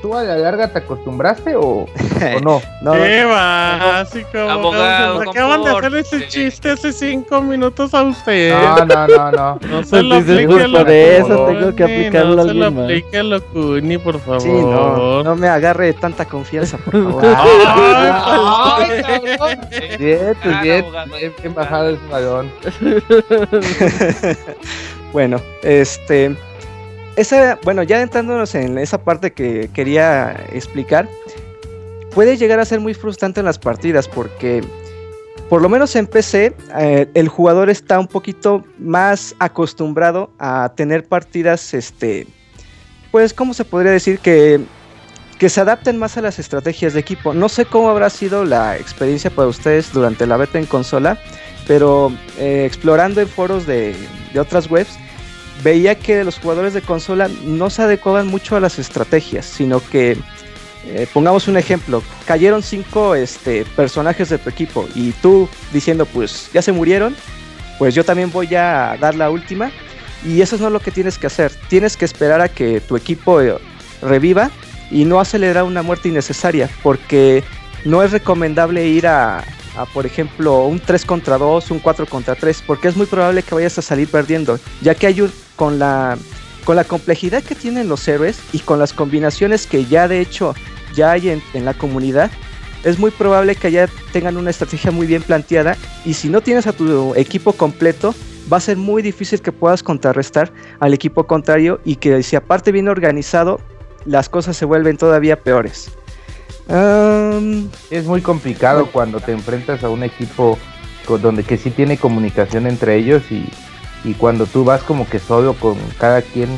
¿tú a la larga te acostumbraste o, o no? No, ¡Qué básico! Abogado, Nos acaban de hacer ese chiste hace cinco minutos a usted. No, no, no, no. No se lo Pues aplique a por eso tengo que aplicarlo a No se lo aplique a Locuni, por favor. Sí, no, no me agarre tanta confianza, por favor. Ay, cabrón. Bien, pues bien, bien, bien bajado ese balón. bueno, este. Esa, bueno, ya entrándonos en esa parte que quería explicar, puede llegar a ser muy frustrante en las partidas porque, por lo menos en PC, eh, el jugador está un poquito más acostumbrado a tener partidas, este, pues, ¿cómo se podría decir? Que, que se adapten más a las estrategias de equipo. No sé cómo habrá sido la experiencia para ustedes durante la beta en consola, pero eh, explorando en foros de, de otras webs, veía que los jugadores de consola no se adecuaban mucho a las estrategias, sino que, eh, pongamos un ejemplo, cayeron cinco este, personajes de tu equipo y tú diciendo, pues ya se murieron, pues yo también voy a dar la última. Y eso no es lo que tienes que hacer. Tienes que esperar a que tu equipo eh, reviva y no acelerar una muerte innecesaria, porque no es recomendable ir a, por ejemplo, un 3 contra 2, un 4 contra 3, porque es muy probable que vayas a salir perdiendo, ya que hay un, con la con la complejidad que tienen los héroes y con las combinaciones que ya de hecho ya hay en, en la comunidad, es muy probable que ya tengan una estrategia muy bien planteada y si no tienes a tu equipo completo, va a ser muy difícil que puedas contrarrestar al equipo contrario y que si aparte viene organizado, las cosas se vuelven todavía peores. Um, Es muy complicado cuando te enfrentas a un equipo con- donde que sí tiene comunicación entre ellos y, y cuando tú vas como que solo con cada quien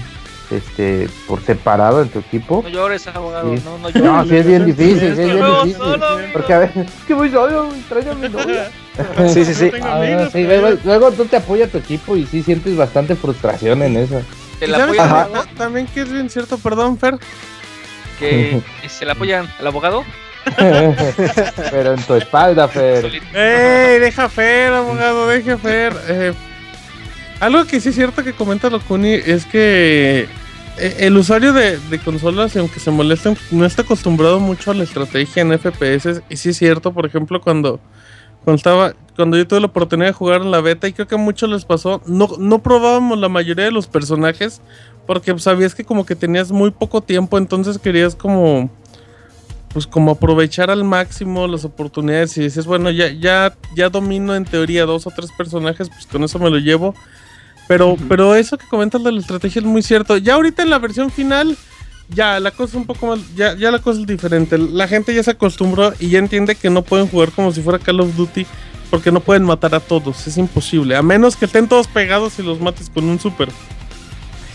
este por separado en tu equipo. No llores, abogado. Sí. No, no llores. No, sí es bien difícil, sí es bien Solo, difícil. solo, Porque a veces, es que voy solo, traigo a mi novia. Sí, sí, sí. Ah, sí, luego, luego tú te apoyas a tu equipo y sí sientes bastante frustración en eso. Te ¿Y la ta- también que es bien cierto, perdón, Fer. Que se le apoyan al abogado. Pero en tu espalda, Fer. ¡Ey! Deja Fer, abogado, deja Fer. Eh, algo que sí es cierto que comenta Locuni es que eh, el usuario de, de consolas, aunque se molesten, no está acostumbrado mucho a la estrategia en FPS. Y sí es cierto, por ejemplo, cuando, cuando estaba. Cuando yo tuve la oportunidad de jugar en la beta, y creo que a muchos les pasó, no, no probábamos la mayoría de los personajes. Porque sabías que como que tenías muy poco tiempo, entonces querías como pues como aprovechar al máximo las oportunidades y dices, bueno, ya, ya, ya domino en teoría dos o tres personajes, pues con eso me lo llevo. Pero, pero eso que comentas de la estrategia es muy cierto. Ya ahorita en la versión final, ya la cosa es un poco más, ya, ya la cosa es diferente. La gente ya se acostumbró y ya entiende que no pueden jugar como si fuera Call of Duty, porque no pueden matar a todos, es imposible. A menos que estén todos pegados y los mates con un super.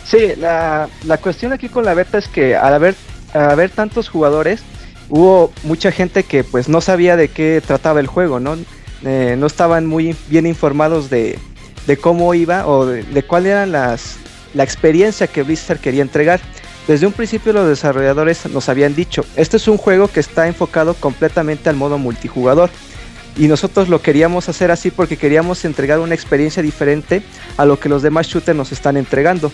Sí, la, la cuestión aquí con la beta es que al haber, al haber tantos jugadores, hubo mucha gente que pues no sabía de qué trataba el juego, ¿no? Eh, no estaban muy bien informados de, de cómo iba o de, cuál era las, la experiencia que Blizzard quería entregar. Desde un principio los desarrolladores nos habían dicho, este es un juego que está enfocado completamente al modo multijugador. Y nosotros lo queríamos hacer así porque queríamos entregar una experiencia diferente a lo que los demás shooters nos están entregando.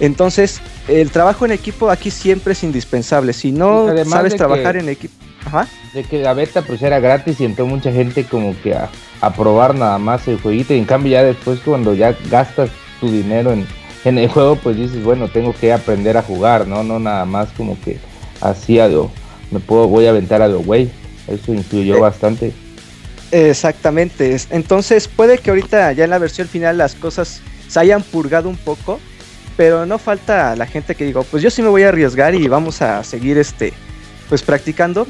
Entonces, el trabajo en equipo aquí siempre es indispensable. Si no Además sabes trabajar que- en equipo... Ajá. De que la beta pues era gratis y entró mucha gente como que a, a probar nada más el jueguito y en cambio ya después cuando ya gastas tu dinero en, en el juego pues dices bueno tengo que aprender a jugar, ¿no? No nada más como que así a lo, me puedo, voy a aventar a lo güey. Eso influyó Eh, bastante. Exactamente. es- Entonces puede que ahorita ya en la versión final las cosas se hayan purgado un poco, pero no falta la gente que digo, pues yo sí me voy a arriesgar y vamos a seguir este, pues practicando.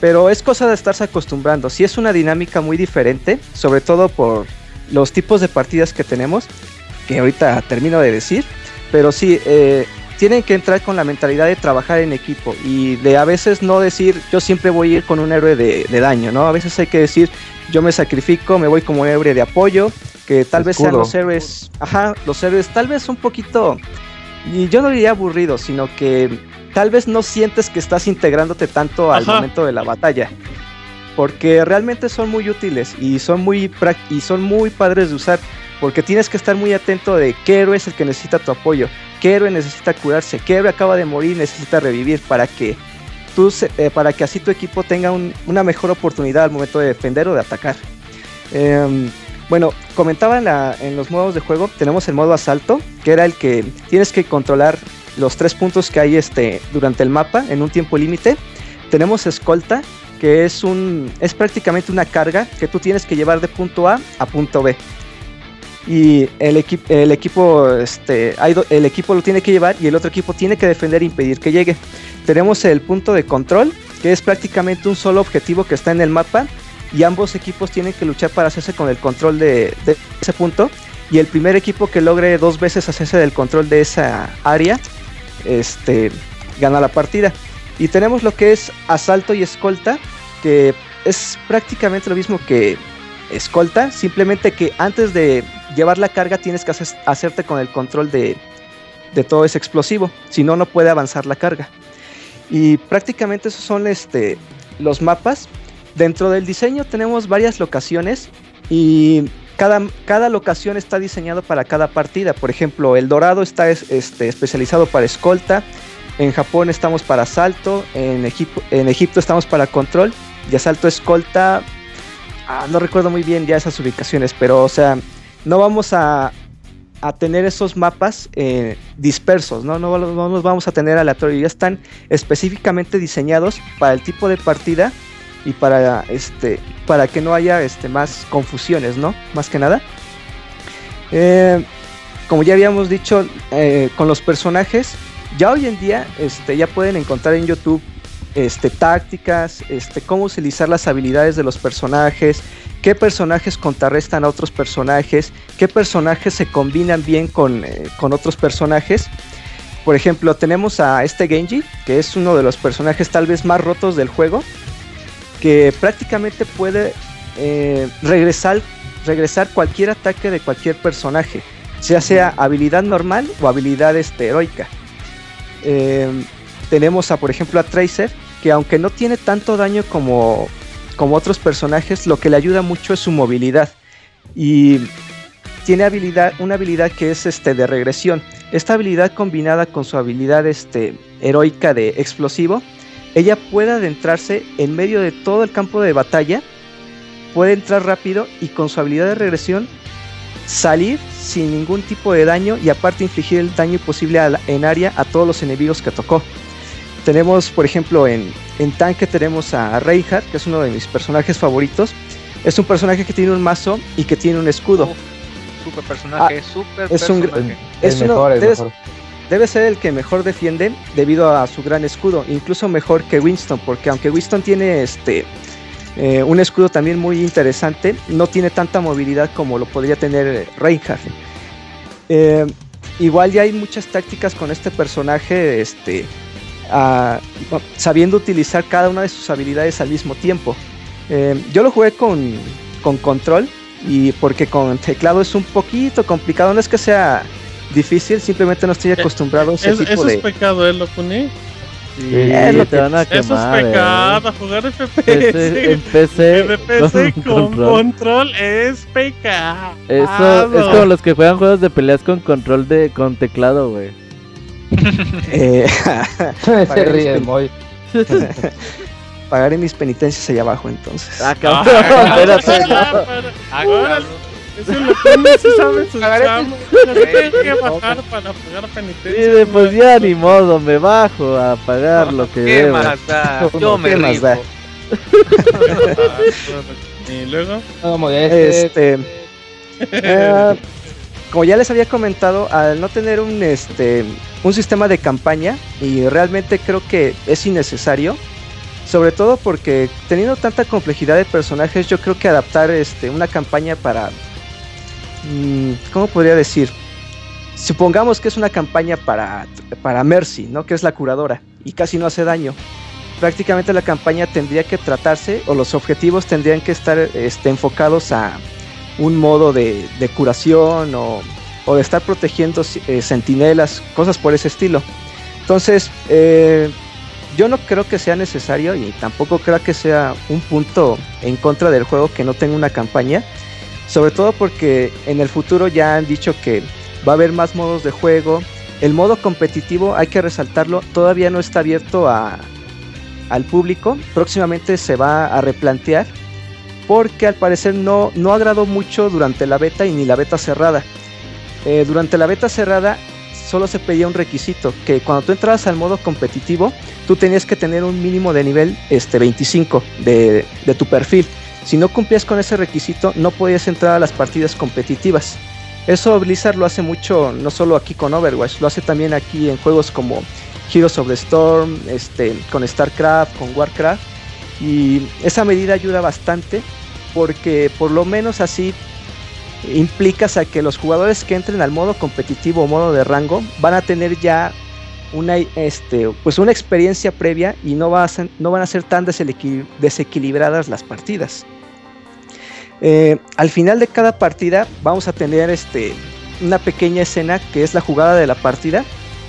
Pero es cosa de estarse acostumbrando. Si es una dinámica muy diferente, sobre todo por los tipos de partidas que tenemos, que ahorita termino de decir. Pero sí, eh, tienen que entrar con la mentalidad de trabajar en equipo y de a veces no decir yo siempre voy a ir con un héroe de, de daño, ¿no? A veces hay que decir yo me sacrifico, me voy como héroe de apoyo, que tal vez sean los héroes, ajá, los héroes tal vez un poquito, y yo no diría aburridos, sino que tal vez no sientes que estás integrándote tanto al Ajá. momento de la batalla. Porque realmente son muy útiles y son muy, y son muy padres de usar. Porque tienes que estar muy atento de qué héroe es el que necesita tu apoyo, qué héroe necesita curarse, qué héroe acaba de morir y necesita revivir para que tú eh, para que así tu equipo tenga un- una mejor oportunidad al momento de defender o de atacar. Em, bueno, comentaba en, los modos de juego, tenemos el modo asalto, que era el que tienes que controlar los tres puntos que hay este, durante el mapa en un tiempo límite. Tenemos escolta, que es, un, es prácticamente una carga que tú tienes que llevar de punto A a punto B. Y el, el equipo este, el equipo lo tiene que llevar y el otro equipo tiene que defender e impedir que llegue. Tenemos el punto de control, que es prácticamente un solo objetivo que está en el mapa y ambos equipos tienen que luchar para hacerse con el control de, ese punto. Y el primer equipo que logre dos veces hacerse del control de esa área, este, gana la partida. Y tenemos lo que es asalto y escolta, que es prácticamente lo mismo que escolta, simplemente que antes de llevar la carga tienes que hacer- hacerte con el control de todo ese explosivo, si no, no puede avanzar la carga. Y prácticamente esos son este, los mapas. Dentro del diseño tenemos varias locaciones y cada, cada locación está diseñado para cada partida. Por ejemplo, el dorado está es- este, especializado para escolta, en Japón estamos para asalto, en, en Egipto estamos para control y asalto escolta. ah, no recuerdo muy bien ya esas ubicaciones, pero o sea, no vamos a, a tener esos mapas eh, dispersos, ¿no? No, no nos vamos a tener aleatorios, ya están específicamente diseñados para el tipo de partida y para este para que no haya este más confusiones, ¿no? Más que nada. Eh, como ya habíamos dicho, eh, con los personajes, ya hoy en día este, ya pueden encontrar en YouTube este, tácticas, este, cómo utilizar las habilidades de los personajes, qué personajes contrarrestan a otros personajes, qué personajes se combinan bien con, eh, con otros personajes. Por ejemplo, tenemos a este Genji, que es uno de los personajes tal vez más rotos del juego, que prácticamente puede eh, regresar, regresar cualquier ataque de cualquier personaje, ya sea habilidad normal o habilidad este, heroica. Eh, tenemos a, por ejemplo, a Tracer, que aunque no tiene tanto daño como, como otros personajes, lo que le ayuda mucho es su movilidad. Y tiene habilidad, una habilidad que es este, de regresión. Esta habilidad combinada con su habilidad este, heroica de explosivo, ella puede adentrarse en medio de todo el campo de batalla, puede entrar rápido y con su habilidad de regresión salir sin ningún tipo de daño y aparte infligir el daño posible en área a todos los enemigos que tocó. Tenemos, por ejemplo, en, en tanque tenemos a Reinhardt, que es uno de mis personajes favoritos. Es un personaje que tiene un mazo y que tiene un escudo. Super personaje, Ah, super es un personaje. es el uno- mejor, el debe, mejor. debe ser el que mejor defiende debido a su gran escudo, incluso mejor que Winston, porque aunque Winston tiene este eh, un escudo también muy interesante, no tiene tanta movilidad como lo podría tener Reinhardt. Eh, igual ya hay muchas tácticas con este personaje, este, sabiendo utilizar cada una de sus habilidades al mismo tiempo. Eh, yo lo jugué con, con control y porque con teclado es un poquito complicado, no es que sea difícil, simplemente no estoy acostumbrado a ese Es- tipo eso de... es pecado, ¿eh? Lo pone. Sí, es lo te van a Eso es quemar. eh. pecado, jugar FPS. En PC En PC con con control. control es pecado. Eso es como los que juegan juegos de peleas con control de con teclado, güey. Eh, Se ríe, Moy. Pagaré mis penitencias allá abajo entonces. Ah, cabrón, espérate, no. Ahora, eso lo sabe tiene que bajar para pagar penitencia. pues ya ni modo, me bajo a pagar lo que ¿Qué debo. más da? Yo me ¿Qué más rifo. da? Y luego. Este- Este, eh, como ya les había comentado, al no tener un este un sistema de campaña y realmente creo que es innecesario, sobre todo porque teniendo tanta complejidad de personajes, yo creo que adaptar este una campaña para mm, ¿cómo podría decir? Supongamos que es una campaña para para Mercy, ¿no? Que es la curadora y casi no hace daño. Prácticamente la campaña tendría que tratarse o los objetivos tendrían que estar este, enfocados a un modo de, de curación o, o de estar protegiendo eh, sentinelas, cosas por ese estilo. Entonces, eh, yo no creo que sea necesario y tampoco creo que sea un punto en contra del juego que no tenga una campaña. Sobre todo porque en el futuro ya han dicho que va a haber más modos de juego. El modo competitivo, hay que resaltarlo, todavía no está abierto a, al público. Próximamente se va a replantear porque al parecer no, no agradó mucho durante la beta y ni la beta cerrada. Eh, durante la beta cerrada solo se pedía un requisito, que cuando tú entrabas al modo competitivo, tú tenías que tener un mínimo de nivel este, 25 de, de tu perfil. Si no cumplías con ese requisito, no podías entrar a las partidas competitivas. Eso Blizzard lo hace mucho, no solo aquí con Overwatch, lo hace también aquí en juegos como Heroes of the Storm, este, con StarCraft, con Warcraft. Y esa medida ayuda bastante porque por lo menos así implicas a que los jugadores que entren al modo competitivo o modo de rango van a tener ya una, este, pues una experiencia previa y no, no van a ser tan desequil- desequilibradas las partidas. Eh, al final de cada partida vamos a tener este, una pequeña escena que es la jugada de la partida,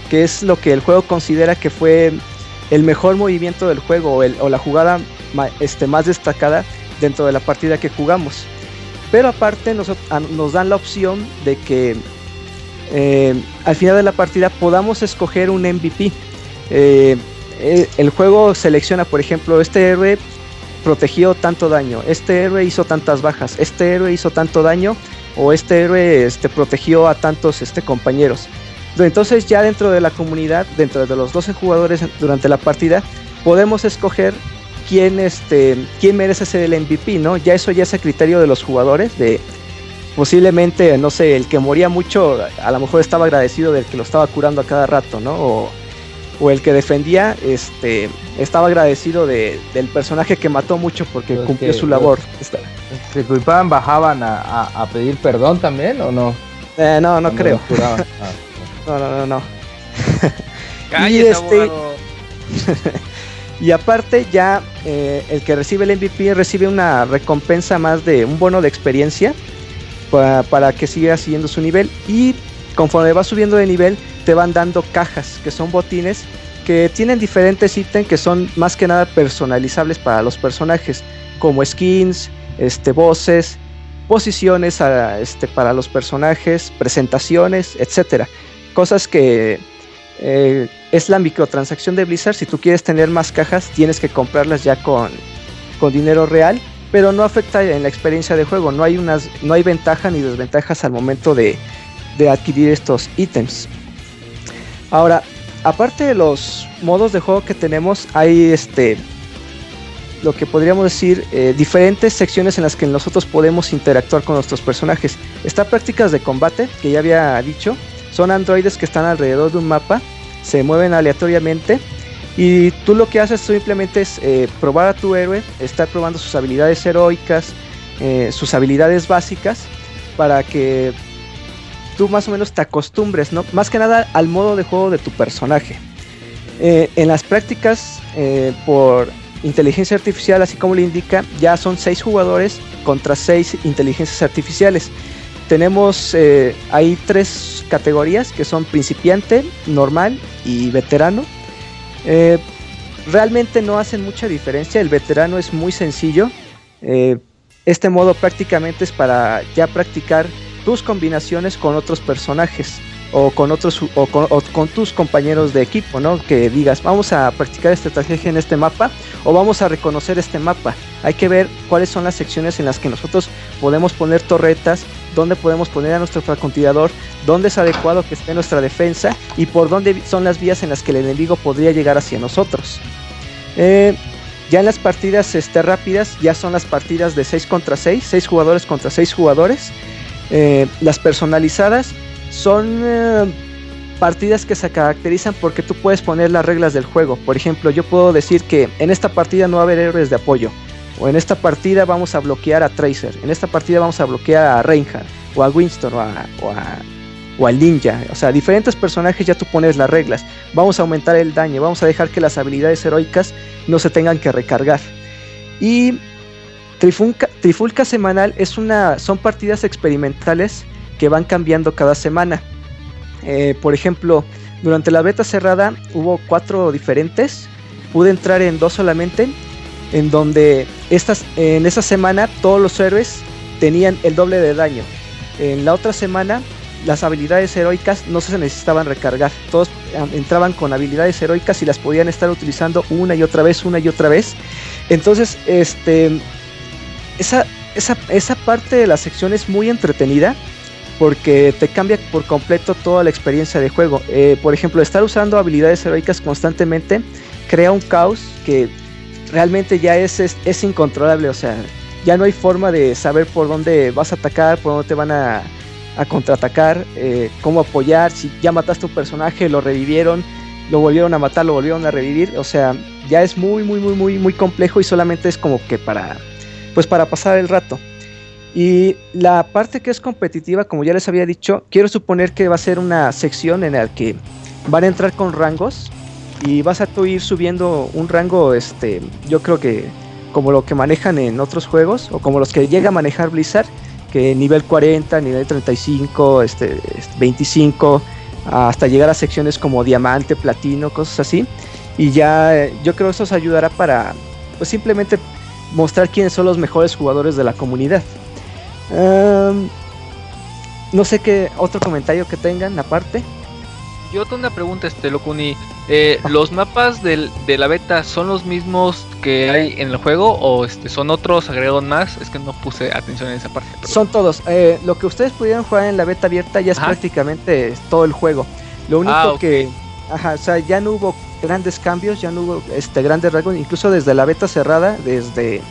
que es lo que el juego considera que fue el mejor movimiento del juego o, la jugada este, más destacada dentro de la partida que jugamos. Pero aparte nos dan la opción de que eh, al final de la partida podamos escoger un MVP. Eh, eh, el juego selecciona, por ejemplo, este héroe protegió tanto daño, este héroe hizo tantas bajas, este héroe hizo tanto daño o este héroe este, protegió a tantos este, compañeros. Entonces ya dentro de la comunidad, dentro de los 12 jugadores durante la partida, podemos escoger quién, este, quién merece ser el MVP, ¿no? Ya eso ya es a criterio de los jugadores, de posiblemente, no sé, el que moría mucho, a lo mejor estaba agradecido del que lo estaba curando a cada rato, ¿no? O, o el que defendía, este, estaba agradecido de, del personaje que mató mucho porque Los cumplió que- su labor. ¿Se culpaban, bajaban a, a- a pedir perdón también o no? Eh, no, no Cuando creo. Ah. No, no, no, no. Cállese, este-. Y aparte ya eh, el que recibe el MVP recibe una recompensa más de un bono de experiencia pa- para que siga siguiendo su nivel y conforme va subiendo de nivel te van dando cajas que son botines que tienen diferentes ítems que son más que nada personalizables para los personajes como skins, este, voces, posiciones a- este, para los personajes, presentaciones, etcétera. Cosas que eh, es la microtransacción de Blizzard. Si tú quieres tener más cajas, tienes que comprarlas ya con, con dinero real, pero no afecta en la experiencia de juego. No hay, unas, no hay ventaja ni desventajas al momento de, de adquirir estos ítems. Ahora, aparte de los modos de juego que tenemos, hay este lo que podríamos decir eh, diferentes secciones en las que nosotros podemos interactuar con nuestros personajes. Está prácticas de combate, que ya había dicho, son androides que están alrededor de un mapa, se mueven aleatoriamente y tú lo que haces simplemente es eh, probar a tu héroe, estar probando sus habilidades heroicas, eh, sus habilidades básicas, para que tú más o menos te acostumbres, ¿no? Más que nada al modo de juego de tu personaje. Eh, en las prácticas por inteligencia artificial, así como le indica, ya son seis jugadores contra seis inteligencias artificiales. Tenemos, eh, hay tres categorías que son principiante, normal y veterano. Eh, realmente no hacen mucha diferencia, el veterano es muy sencillo. Eh, este modo prácticamente es para ya practicar tus combinaciones con otros personajes o con otros o con, tus compañeros de equipo, ¿no? Que digas, vamos a practicar esta estrategia en este mapa o vamos a reconocer este mapa. Hay que ver cuáles son las secciones en las que nosotros podemos poner torretas, dónde podemos poner a nuestro francotirador, dónde es adecuado que esté nuestra defensa y por dónde son las vías en las que el enemigo podría llegar hacia nosotros. Eh, ya en las partidas este, rápidas, ya son las partidas de 6 contra 6, 6 jugadores contra 6 jugadores. Eh, las personalizadas son eh, partidas que se caracterizan porque tú puedes poner las reglas del juego. Por ejemplo, yo puedo decir que en esta partida no va a haber héroes de apoyo. O en esta partida vamos a bloquear a Tracer. En esta partida vamos a bloquear a Reinhardt. O a Winston. O a, o a, ninja. O sea, diferentes personajes ya tú pones las reglas. Vamos a aumentar el daño. Vamos a dejar que las habilidades heroicas no se tengan que recargar. Y Trifulca, Trifulca semanal es una, son partidas experimentales que van cambiando cada semana. Eh, por ejemplo, durante la beta cerrada hubo cuatro diferentes. Pude entrar en dos solamente. En donde estas, en esa semana todos los héroes tenían el doble de daño. En la otra semana las habilidades heroicas no se necesitaban recargar. Todos entraban con habilidades heroicas y las podían estar utilizando una y otra vez, una y otra vez. Entonces, este, esa, esa, esa parte de la sección es muy entretenida porque te cambia por completo toda la experiencia de juego. Eh, por ejemplo, estar usando habilidades heroicas constantemente crea un caos que realmente ya es, es, es, incontrolable. O sea, ya no hay forma de saber por dónde vas a atacar, por dónde te van a, a contraatacar, eh, cómo apoyar. Si ya mataste un personaje, lo revivieron, lo volvieron a matar, lo volvieron a revivir. O sea, ya es muy, muy, muy, muy, muy complejo y solamente es como que para, pues para pasar el rato. Y la parte que es competitiva, como ya les había dicho, quiero suponer que va a ser una sección en la que van a entrar con rangos y vas a tú ir subiendo un rango, este, yo creo que como lo que manejan en otros juegos o como los que llega a manejar Blizzard, que nivel 40, nivel 35, este, 25, hasta llegar a secciones como diamante, platino, cosas así. Y ya yo creo que eso os ayudará para, pues simplemente mostrar quiénes son los mejores jugadores de la comunidad. Um, no sé qué otro comentario que tengan aparte. Yo tengo una pregunta, este Locuni. Eh, ¿Los mapas del, de la beta son los mismos que hay en el juego o este, son otros agregados más? Es que no puse atención en esa parte. Pero... Son todos. Eh, lo que ustedes pudieron jugar en la beta abierta ya es ajá. prácticamente todo el juego. Lo único ah, okay. que, ajá, o sea, ya no hubo grandes cambios, ya no hubo este grandes rasgos, incluso desde la beta cerrada, desde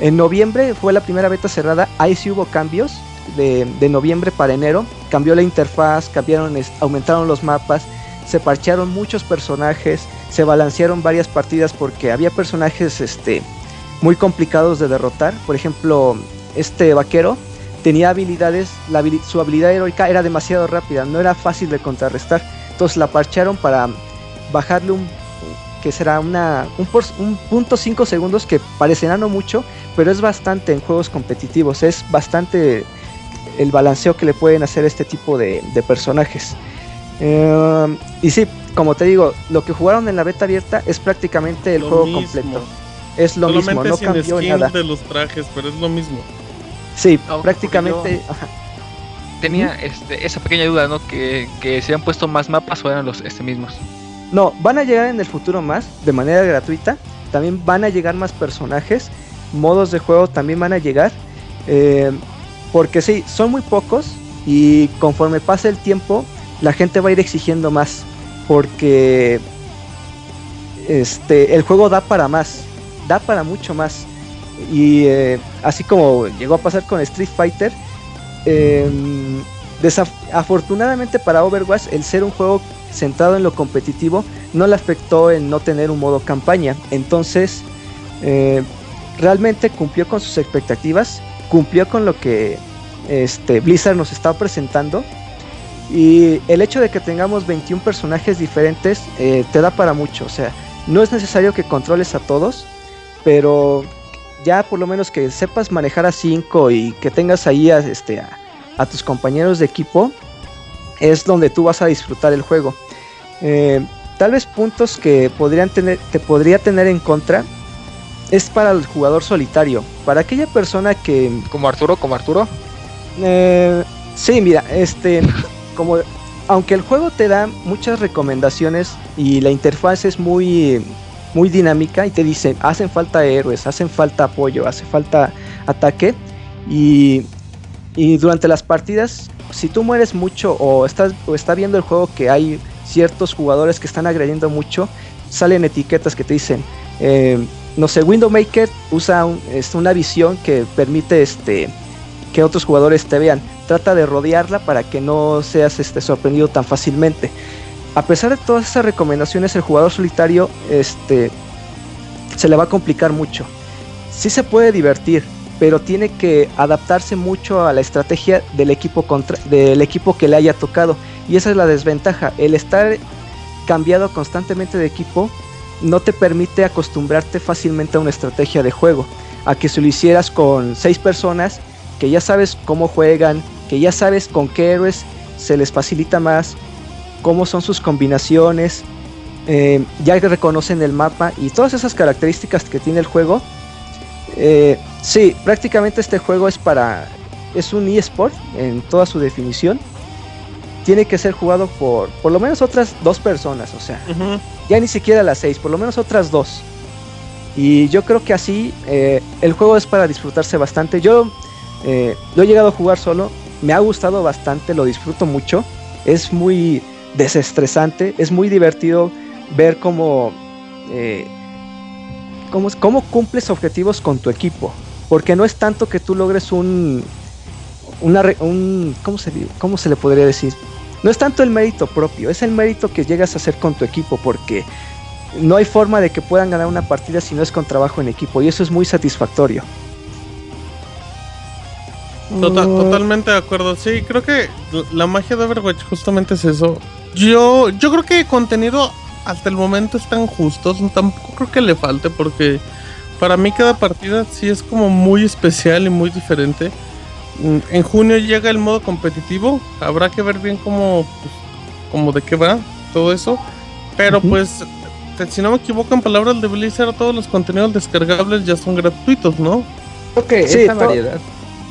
en noviembre fue la primera beta cerrada, ahí sí hubo cambios de, noviembre para enero, cambió la interfaz, cambiaron, aumentaron los mapas, se parchearon muchos personajes, se balancearon varias partidas porque había personajes este, muy complicados de derrotar, por ejemplo, este vaquero tenía habilidades, su habilidad heroica era demasiado rápida, no era fácil de contrarrestar, entonces la parchearon para bajarle un que será una, un, por, un punto 5 segundos que parecerá no mucho, pero es bastante en juegos competitivos, es bastante el balanceo que le pueden hacer este tipo de, de personajes. Uh, y sí, como te digo, lo que jugaron en la beta abierta es prácticamente el lo juego mismo. completo. Es lo Solamente mismo, no sin cambió nada. de los trajes, pero es lo mismo. Sí, Ah, prácticamente. yo- ajá. Tenía este, esa pequeña duda, ¿no? Que, que se han puesto más mapas o eran los este mismos. No, van a llegar en el futuro más, de manera gratuita. También van a llegar más personajes. Modos de juego también van a llegar. eh, porque sí, son muy pocos. Y conforme pase el tiempo, la gente va a ir exigiendo más. Porque este, el juego da para más. Da para mucho más. Y eh, así como llegó a pasar con Street Fighter. eh, desaf- afortunadamente para Overwatch, el ser un juego centrado en lo competitivo no le afectó en no tener un modo campaña. Entonces, eh, realmente cumplió con sus expectativas, cumplió con lo que este, Blizzard nos estaba presentando. Y el hecho de que tengamos 21 personajes diferentes eh, te da para mucho. O sea, no es necesario que controles a todos, pero ya por lo menos que sepas manejar a 5 y que tengas ahí a, este, a, tus compañeros de equipo, es donde tú vas a disfrutar el juego. Eh, tal vez puntos que podrían tener, te podría tener en contra es para el jugador solitario. Para aquella persona que. Como Arturo, como Arturo. Eh, sí, mira, este. Como. Aunque el juego te da muchas recomendaciones y la interfaz es muy. Muy dinámica y te dice, hacen falta héroes, hacen falta apoyo, hace falta ataque. Y, y durante las partidas, si tú mueres mucho o estás o está viendo el juego que hay ciertos jugadores que están agrediendo mucho, salen etiquetas que te dicen, eh, no sé, Window Maker usa este, una visión que permite este, que otros jugadores te vean. Trata de rodearla para que no seas este, sorprendido tan fácilmente. A pesar de todas esas recomendaciones, el jugador solitario este, se le va a complicar mucho. Sí se puede divertir, pero tiene que adaptarse mucho a la estrategia del equipo, contra, del equipo que le haya tocado. Y esa es la desventaja. El estar cambiado constantemente de equipo no te permite acostumbrarte fácilmente a una estrategia de juego. A que si lo hicieras con seis personas que ya sabes cómo juegan, que ya sabes con qué héroes se les facilita más, cómo son sus combinaciones, eh, ya reconocen el mapa y todas esas características que tiene el juego. Eh, sí, prácticamente este juego es para. es un eSport en toda su definición. Tiene que ser jugado por por lo menos otras dos personas, o sea, ya ni siquiera las seis, por lo menos otras dos. Y yo creo que así eh, el juego es para disfrutarse bastante. Yo eh, he llegado a jugar solo, me ha gustado bastante, lo disfruto mucho. Es muy desestresante, es muy divertido ver cómo, eh, cómo, cómo cumples objetivos con tu equipo. Porque no es tanto que tú logres un, un ¿cómo se, ¿cómo se le podría decir? No es tanto el mérito propio, es el mérito que llegas a hacer con tu equipo, porque no hay forma de que puedan ganar una partida si no es con trabajo en equipo, y eso es muy satisfactorio. Tota- totalmente de acuerdo. Sí, creo que la magia de Overwatch justamente es eso. Yo, yo creo que contenido hasta el momento están justos. Tampoco creo que le falte porque para mí cada partida sí es como muy especial y muy diferente. Mm, En junio llega el modo competitivo. Habrá que ver bien cómo, pues, cómo de qué va todo eso. Pero pues, te- si no me equivoco, en palabras de Blizzard, todos los contenidos descargables ya son gratuitos, ¿no? Creo que Sí, esa variedad,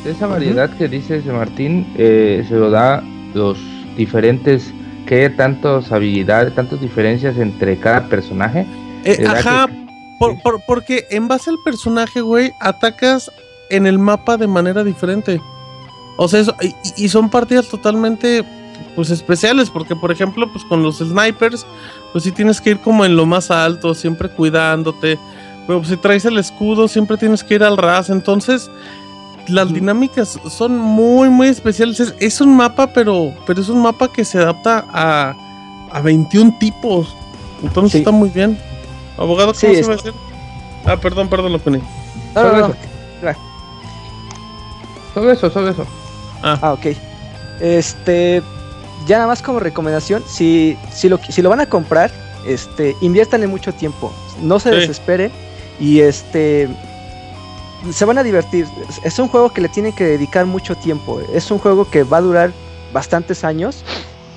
esa variedad que dices Martín, eh, se lo da los diferentes, que tantas habilidades, tantas diferencias entre cada personaje. Eh, ajá, que- por- por- porque en base al personaje, güey, atacas en el mapa de manera diferente. O sea, eso- y, y son partidas totalmente, pues, especiales, porque, por ejemplo, pues, con los snipers, pues, sí tienes que ir como en lo más alto, siempre cuidándote. Pero pues, si traes el escudo, siempre tienes que ir al ras. Entonces, las dinámicas son muy, muy especiales. Es, es un mapa, pero, pero es un mapa que se adapta a, a 21 tipos. Entonces Sí. está muy bien. Abogado, ¿cómo Sí, se va a decir? Ah, perdón, perdón, lo poní. No. Sobre eso, sobre eso. Ah, ok. Este, ya nada más como recomendación, si, si, lo, si lo van a comprar, este, inviértanle mucho tiempo, no se Sí. desespere y este, se van a divertir. Es- un juego que le tienen que dedicar mucho tiempo, es un juego que va a durar bastantes años.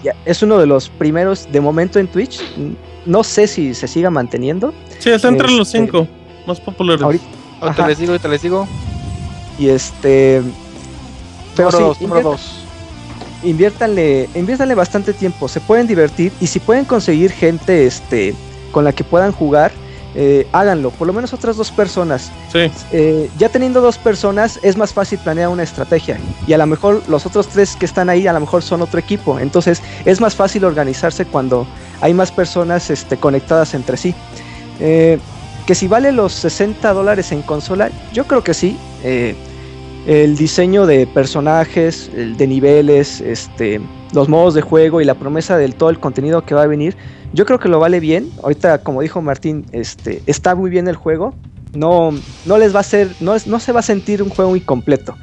Ya, es uno de los primeros de momento en Twitch. No sé si se siga manteniendo. Sí, está entre los Este, cinco más populares. Ahorita, Ahorita les digo, ahorita les digo. Y este. Pero número sí, dos, número dos. inviértanle, inviértanle bastante tiempo, se pueden divertir y si pueden conseguir gente este, con la que puedan jugar, eh, háganlo, por lo menos otras dos personas. Sí. Eh, ya teniendo dos personas es más fácil planear una estrategia y a lo mejor los otros tres que están ahí a lo mejor son otro equipo, entonces es más fácil organizarse cuando hay más personas este, conectadas entre sí. Eh, que si vale los 60 dólares en consola, yo creo que sí. El diseño de personajes, de niveles, este, los modos de juego y la promesa del todo el contenido que va a venir, yo creo que lo vale bien. Ahorita, como dijo Martín, este, está muy bien el juego. No, no les va a ser, no, es- no se va a sentir un juego incompleto.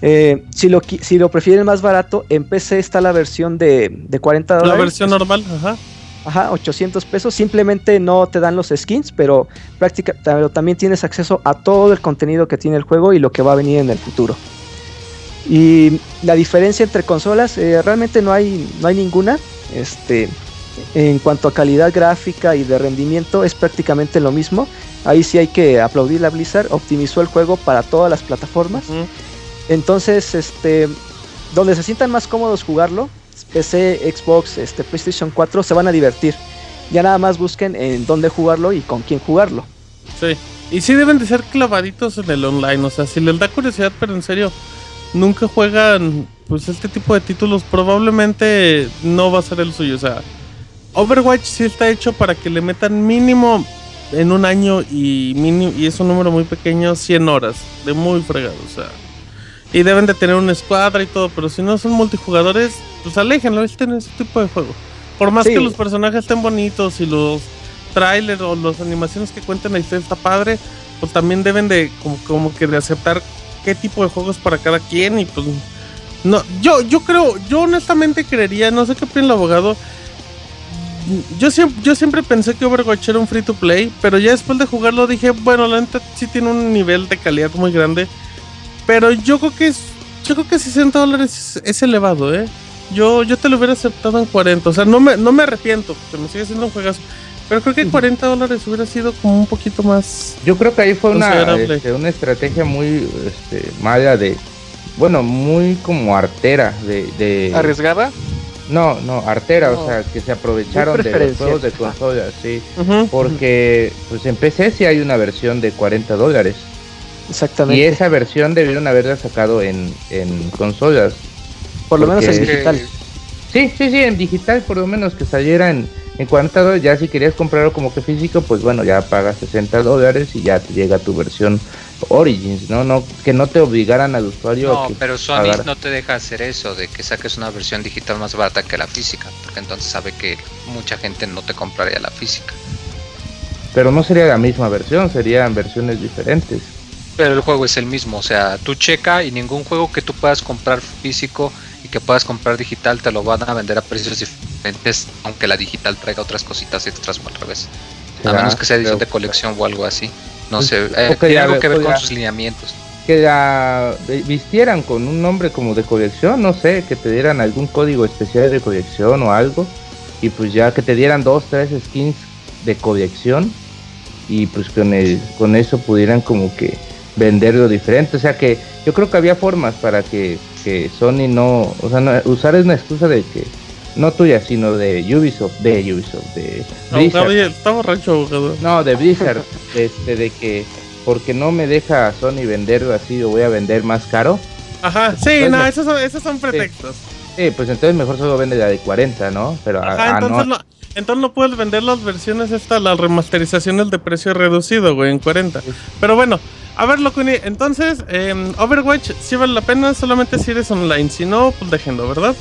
Eh, si, lo, si lo prefieren más barato, en PC está la versión de, de 40 La dólares. versión normal, ajá. Ajá, 800 pesos. Simplemente no te dan los skins, pero, práctica, pero también tienes acceso a todo el contenido que tiene el juego y lo que va a venir en el futuro. Y la diferencia entre consolas eh, realmente no hay, no hay ninguna. Este, en cuanto a calidad gráfica y de rendimiento es prácticamente lo mismo. Ahí sí hay que aplaudir a Blizzard, optimizó el juego para todas las plataformas. Entonces, este, donde se sientan más cómodos jugarlo, PC, Xbox, este, PlayStation 4, se van a divertir. Ya nada más busquen en dónde jugarlo y con quién jugarlo. Sí. Y sí deben de ser clavaditos en el online. O sea, si les da curiosidad, pero en serio, nunca juegan pues este tipo de títulos, probablemente no va a ser el suyo. O sea, Overwatch sí está hecho para que le metan mínimo en un año y, mínimo, y es un número muy pequeño, 100 horas de muy fregado. O sea, y deben de tener una escuadra y todo, pero si no son multijugadores, pues aléjenlo, en ese tipo de juego. Por más Sí. que los personajes estén bonitos y los trailers o las animaciones que cuenten la historia está padre, pues también deben de como, como que de aceptar qué tipo de juegos para cada quien y pues no, yo, yo creo, yo honestamente creería, no sé qué opina el abogado. Yo siempre, yo siempre pensé que Overwatch era un free to play, pero ya después de jugarlo dije, bueno, la neta sí tiene un nivel de calidad muy grande. Pero yo creo que es, yo creo que 60 dólares es, es elevado, eh. Yo, yo te lo hubiera aceptado en 40. O sea, no me, no me arrepiento, porque me sigue siendo un juegazo. Pero creo que 40 dólares hubiera sido como un poquito más. Yo creo que ahí fue una, este, una estrategia muy este, mala de, bueno, muy como artera de... de- ¿Arriesgada? No, no, artera, No. o sea, que se aprovecharon de los juegos de consolas, sí. Ujú. Porque pues en PC sí hay una versión de 40 dólares. Exactamente. Y esa versión debieron haberla sacado en, en consolas. Por lo menos en digital. Sí, sí, sí, en digital por lo menos que saliera en, en 40 dólares. Ya si querías comprarlo como que físico, pues bueno, ya pagas 60 dólares y ya te llega tu versión Origins, ¿no? no Que no te obligaran al usuario a No, que pero Sony pagara. no te deja hacer eso, de que saques una versión digital más barata que la física, porque entonces sabe que mucha gente no te compraría la física. Pero no sería la misma versión, serían versiones diferentes. Pero el juego es el mismo, o sea, tú checa y ningún juego que tú puedas comprar físico y que puedas comprar digital te lo van a vender a precios diferentes, aunque la digital traiga otras cositas extras o al revés. A menos que sea edición de colección o algo así. No Pues, sé, eh, tiene algo que ver pues con ya. sus lineamientos. Que la vistieran con un nombre como de colección, no sé, que te dieran algún código especial de colección o algo. Y pues ya que te dieran dos, tres skins de colección. Y pues con, el, con eso pudieran como que venderlo diferente. O sea que yo creo que había formas para que, que Sony no, o sea, no, usar una excusa de que, no tuya, sino de Ubisoft, de Ubisoft, de Blizzard. Está borracho, abogado. No, de Blizzard, este, de que porque no me deja Sony venderlo así, lo voy a vender más caro. Ajá, sí, Entonces, no, esos son, esos son pretextos. Sí, pues entonces mejor solo vende la de 40, ¿no? Pero ah, Ajá, ah, entonces, no. no, entonces no puedes vender las versiones estas, las remasterizaciones de precio reducido, güey, en 40. Pero bueno, a ver, Locuni, entonces, em, Overwatch sí vale la pena solamente si eres online, si no, pues déjenlo, ¿verdad?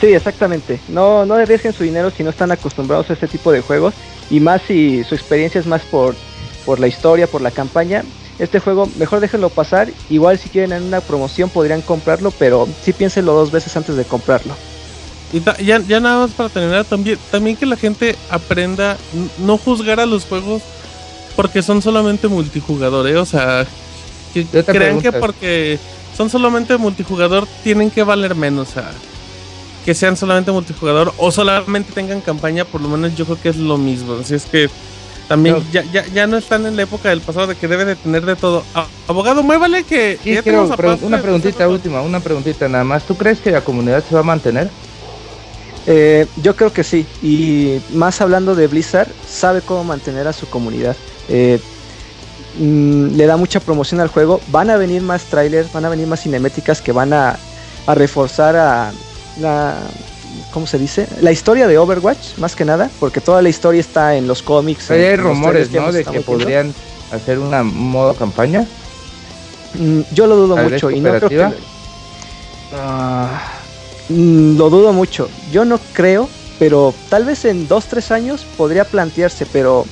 Sí, exactamente. No, no arriesguen su dinero si no están acostumbrados a este tipo de juegos. Y más si su experiencia es más por, por la historia, por la campaña. Este juego, mejor déjenlo pasar. Igual si quieren en una promoción podrían comprarlo, pero sí piénsenlo dos veces antes de comprarlo. Y ta- ya, ya nada más para terminar, también, también que la gente aprenda no juzgar a los juegos porque son solamente multijugador, ¿eh? O sea, que crean que porque son solamente multijugador tienen que valer menos, o sea, que sean solamente multijugador o solamente tengan campaña, por lo menos yo creo que es lo mismo. Así es que también No. ya, ya, ya no están en la época del pasado de que debe de tener de todo. Abogado, muévale que Sí, ya quiero pre- una preguntita última, una preguntita nada más. ¿Tú crees que la comunidad se va a mantener? Eh, yo creo que sí. Y más hablando de Blizzard, sabe cómo mantener a su comunidad. Eh, mm, le da mucha promoción al juego. Van a venir más trailers, van a venir más cinemáticas que van a, a reforzar a la. ¿Cómo se dice? La historia de Overwatch, más que nada, porque toda la historia está en los cómics. Hay en- en los rumores, ¿no? De que viendo. podrían hacer una modo campaña. Mm, yo lo dudo mucho y no creo que. Mm, lo dudo mucho. Yo no creo, pero tal vez en dos, tres años podría plantearse, pero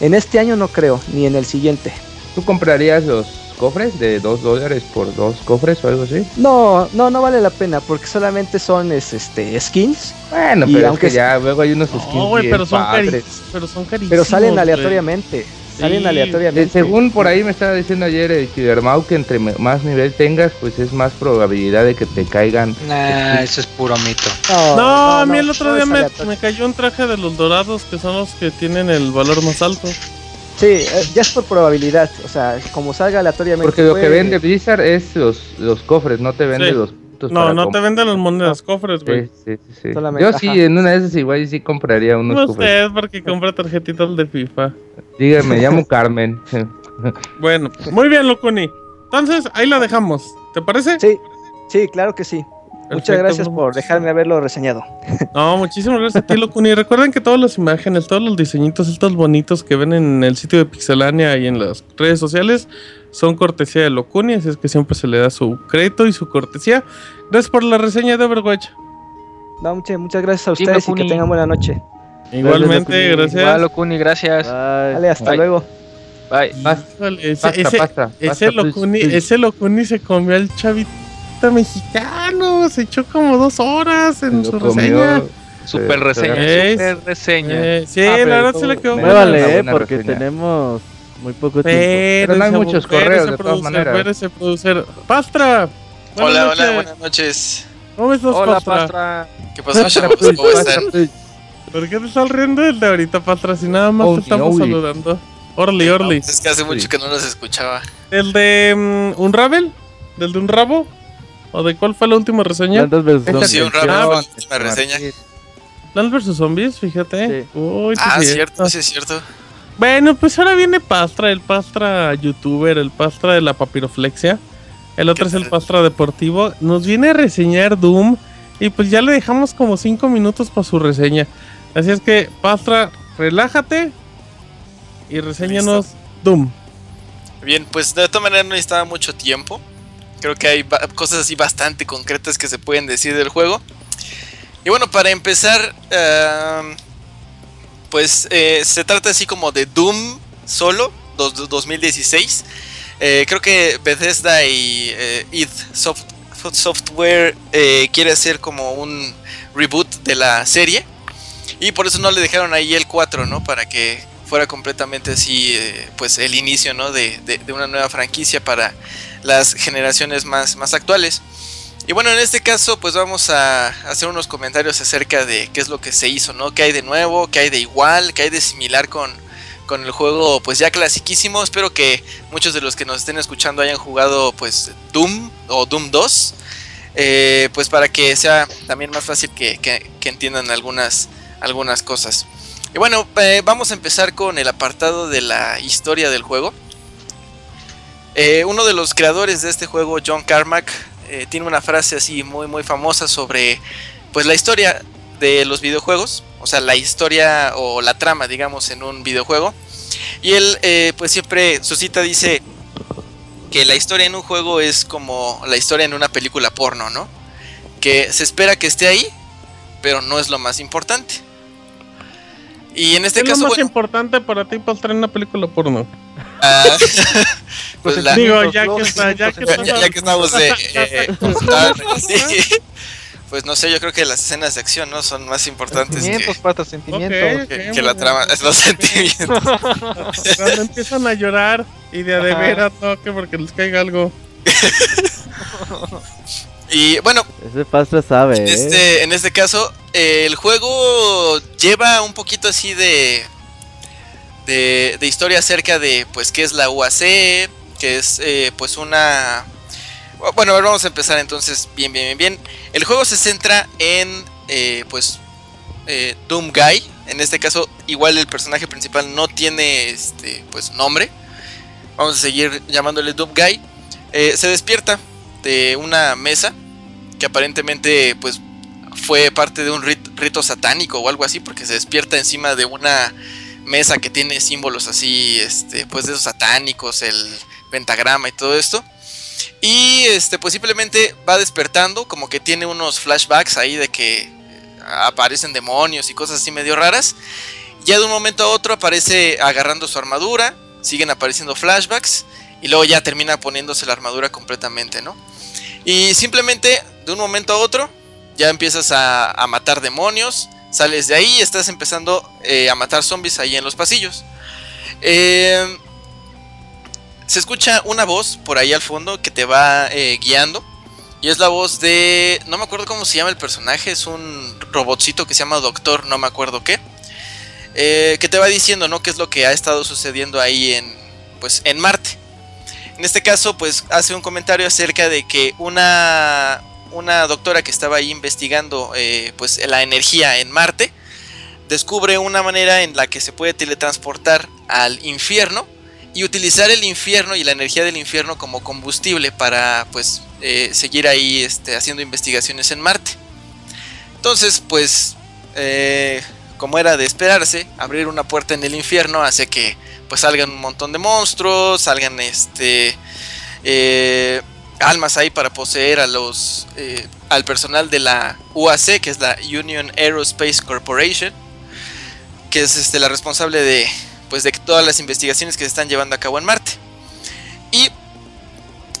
en este año no creo, ni en el siguiente. ¿Tú comprarías los cofres de 2 dólares por dos cofres o algo así? No, no, no vale la pena porque solamente son es, este skins. Bueno, Y pero aunque es que ya luego hay unos skins No, güey, bien pero son, padres. pero son carísimos. pero salen aleatoriamente. Salen Eh, aleatoriamente. según por ahí me estaba diciendo ayer el Kidermau que entre más nivel tengas, pues es más probabilidad de que te caigan. Nah, eso es puro mito. No, a mí el otro no día me, me cayó un traje de los dorados que son los que tienen el valor más alto. Sí, eh, ya es por probabilidad. O sea, como salga aleatoriamente. Porque lo que vende Blizzard es los, los cofres, no te vende Sí. los No, para no te venden las monedas, cofres, güey. Sí, sí, sí, sí. Solamente- Yo sí, ajá. en una de esas igual sí compraría unos No cofres. sé, es porque compra tarjetitas de FIFA. Dígame, me llamo Carmen. Bueno, muy bien, Locuni. Entonces, ahí la dejamos. ¿Te parece? Sí, sí, claro que sí. Muchas gracias por dejarme haberlo reseñado. No, muchísimas gracias a ti, Locuni. Recuerden que todas las imágenes, todos los diseñitos estos bonitos que ven en el sitio de Pixelania y en las redes sociales son cortesía de Locuni, así es que siempre se le da su crédito y su cortesía. Gracias por la reseña de Overwatch. No, muchas, muchas gracias a Sí, ustedes y que tengan buena noche. Igualmente, gracias. Igual, Locuni, gracias. Dale, hasta Bye. luego. Bye. Híjole, ese, Pasta, ese- pasta, ese pasta, Locuni, please, please. ese Locuni se comió al chavita mexicano. Se echó como dos horas en su reseña. Super eh, reseña, Es- super reseña. Eh, sí, Ah, la verdad se le quedó Muévale, eh, porque reseña. tenemos muy poco tiempo. Pero no hay muchos correos, de todas maneras. Espérese, producer. Pastra. buenas Hola, noches. hola, buenas noches. ¿Cómo estás, Hola, Pastra? Pastra. ¿Qué pasó, chavos? ¿Cómo pasta, están? please. ¿Por qué te estás riendo del de ahorita, Pastra? Si nada más Oh, te estamos saludando. Orly, Orly. Pues es que hace mucho que no los escuchaba. ¿El de mm, Unravel? ¿Del de Unrabo? ¿O de cuál fue la última reseña? Plantas Esta zombies. Sí, un atención, rap, atención, la reseña. Plants vs Zombies, fíjate. Sí. Uy, Ah, sí, cierto, sí es cierto. Bueno, pues ahora viene Pastra, el Pastra youtuber, el Pastra de la papiroflexia. El otro ¿Qué es el? Pastra deportivo. Nos viene a reseñar Doom. Y pues ya le dejamos como 5 minutos para su reseña. Así es que, Pastra, relájate y reseñanos Doom. Bien, pues de todas maneras no necesitaba mucho tiempo. Creo que hay cosas así bastante concretas que se pueden decir del juego. Y bueno, para empezar, pues eh, se trata así como de Doom solo, dos- 2016. Eh, creo que Bethesda y eh, id Soft- Software eh, quiere hacer como un reboot de la serie. Y por eso no le dejaron ahí el 4, ¿no? Para que fuera completamente así, pues el inicio, ¿no? De- de una nueva franquicia para las generaciones más, más actuales. Y bueno, en este caso, pues vamos a hacer unos comentarios acerca de qué es lo que se hizo, ¿no? ¿Qué hay de nuevo? ¿Qué hay de igual? ¿Qué hay de similar con, con el juego, pues ya clasiquísimo? Espero que muchos de los que nos estén escuchando hayan jugado, pues, Doom o Doom 2. eh, pues para que sea también más fácil que, que- entiendan algunas, algunas cosas. Y bueno, eh, vamos a empezar con el apartado de la historia del juego. Eh, uno de los creadores de este juego, John Carmack, eh, tiene una frase así muy muy famosa sobre pues la historia de los videojuegos, o sea la historia o la trama, digamos, en un videojuego. Y él eh, pues siempre su cita dice que la historia en un juego es como la historia en una película porno, ¿no? Que se espera que esté ahí, pero no es lo más importante. Y en este ¿Qué es caso, lo más bueno, importante para ti para traer una película porno? Ah, pues la- Digo, ya que está, ya que ya, está. ya- ya que estamos de eh, contar, sí, pues no sé, yo creo que las escenas de acción no son más importantes que, Sentimientos, pata, sentimientos. Ok, que- que la trama, es los sentimientos. Cuando empiezan a llorar y de a de veras, no, que porque les caiga algo. Y bueno, Ese Pastra sabe, en ¿eh? este, en este caso, eh, el juego lleva un poquito así de, de, historia acerca de, pues, qué es la UAC, que es, eh, pues, una... Bueno, a ver, vamos a empezar entonces bien, bien, bien, bien. El juego se centra en, eh, pues, eh, Doom Guy. En este caso, igual el personaje principal no tiene, este, pues, nombre. Vamos a seguir llamándole Doom Guy. Eh, se despierta de una mesa que aparentemente pues fue parte de un rit- rito satánico o algo así porque se despierta encima de una mesa que tiene símbolos así este pues de esos satánicos el pentagrama y todo esto. Y este pues simplemente va despertando como que tiene unos flashbacks ahí de que eh, aparecen demonios y cosas así medio raras. Ya de un momento a otro aparece agarrando su armadura siguen apareciendo flashbacks y luego ya termina poniéndose la armadura completamente no y simplemente de un momento a otro ya empiezas a, a matar demonios, sales de ahí y estás empezando eh, a matar zombies ahí en los pasillos. Eh, se escucha una voz por ahí al fondo que te va eh, guiando. Y es la voz de. No me acuerdo cómo se llama el personaje. Es un robotcito que se llama Doctor, no me acuerdo qué. eh, que te va diciendo, ¿no? Qué es lo que ha estado sucediendo ahí en. Pues en Marte. En este caso, pues hace un comentario acerca de que una. Una doctora que estaba ahí investigando eh, pues la energía en Marte. Descubre una manera en la que se puede teletransportar al infierno y utilizar el infierno y la energía del infierno como combustible para pues eh, seguir ahí este, haciendo investigaciones en Marte. Entonces pues eh, como era de esperarse, abrir una puerta en el infierno hace que pues salgan un montón de monstruos, salgan este eh, almas ahí para poseer a los eh, al personal de la UAC, que es la Union Aerospace Corporation, que es este, la responsable de pues de todas las investigaciones que se están llevando a cabo en Marte. Y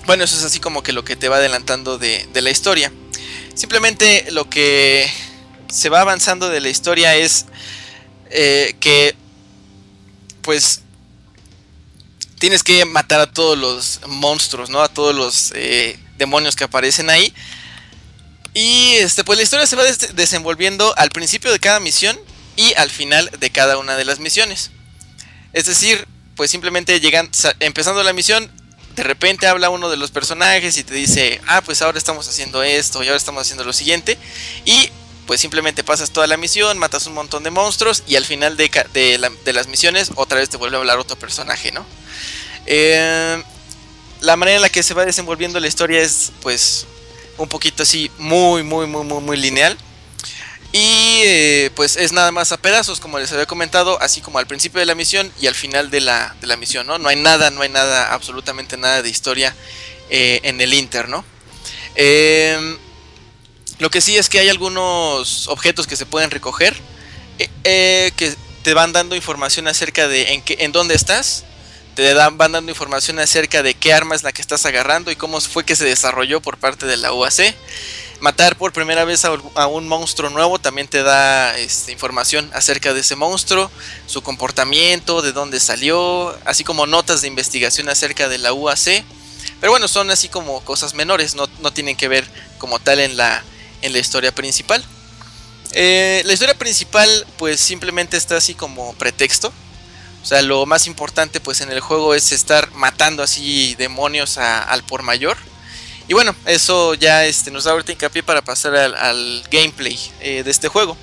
bueno, eso es así como que lo que te va adelantando de, la historia. Simplemente lo que se va avanzando de la historia es eh, que pues tienes que matar a todos los monstruos, ¿no? A todos los eh, demonios que aparecen ahí. Y este, pues la historia se va des desenvolviendo al principio de cada misión y al final de cada una de las misiones. Es decir, pues simplemente llegan, empezando la misión, de repente habla uno de los personajes y te dice, ah, pues ahora estamos haciendo esto y ahora estamos haciendo lo siguiente. Y pues simplemente pasas toda la misión, matas un montón de monstruos y al final de, de, la, de las misiones otra vez te vuelve a hablar otro personaje, ¿no? Eh, la manera en la que se va desenvolviendo la historia es pues un poquito así muy, muy, muy, muy, muy lineal. Y eh, pues es nada más a pedazos, como les había comentado, así como al principio de la misión y al final de la, de la misión, ¿no? No hay nada, no hay nada, absolutamente nada de historia eh, en el Inter, ¿no? Eh, lo que sí es que hay algunos objetos que se pueden recoger, que te van dando información acerca de en, qué, en dónde estás, te dan, van dando información acerca de qué arma es la que estás agarrando y cómo fue que se desarrolló por parte de la UAC matar por primera vez a, a, un monstruo nuevo también te da este, información acerca de ese monstruo, su comportamiento, de dónde salió, así como notas de investigación acerca de la UAC. Pero bueno, son así como cosas menores, no, no tienen que ver como tal en la, en la historia principal. Eh, la historia principal pues simplemente está así como pretexto. O sea, lo más importante pues en el juego es estar matando así demonios al por mayor. Y bueno, eso ya este, nos da ahorita hincapié para pasar al, gameplay eh, de este juego.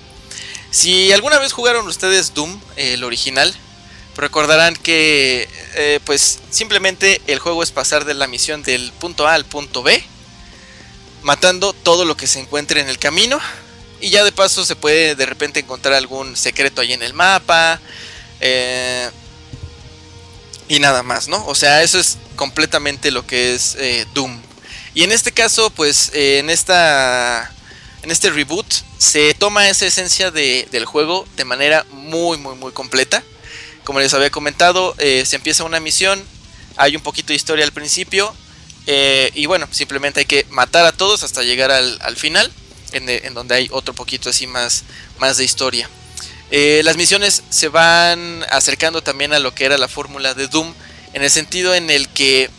Si alguna vez jugaron ustedes Doom, eh, el original, recordarán que pues simplemente el juego es pasar de la misión del punto A al punto B, matando todo lo que se encuentre en el camino. Y ya de paso se puede de repente encontrar algún secreto ahí en el mapa. y nada más, ¿no? O sea, eso es completamente lo que es Doom. Y en este caso, pues eh, en esta en este reboot se toma esa esencia de, del juego de manera muy muy muy completa. Como les había comentado, eh, se empieza una misión, hay un poquito de historia al principio eh, y bueno, simplemente hay que matar a todos hasta llegar al, al final, en, donde hay otro poquito así más, más de historia. las misiones se van acercando también a lo que era la fórmula de Doom, en el sentido en el que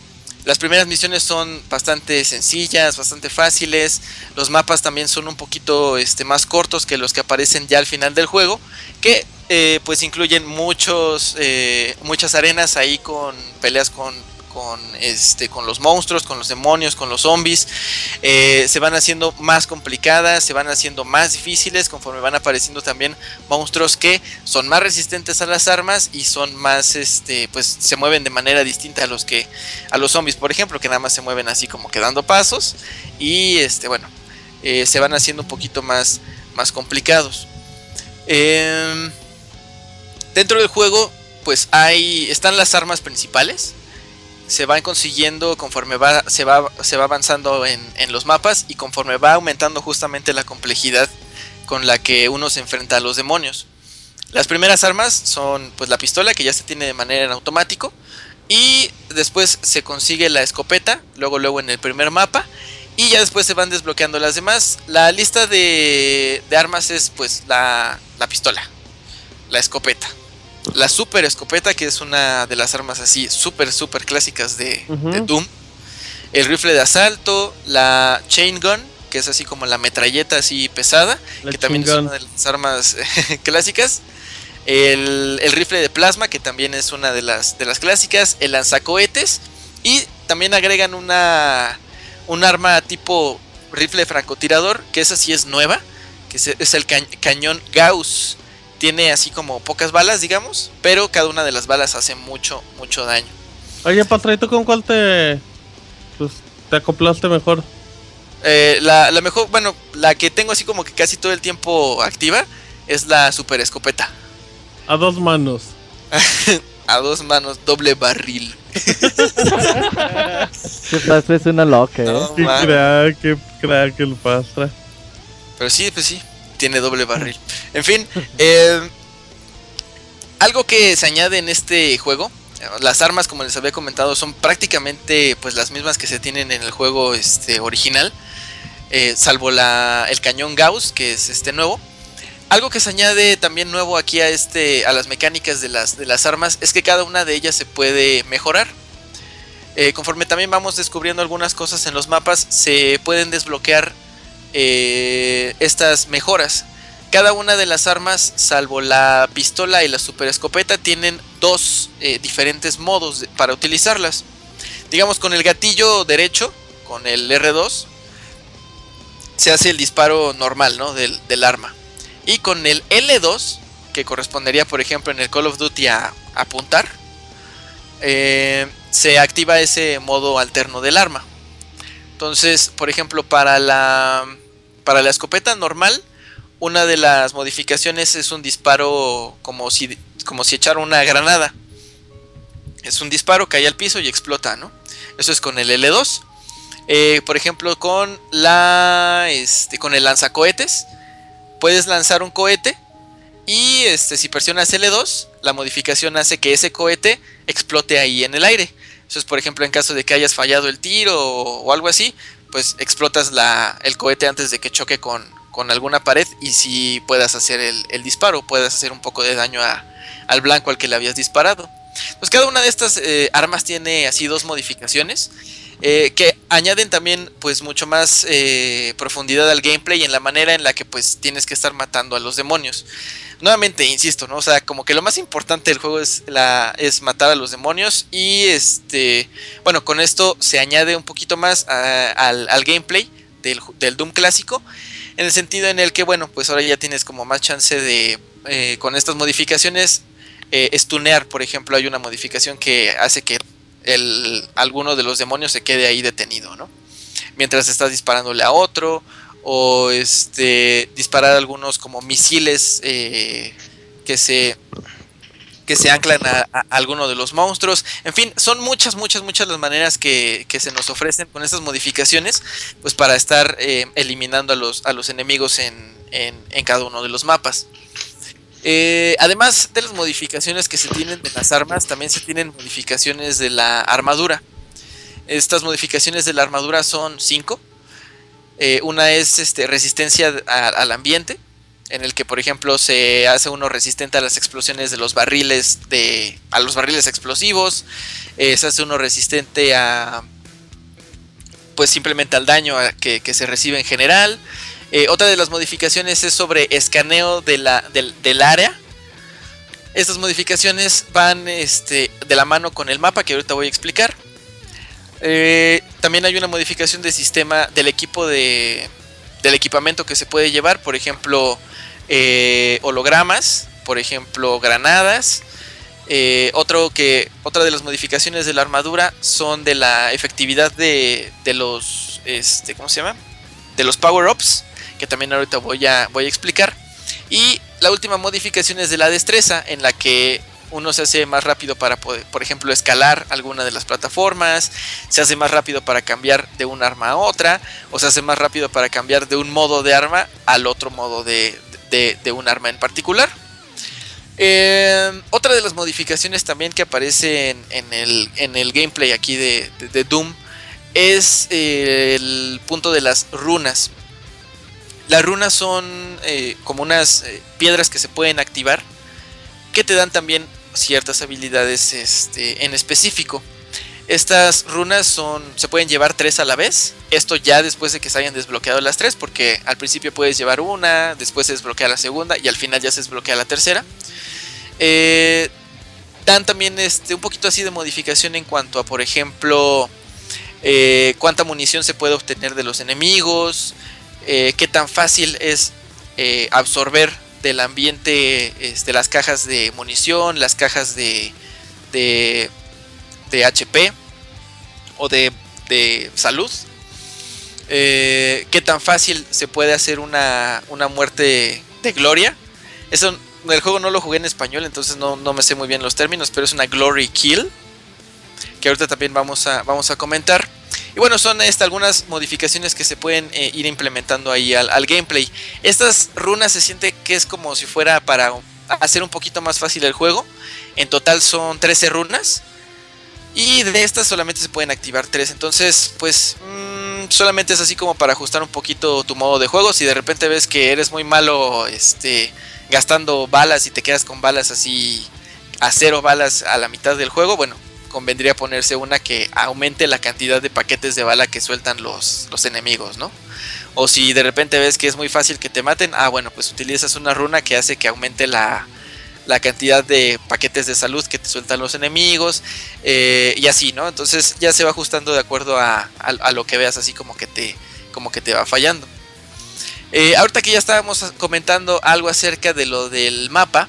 las primeras misiones son bastante sencillas, bastante fáciles. Los mapas también son un poquito este, más cortos que los que aparecen ya al final del juego. Que eh, pues incluyen muchos, eh, muchas arenas ahí con peleas con, con, este, con los monstruos, con los demonios, con los zombies. Eh, se van haciendo más complicadas, se van haciendo más difíciles conforme van apareciendo también monstruos que son más resistentes a las armas y son más, este, pues se mueven de manera distinta a los que, a los zombies, por ejemplo, que nada más se mueven así como quedando pasos y, este, bueno, eh, se van haciendo un poquito más, más complicados. Eh, dentro del juego, pues hay, están las armas principales se van consiguiendo conforme va, se, va, se va avanzando en, en, los mapas y conforme va aumentando justamente la complejidad con la que uno se enfrenta a los demonios. Las primeras armas son pues la pistola que ya se tiene de manera en automático y después se consigue la escopeta, luego luego en el primer mapa y ya después se van desbloqueando las demás. La lista de, de armas es pues la, la pistola, la escopeta, la super escopeta, que es una de las armas así súper, súper clásicas de, Doom. El rifle de asalto, la chain gun, que es así como la metralleta así pesada, La que también es una de las armas clásicas. El, el rifle de plasma, que también es una de las, de las clásicas. El lanzacohetes. Y también agregan una, un arma tipo rifle francotirador, que esa sí es nueva, que es, es el ca- cañón Gauss. Tiene así como pocas balas, digamos, pero cada una de las balas hace mucho, mucho daño. Oye, Patra, ¿y tú con cuál te, pues, te acoplaste mejor? Eh, la, la mejor, bueno, la que tengo así como que casi todo el tiempo activa es la super escopeta. A dos manos. A dos manos, doble barril. ¿Qué pasa? Es una loca, ¿eh? No, Qué man. crack, qué crack el Patra. Pero sí, pues sí, tiene doble barril. En fin, eh, algo que se añade en este juego, las armas, como les había comentado, son prácticamente pues las mismas que se tienen en el juego este, original, eh, salvo la, el cañón Gauss, que es este nuevo. Algo que se añade también nuevo aquí a este a las mecánicas de las, de las armas es que cada una de ellas se puede mejorar. Eh, conforme también vamos descubriendo algunas cosas en los mapas, se pueden desbloquear eh, estas mejoras. Cada una de las armas, salvo la pistola y la super escopeta, tienen dos eh, diferentes modos para utilizarlas. Digamos, con el gatillo derecho, con el R2, se hace el disparo normal ¿no? del, del arma. Y con el L2, que correspondería, por ejemplo, en el Call of Duty a apuntar, eh, se activa ese modo alterno del arma. Entonces, por ejemplo, para la, para la escopeta normal, una de las modificaciones es un disparo como si, como si echara una granada. Es un disparo, cae al piso y explota, ¿no? Eso es con el L2. Eh, por ejemplo, con la. Este, con el lanzacohetes. Puedes lanzar un cohete. Y este, si presionas L2, la modificación hace que ese cohete explote ahí en el aire. Eso es, por ejemplo, en caso de que hayas fallado el tiro o, o algo así, pues explotas la, el cohete antes de que choque con, con alguna pared y si puedas hacer el, el disparo, puedas hacer un poco de daño a- al blanco al que le habías disparado. Pues cada una de estas eh, armas tiene así dos modificaciones eh, que añaden también pues mucho más eh, profundidad al gameplay en la manera en la que pues tienes que estar matando a los demonios. Nuevamente, insisto, ¿no? O sea, como que lo más importante del juego es, la, es matar a los demonios y este, bueno, con esto se añade un poquito más a- al, al gameplay del, del Doom clásico, en el sentido en el que, bueno, pues ahora ya tienes como más chance de, eh, con estas modificaciones, eh, stunear, por ejemplo, hay una modificación que hace que el, alguno de los demonios se quede ahí detenido, ¿no? Mientras estás disparándole a otro, o este disparar algunos como misiles eh, que se que se anclan a, a alguno de los monstruos. En fin, son muchas, muchas, muchas las maneras que, que se nos ofrecen con estas modificaciones, pues para estar eh, eliminando a los, a los enemigos en, en, cada uno de los mapas. Eh, además de las modificaciones que se tienen de las armas, también se tienen modificaciones de la armadura. Estas modificaciones de la armadura son 5. Una es este, resistencia al ambiente, en el que por ejemplo se hace uno resistente a las explosiones de los barriles de a los barriles explosivos. Eh, se hace uno resistente a pues simplemente al daño que, se recibe en general. Eh, otra de las modificaciones es sobre escaneo del área. Estas modificaciones van este, de la mano con el mapa que ahorita voy a explicar. Eh, también hay una modificación de sistema del equipo de, del equipamiento que se puede llevar, por ejemplo, eh, hologramas, por ejemplo, granadas. Eh, otro que, otra de las modificaciones de la armadura son de la efectividad de, de los, este, ¿cómo se llama? De los power-ups, que también ahorita voy a, voy a explicar. Y la última modificación es de la destreza, en la que uno se hace más rápido para poder, por ejemplo, escalar alguna de las plataformas, se hace más rápido para cambiar de un arma a otra, o se hace más rápido para cambiar de un modo de arma al otro modo de, de- un arma en particular. Eh, otra de las modificaciones también que aparece en, el, en el gameplay aquí de, de- Doom es el punto de las runas. Las runas son eh, como unas eh, piedras que se pueden activar que te dan también ciertas habilidades este, en específico. Estas runas son, se pueden llevar tres a la vez. Esto ya después de que se hayan desbloqueado las tres, porque al principio puedes llevar una, después se desbloquea la segunda y al final ya se desbloquea la tercera. Eh, dan también este, un poquito así de modificación en cuanto a, por ejemplo, eh, cuánta munición se puede obtener de los enemigos, eh, qué tan fácil es absorber del ambiente este, las cajas de munición, las cajas de, de, de HP o de, de salud. Eh, qué tan fácil se puede hacer una, una muerte de gloria. Eso el juego no lo jugué en español, entonces no, no me sé muy bien los términos, pero es una glory kill. Que ahorita también vamos a, vamos a comentar. Y bueno, son este, algunas modificaciones que se pueden eh, ir implementando ahí al, gameplay. Estas runas se siente que es como si fuera para hacer un poquito más fácil el juego. En total son 13 runas. Y de estas solamente se pueden activar 3. Entonces, pues mm, solamente es así como para ajustar un poquito tu modo de juego. Si de repente ves que eres muy malo este, gastando balas y te quedas con balas así a cero balas a la mitad del juego, bueno, convendría ponerse una que aumente la cantidad de paquetes de bala que sueltan los, los enemigos, ¿no? O si de repente ves que es muy fácil que te maten, ah, bueno, pues utilizas una runa que hace que aumente la, la cantidad de paquetes de salud que te sueltan los enemigos eh, y así, ¿no? Entonces ya se va ajustando de acuerdo a, a, lo que veas, así como que te, como que te va fallando. Eh, ahorita que ya estábamos comentando algo acerca de lo del mapa,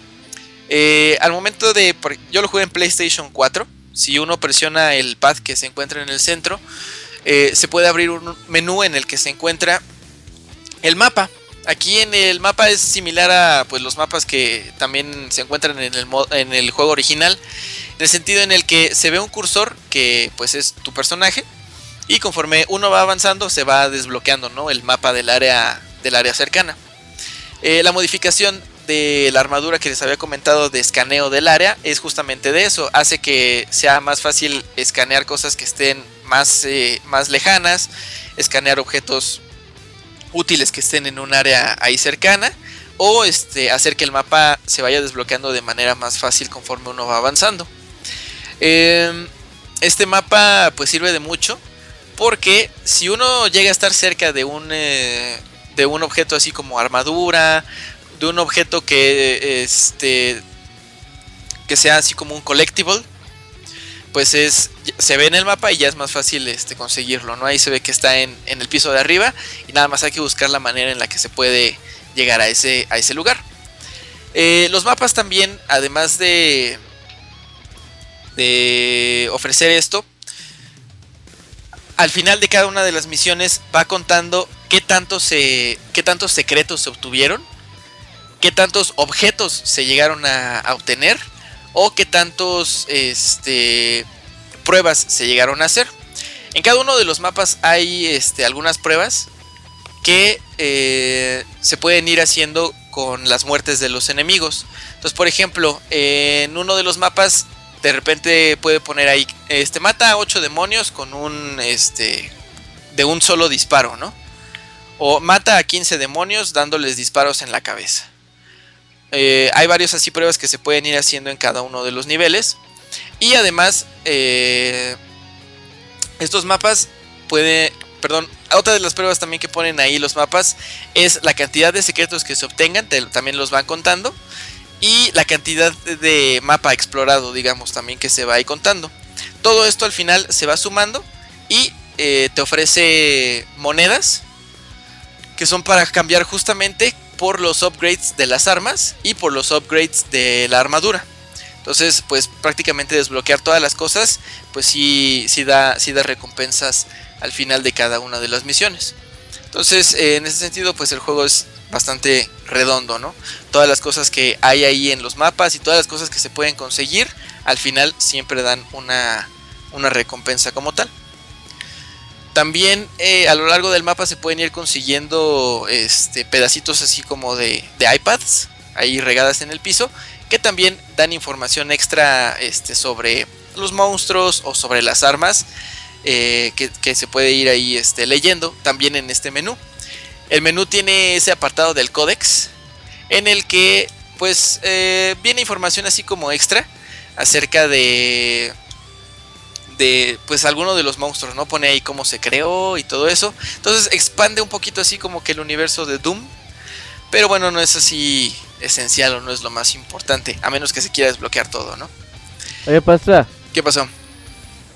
eh, al momento de, yo lo jugué en PlayStation 4, si uno presiona el pad que se encuentra en el centro, eh, se puede abrir un menú en el que se encuentra el mapa. Aquí en el mapa es similar a pues, los mapas que también se encuentran en el, juego original, en el sentido en el que se ve un cursor que pues es tu personaje y conforme uno va avanzando se va desbloqueando ¿no? el mapa del área, del área cercana. Eh, la modificación de la armadura que les había comentado de escaneo del área es justamente de eso. Hace que sea más fácil escanear cosas que estén más, eh, más lejanas, escanear objetos útiles que estén en un área ahí cercana o este, hacer que el mapa se vaya desbloqueando de manera más fácil conforme uno va avanzando. Eh, este mapa pues sirve de mucho porque si uno llega a estar cerca de un, eh, de un objeto así como armadura, de un objeto que este que sea así como un collectible, pues es se ve en el mapa y ya es más fácil este conseguirlo, ¿no? Ahí se ve que está en, en, el piso de arriba y nada más hay que buscar la manera en la que se puede llegar a ese, a ese lugar. Eh, los mapas también, además de, de ofrecer esto, al final de cada una de las misiones va contando qué, qué tantos secretos se obtuvieron, qué tantos objetos se llegaron a, obtener o qué tantos este, pruebas se llegaron a hacer. En cada uno de los mapas hay este, algunas pruebas que eh, se pueden ir haciendo con las muertes de los enemigos. Entonces, por ejemplo, en uno de los mapas de repente puede poner ahí este mata a 8 demonios con un este de un solo disparo, ¿no? O mata a 15 demonios dándoles disparos en la cabeza. Eh, hay varios así pruebas que se pueden ir haciendo en cada uno de los niveles. Y además, eh, estos mapas puede, perdón, otra de las pruebas también que ponen ahí los mapas es la cantidad de secretos que se obtengan, te, también los van contando. Y la cantidad de mapa explorado, digamos, también que se va ahí contando. Todo esto al final se va sumando y eh, te ofrece monedas que son para cambiar justamente por los upgrades de las armas y por los upgrades de la armadura. Entonces, pues prácticamente desbloquear todas las cosas, pues sí, sí, da, sí da recompensas al final de cada una de las misiones. Entonces, eh, en ese sentido, pues el juego es bastante redondo, ¿no? Todas las cosas que hay ahí en los mapas y todas las cosas que se pueden conseguir, al final siempre dan una, una recompensa como tal. También eh, a lo largo del mapa se pueden ir consiguiendo este, pedacitos así como de, de, iPads, ahí regadas en el piso, que también dan información extra este, sobre los monstruos o sobre las armas eh, que, se puede ir ahí este, leyendo también en este menú. El menú tiene ese apartado del códex en el que pues eh, viene información así como extra acerca de de pues alguno de los monstruos, ¿no? Pone ahí cómo se creó y todo eso. Entonces expande un poquito así como que el universo de Doom. Pero bueno, no es así esencial o no es lo más importante, a menos que se quiera desbloquear todo, ¿no? Oye, pasa. ¿Qué pasó?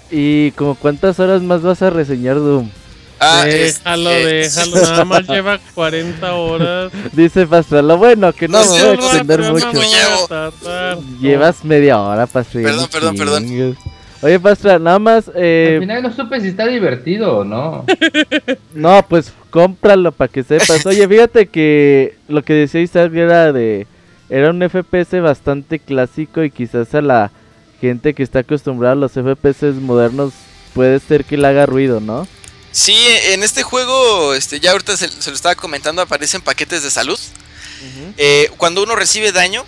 ¿Y como cuántas horas más vas a reseñar Doom? Ah, déjalo, este- déjalo, nada más lleva 40 horas. Dice Pastra, lo bueno que no, No me voy a extender mucho. no. Llevas media hora, Pastra. ya Perdón, perdón, perdón. Oye, Pastra, nada más. Eh, Al final no supe si está divertido o no. No, pues cómpralo para que sepas. Oye, fíjate que lo que decía Isaac era de. Era un FPS bastante clásico y quizás a la gente que está acostumbrada a los FPS modernos puede ser que le haga ruido, ¿no? Sí, en este juego, este, ya ahorita se, se lo estaba comentando, aparecen paquetes de salud. Eh, cuando uno recibe daño,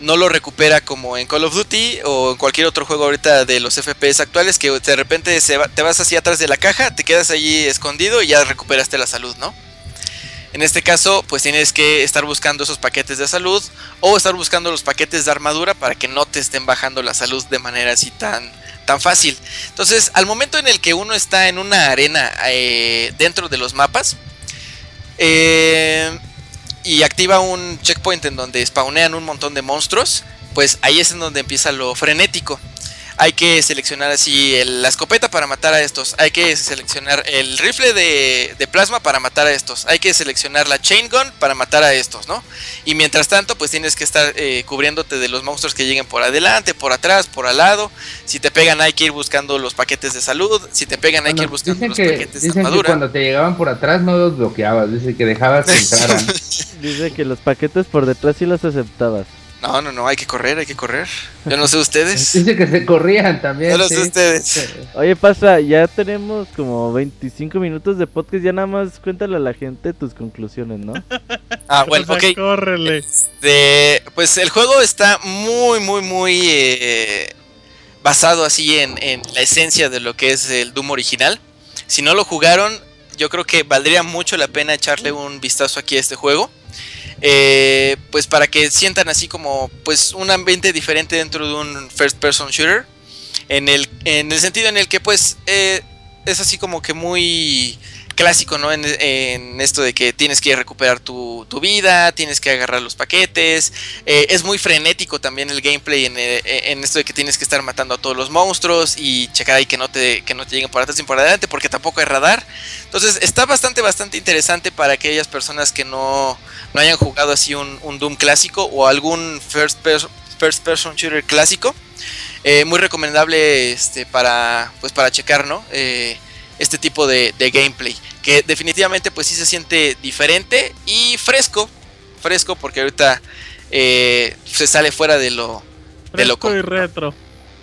no lo recupera como en Call of Duty o en cualquier otro juego ahorita de los FPS actuales, que de repente te vas así atrás de la caja, te quedas allí escondido y ya recuperaste la salud, ¿no? En este caso, pues tienes que estar buscando esos paquetes de salud o estar buscando los paquetes de armadura para que no te estén bajando la salud de manera así tan, tan fácil. Entonces, al momento en el que uno está en una arena eh, dentro de los mapas eh, y activa un checkpoint en donde spawnean un montón de monstruos, pues ahí es en donde empieza lo frenético. Hay que seleccionar así el- la escopeta para matar a estos. Hay que seleccionar el rifle de, de plasma para matar a estos. Hay que seleccionar la chain gun para matar a estos, ¿no? Y mientras tanto, pues tienes que estar eh, cubriéndote de los monstruos que lleguen por adelante, por atrás, por al lado. Si te pegan, hay que ir buscando los paquetes de salud. Si te pegan, hay que ir buscando Dicen los que, paquetes de dicen que armadura. cuando te llegaban por atrás no los bloqueabas, dice que dejabas que entraran. Dice que los paquetes por detrás sí los aceptabas. No, no, no, hay que correr, hay que correr. Yo no sé ustedes. Dice que se corrían también. Yo no sí. sé ustedes. Oye, pasa, ya tenemos como 25 minutos de podcast. Ya nada más cuéntale a la gente tus conclusiones, ¿no? Ah, bueno, sea, ok. Córrele. De, pues el juego está muy, muy, muy eh, basado así en, en la esencia de lo que es el Doom original. Si no lo jugaron, yo creo que valdría mucho la pena echarle un vistazo aquí a este juego. Eh, pues para que sientan así como pues un ambiente diferente dentro de un first person shooter. En el, en el sentido en el que pues eh, es así como que muy clásico, ¿no? En, esto de que tienes que recuperar tu, vida, tienes que agarrar los paquetes. eh, es muy frenético también el gameplay en, eh, en esto de que tienes que estar matando a todos los monstruos y checar ahí que no te, que no te lleguen por atrás y por adelante porque tampoco hay radar. Entonces está bastante, bastante interesante para aquellas personas que no, no hayan jugado así un, Doom clásico o algún first, person shooter clásico. Eh, muy recomendable este, para, pues, para checar, ¿no? Este tipo de gameplay. Que definitivamente pues sí se siente diferente y fresco. Fresco porque ahorita eh, se sale fuera de lo... De lo Fresco y retro.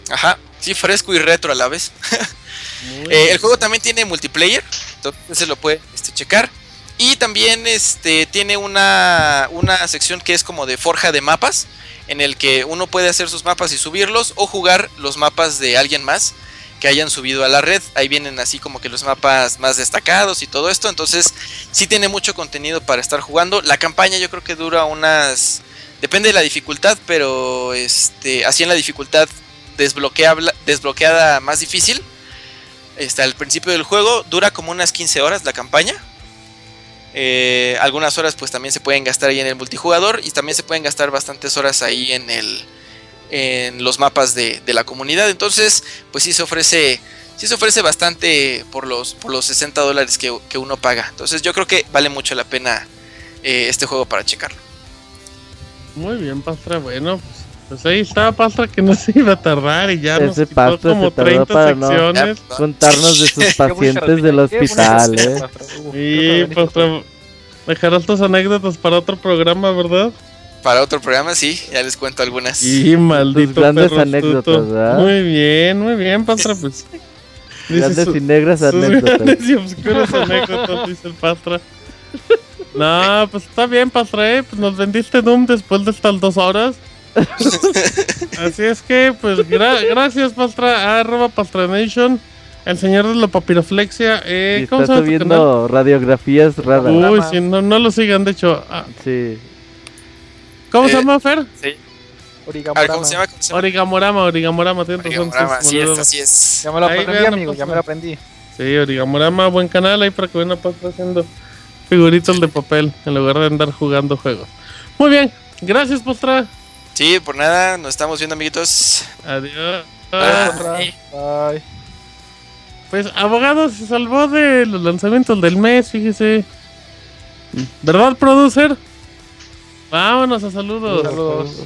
Ajá, sí, fresco y retro a la vez. Eh, el juego también tiene multiplayer, entonces se lo puede este, checar. Y también este, tiene una, una sección que es como de forja de mapas, en el que uno puede hacer sus mapas y subirlos o jugar los mapas de alguien más que hayan subido a la red. Ahí vienen así como que los mapas más destacados y todo esto. Entonces sí tiene mucho contenido para estar jugando. La campaña yo creo que dura unas... Depende de la dificultad, pero este, así en la dificultad desbloqueada más difícil. Está al principio del juego, dura como unas 15 horas la campaña. Eh, algunas horas pues también se pueden gastar ahí en el multijugador y también se pueden gastar bastantes horas ahí en el en los mapas de, de la comunidad. Entonces, pues sí se ofrece sí se ofrece bastante por los por los 60 dólares que, que uno paga. Entonces yo creo que vale mucho la pena eh, este juego para checarlo. Muy bien, Pastra. Bueno, pues, pues ahí está Pastra que no se iba a tardar y ya nos Ese quitó Pastra como se tardó 30 para no secciones. contarnos de sus pacientes del hospital, ¿eh? Sí, Pastra. Dejarás tus anécdotas para otro programa, ¿verdad? Para otro programa, sí, ya les cuento algunas. Y maldito grandes perro anécdotas. Muy bien, muy bien, Pastra, pues. Grandes su- y negras anécdotas. grandes y obscuras anécdotas, dice el Pastra. No, pues está bien, Pastra, ¿eh? Pues nos vendiste Doom después de estas dos horas. Así es que, pues, gra- gracias, Pastra, arroba Pastranation, el señor de la papiroflexia. Eh, ¿Cómo está se llama tu canal? subiendo radiografías raras. Uy, sí, no, no lo sigan, de hecho. ah, Sí. ¿Cómo se Eh, llama, Fer? Sí. A ver, ¿cómo se llama? ¿Cómo se llama? Origamorama, Origamorama, tienes razón, Origamorama, sí, así es, así es. Ya me lo aprendí, vean, amigo, ya me lo aprendí. Sí, Origamorama, buen canal ahí para que vayan a haciendo figuritos de papel en lugar de andar jugando juegos. Muy bien, gracias, Postra. Sí, por nada, nos estamos viendo, amiguitos. Adiós. Bye. Bye. Pues abogado se salvó de los lanzamientos del mes, fíjese. ¿Verdad, producer? Vámonos a saludos. Saludos.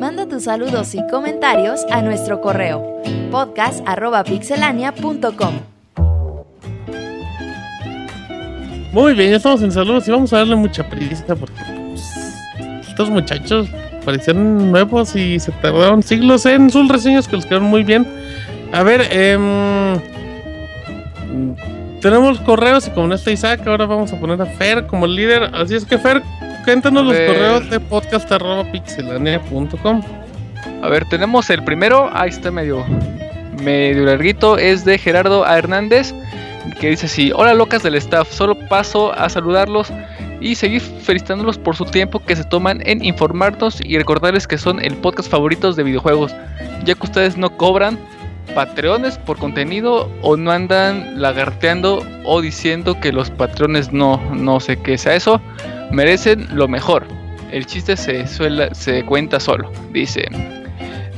Manda tus saludos y comentarios a nuestro correo podcast.pixelania.com. Muy bien, ya estamos en saludos y vamos a darle mucha prisa porque pues, estos muchachos parecían nuevos y se tardaron siglos en sus reseñas que los quedaron muy bien. A ver, em, tenemos correos y como no está Isaac, ahora vamos a poner a Fer como líder. Así es que Fer, cuéntanos los correos de podcast.pixelania.com. A ver, tenemos el primero, ahí está medio, medio larguito, es de Gerardo A. Hernández, que dice así, hola locas del staff, solo paso a saludarlos y seguir felicitándolos por su tiempo que se toman en informarnos y recordarles que son el podcast favoritos de videojuegos, ya que ustedes no cobran patreones por contenido o no andan lagarteando o diciendo que los patrones no, no sé qué sea eso, merecen lo mejor. El chiste se, se cuenta solo, dice.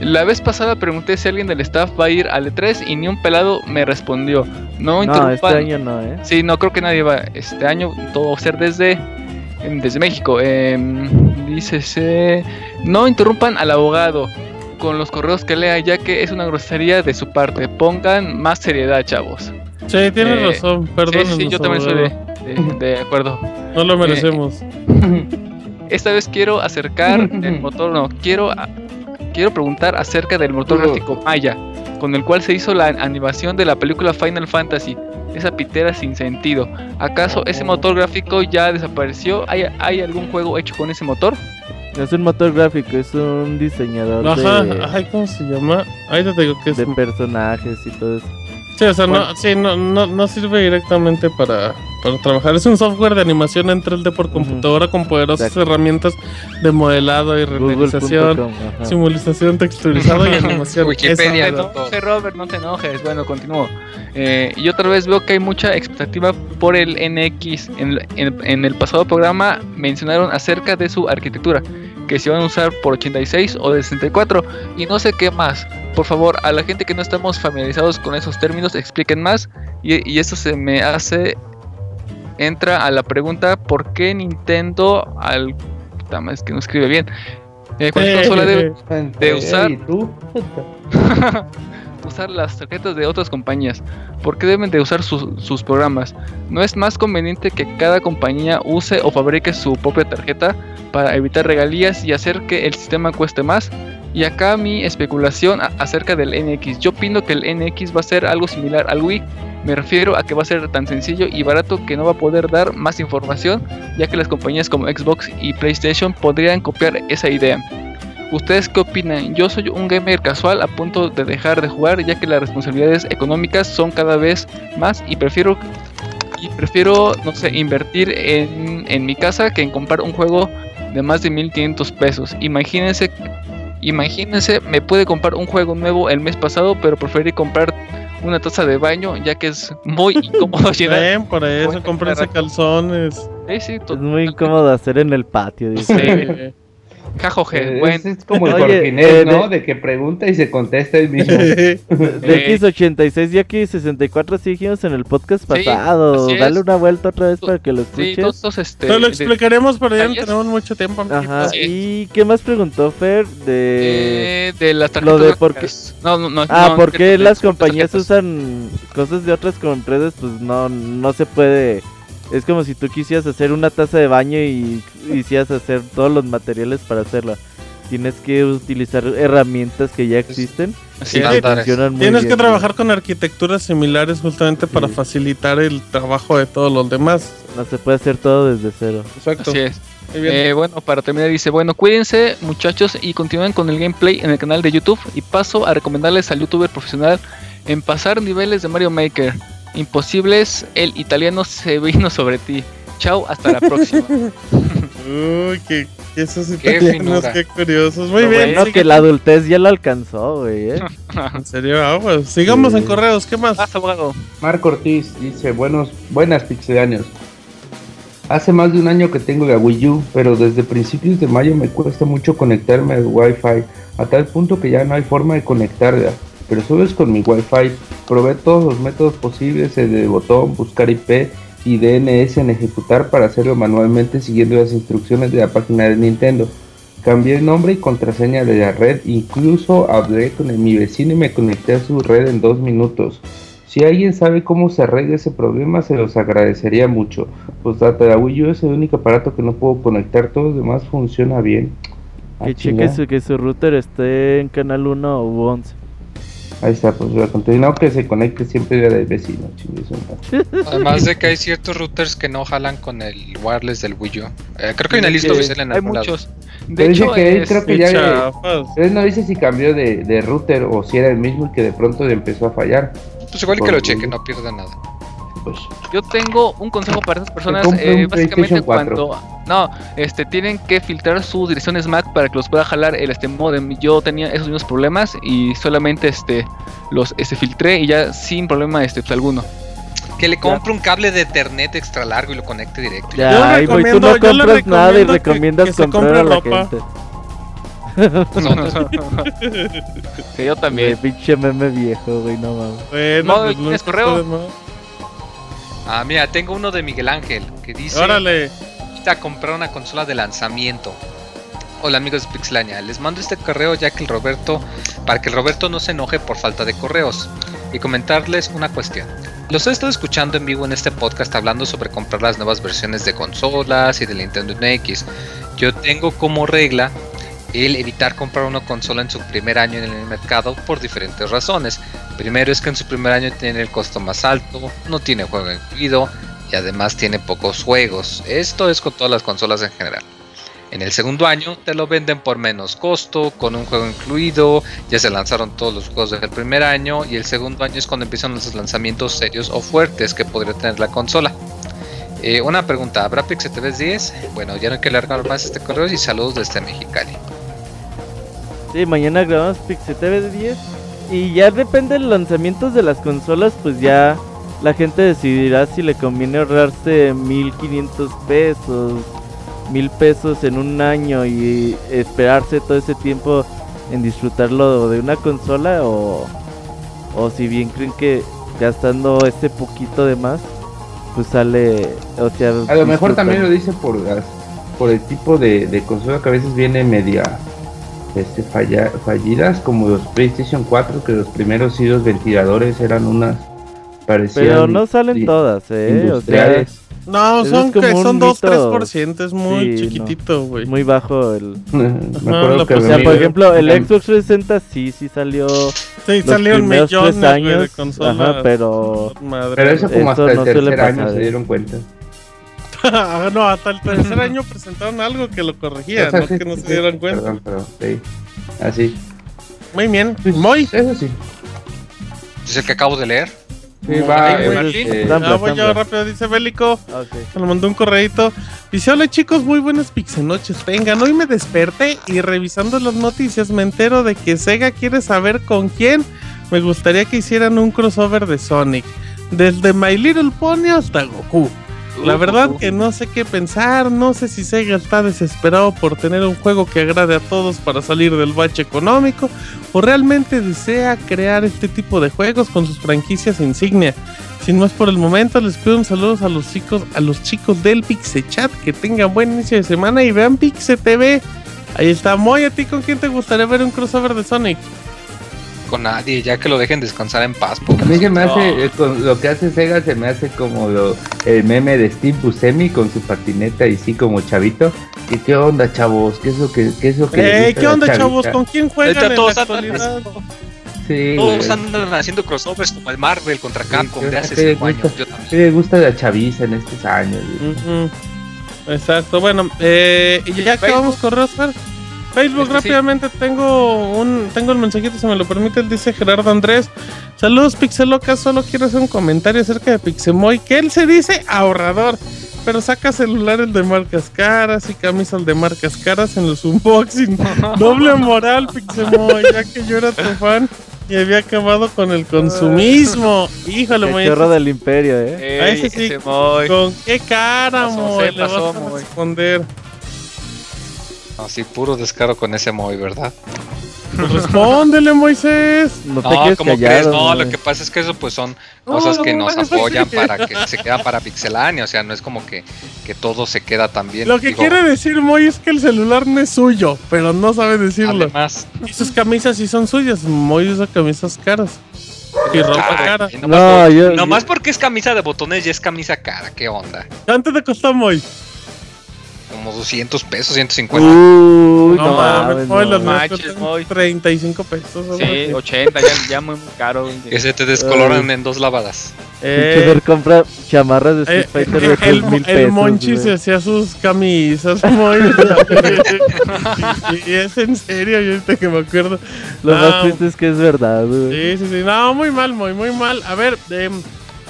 La vez pasada pregunté si alguien del staff va a ir al E3 y ni un pelado me respondió. No No, interrumpan. este año no, ¿eh? Sí, no creo que nadie va este año. Todo va a ser desde, desde México. Em, dice, no interrumpan al abogado con los correos que lea, ya que es una grosería de su parte. Pongan más seriedad, chavos. Sí, tienes Eh, razón, perdón. sí, yo también soy de, de- de acuerdo. No lo Eh, merecemos. Esta vez quiero acercar el motor, no, quiero, quiero preguntar acerca del motor gráfico Maya, con el cual se hizo la animación de la película Final Fantasy. Esa pitera sin sentido. ¿Acaso ese motor gráfico ya desapareció? ¿Hay, hay algún juego hecho con ese motor? No es un motor gráfico, es un diseñador Ajá, de, ay, ¿cómo se llama? Ahí te digo que es. de personajes y todo eso. Sí, o sea, Bueno. no, sí, no, no, no sirve directamente para, para trabajar. Es un software de animación en 3D por computadora con poderosas Exacto. herramientas de modelado y renderización, simulación texturizada y animación. Wikipedia, No te enojes, Robert, no te enojes. Bueno, continúo. Eh, y otra vez veo que hay mucha expectativa por el NX. En, en- en el pasado programa mencionaron acerca de su arquitectura, que se van a usar por 86 o de 64 y no sé qué más. Por favor, a la gente que no estamos familiarizados con esos términos, expliquen más. Y, y esto se me hace. Entra a la pregunta: ¿por qué Nintendo al. Es que no escribe bien. Eh, con esta consola debe, de usar ¿Y tú? usar las tarjetas de otras compañías? ¿Por qué deben de usar sus, sus programas? ¿No es más conveniente que cada compañía use o fabrique su propia tarjeta para evitar regalías y hacer que el sistema cueste más? Y acá mi especulación acerca del NX. Yo opino que el NX va a ser algo similar al Wii. Me refiero a que va a ser tan sencillo y barato que no va a poder dar más información, ya que las compañías como Xbox y PlayStation podrían copiar esa idea. ¿Ustedes qué opinan? Yo soy un gamer casual a punto de dejar de jugar ya que las responsabilidades económicas son cada vez más y prefiero y prefiero no sé invertir en, en mi casa que en comprar un juego de más de 1500 pesos. Imagínense imagínense me pude comprar un juego nuevo el mes pasado pero preferí comprar una taza de baño ya que es muy incómodo llenar. Por eso, cómprense calzones. Sí, sí, Es muy incómodo hacer en el patio, dice. Sí. Jajoje, Es, bueno. es como el Oye, eh, ¿no? de- De... que pregunta y se contesta el mismo. De Eh, X86 y X64 sí dijimos en el podcast Sí, pasado. Dale una vuelta otra vez para que lo Sí, escuches. todos, este, Te lo de- explicaremos, pero ya no tenemos mucho tiempo. amiguitos. Ajá. Sí. ¿Y qué más preguntó Fer? De... Eh, de las tarjetas lo de por qué-. No, no, no. Ah, no, ¿por qué de las compañías tarjetas. usan cosas de otras con redes? Pues no, no se puede. Es como si tú quisieras hacer una taza de baño y quisieras hacer todos los materiales para hacerla. Tienes que utilizar herramientas que ya existen. Sí, y que estándares. funcionan muy Tienes que trabajar con arquitecturas similares justamente para facilitar el trabajo de todos los demás. No se puede hacer todo desde cero. Exacto. Así es. Muy bien. Eh, bueno, para terminar dice, bueno, cuídense muchachos y continúen con el gameplay en el canal de YouTube y paso a recomendarles al youtuber profesional en pasar niveles de Mario Maker. Imposibles, el italiano se vino sobre ti. Chao, hasta la próxima. Uy, qué, qué esos Qué italianos, finura. qué curiosos. Muy Lo bien. bueno que la adultez ya la alcanzó, güey, ¿eh? En serio, ah, pues, sigamos Sí. en correos, ¿qué más? abogado. Marco Ortiz dice, buenos, buenas pixelaños. Hace más de un año que tengo la Wii U, pero desde principios de mayo me cuesta mucho conectarme al Wi-Fi, a tal punto que ya no hay forma de conectarla, pero solo es con mi Wi-Fi. Probé todos los métodos posibles, el de botón, buscar IP y DNS en ejecutar para hacerlo manualmente siguiendo las instrucciones de la página de Nintendo. Cambié el nombre y contraseña de la red, incluso hablé con mi vecino y me conecté a su red en dos minutos. Si alguien sabe cómo se arregla ese problema, se los agradecería mucho. Pues data, la Wii U es el único aparato que no puedo conectar, todo lo demás funciona bien. Ah, Que chinga. cheque su, que su router esté en canal 1 u 11. Ahí está, pues la continuidad que se conecte siempre del vecino. Además de que hay ciertos routers que no jalan con el wireless del Wii U. Eh, creo que hay una lista que oficial en hay muchos. De Pero dice hecho, que él creo que ya... Él no dice si cambió de, de router o si era el mismo y que de pronto le empezó a fallar. Pues igual que lo cheque, no pierde nada. Pues, Yo tengo un consejo para esas personas. eh, básicamente PlayStation 4. cuando no, este tienen que filtrar sus direcciones MAC para que los pueda jalar el este modem. Yo tenía esos mismos problemas y solamente este los este filtré y ya sin problema este pues, alguno. Que le compre un cable de Ethernet extra largo y lo conecte directo. Yo Ya, güey, tú no yo compras nada y que- recomiendas que comprar a la ropa. gente. Sí, yo Güey, también. pinche meme viejo, güey, no mames. Bueno, No, pues, ¿tienes no correo? Ah, mira, tengo uno de Miguel Ángel que dice: Órale. A comprar una consola de lanzamiento. Hola amigos de Pixelania, les mando este correo ya que el Roberto, para que el Roberto no se enoje por falta de correos y comentarles una cuestión. Los he estado escuchando en vivo en este podcast hablando sobre comprar las nuevas versiones de consolas y de Nintendo NX. Yo tengo como regla el evitar comprar una consola en su primer año en el mercado por diferentes razones. Primero es que en su primer año tiene el costo más alto, no tiene juego incluido y además tiene pocos juegos. Esto es con todas las consolas en general. En el segundo año te lo venden por menos costo, con un juego incluido, ya se lanzaron todos los juegos del primer año y el segundo año es cuando empiezan los lanzamientos serios o fuertes que podría tener la consola. Eh, una pregunta, ¿habrá Pixel TV 10? Bueno, ya no hay que alargar más este correo y saludos desde Mexicali. Sí, mañana grabamos Pixel TV de 10. Y ya depende de los lanzamientos de las consolas, pues ya la gente decidirá si le conviene ahorrarse 1500 pesos, 1000 pesos en un año y esperarse todo ese tiempo en disfrutarlo de una consola o, o si bien creen que gastando ese poquito de más, pues sale, o sea, A lo mejor también lo dice por por el tipo de, de consola que a veces viene media este, falla- fallidas, como los PlayStation 4, que los primeros sí los ventiladores eran unas parecían Pero no salen todas, eh, o sea, industriales. No, son, que son 2, mito. 3%, es muy Sí, no. chiquitito, güey. muy bajo el... Me acuerdo la que O sea, por ejemplo, el Xbox 360 sí, sí salió. Sí, salieron primeros millones, tres güey, de años. consolas. Ajá, pero. Madre. Pero eso como hasta el no tercer año pasar, se eh. dieron cuenta. Ah, no, hasta el tercer año presentaron algo que lo corregía, no sí, que no sí, se dieran cuenta. Perdón, perdón, sí. Así. Muy bien, muy. Eso sí. Es el que acabo de leer. Sí, va. Eh, Zambra, voy yo rápido, dice Bélico. Se lo mandó un correito. Dice, hola chicos, muy buenas pixenoches. Vengan, hoy me desperté y revisando las noticias me entero de que Sega quiere saber con quién. Me gustaría que hicieran un crossover de Sonic. Desde My Little Pony hasta Goku. La verdad que no sé qué pensar, no sé si Sega está desesperado por tener un juego que agrade a todos para salir del bache económico o realmente desea crear este tipo de juegos con sus franquicias insignia. Sin más por el momento, les pido un saludo a los chicos, a los chicos del Pixel Chat, que tengan buen inicio de semana y vean Pixel TV. Ahí está, Moy, ¿a ti con quién te gustaría ver un crossover de Sonic? Con nadie, ya que lo dejen descansar en paz. A mí se me hace, eh, con lo que hace Sega se me hace como lo, el meme de Steve Buscemi con su patineta y sí como chavito. ¿Y qué onda, chavos? ¿Qué es lo que, qué es lo que Eh, ¿qué onda, chavita? chavos? ¿Con quién juegan Ahorita en todos la andan- actualidad? Sí, Todos andan haciendo crossovers como el Marvel contra Capcom de hace ¿Qué le 5 años. gusta, Yo también. qué le gusta la chaviza en estos años? Exacto, bueno, eh, y ya acabamos correos, Fer. Facebook Este sí. rápidamente tengo un tengo el mensajito, si me lo permite, él dice Gerardo Andrés. Saludos Pixelocas, solo quiero hacer un comentario acerca de Pixemoy, que él se dice ahorrador. pero saca celulares de marcas caras y camisas de marcas caras en los unboxing. Doble moral, Pixemoy, ya que yo era tu fan y había acabado con el consumismo. Híjole, El chorro del imperio, eh. A ese sí, ¿Con qué cara, Pasó, Moy? se Le vas pasó, a responder. Así, puro descaro con ese Moy, ¿verdad? Pues respóndele, Moisés. No No, ¿cómo crees? No, lo que pasa es que eso pues son No, cosas que no, nos no, apoyan para que se quedan para Pixelania, o sea, no es como que, que todo se queda tan bien. Lo que Digo, quiere decir Moy es que el celular no es suyo, pero no sabe decirlo. Además. Y sus camisas sí son suyas. Moy usa camisas caras. Y ropa Ay, cara. nomás, No, por- yo- nomás porque es camisa de botones y es camisa cara, ¿qué onda? ¿Cuánto te costó Moy? Como 200 pesos, 150. Uy, no, no mames, mames, Moy, no. mías Manches, cuestan Moy. 35 pesos. Sí, así. 80, ya, ya muy, muy caro. Que se te descoloran en dos lavadas. Eh, Fer compra chamarras de Street Eh, Fighter eh, de el, 3 mil el. Monchi güey. se hacía sus camisas, Moy. y, y es en serio, yo ahorita que me acuerdo. Lo No, más triste es que es verdad, güey. Sí, sí, sí. No, muy mal, muy, muy mal. A ver, em,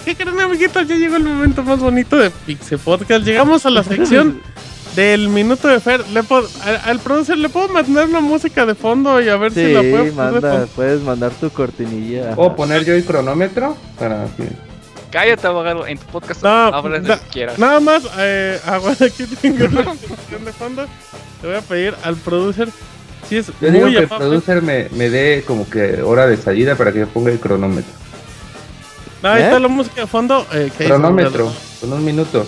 ¿qué creen, amiguitos? Ya llegó el momento más bonito de Pixel Podcast. Llegamos a la sección del minuto de Fer. Le puedo- a- al producer, ¿le puedo mandar una música de fondo y a ver si la puedo poner manda, puedes mandar tu cortinilla. ¿Puedo poner yo el cronómetro? Para que... Cállate, abogado, en tu podcast No, hablas de na- lo que quieras. Nada más, eh, ah, bueno, aquí tengo la sección de fondo. Le voy a pedir al producer si es Yo digo muy que el producer me, me dé como que hora de salida para que yo ponga el cronómetro. No, ahí ¿Eh? está la música de fondo. eh. Cronómetro, con un minuto.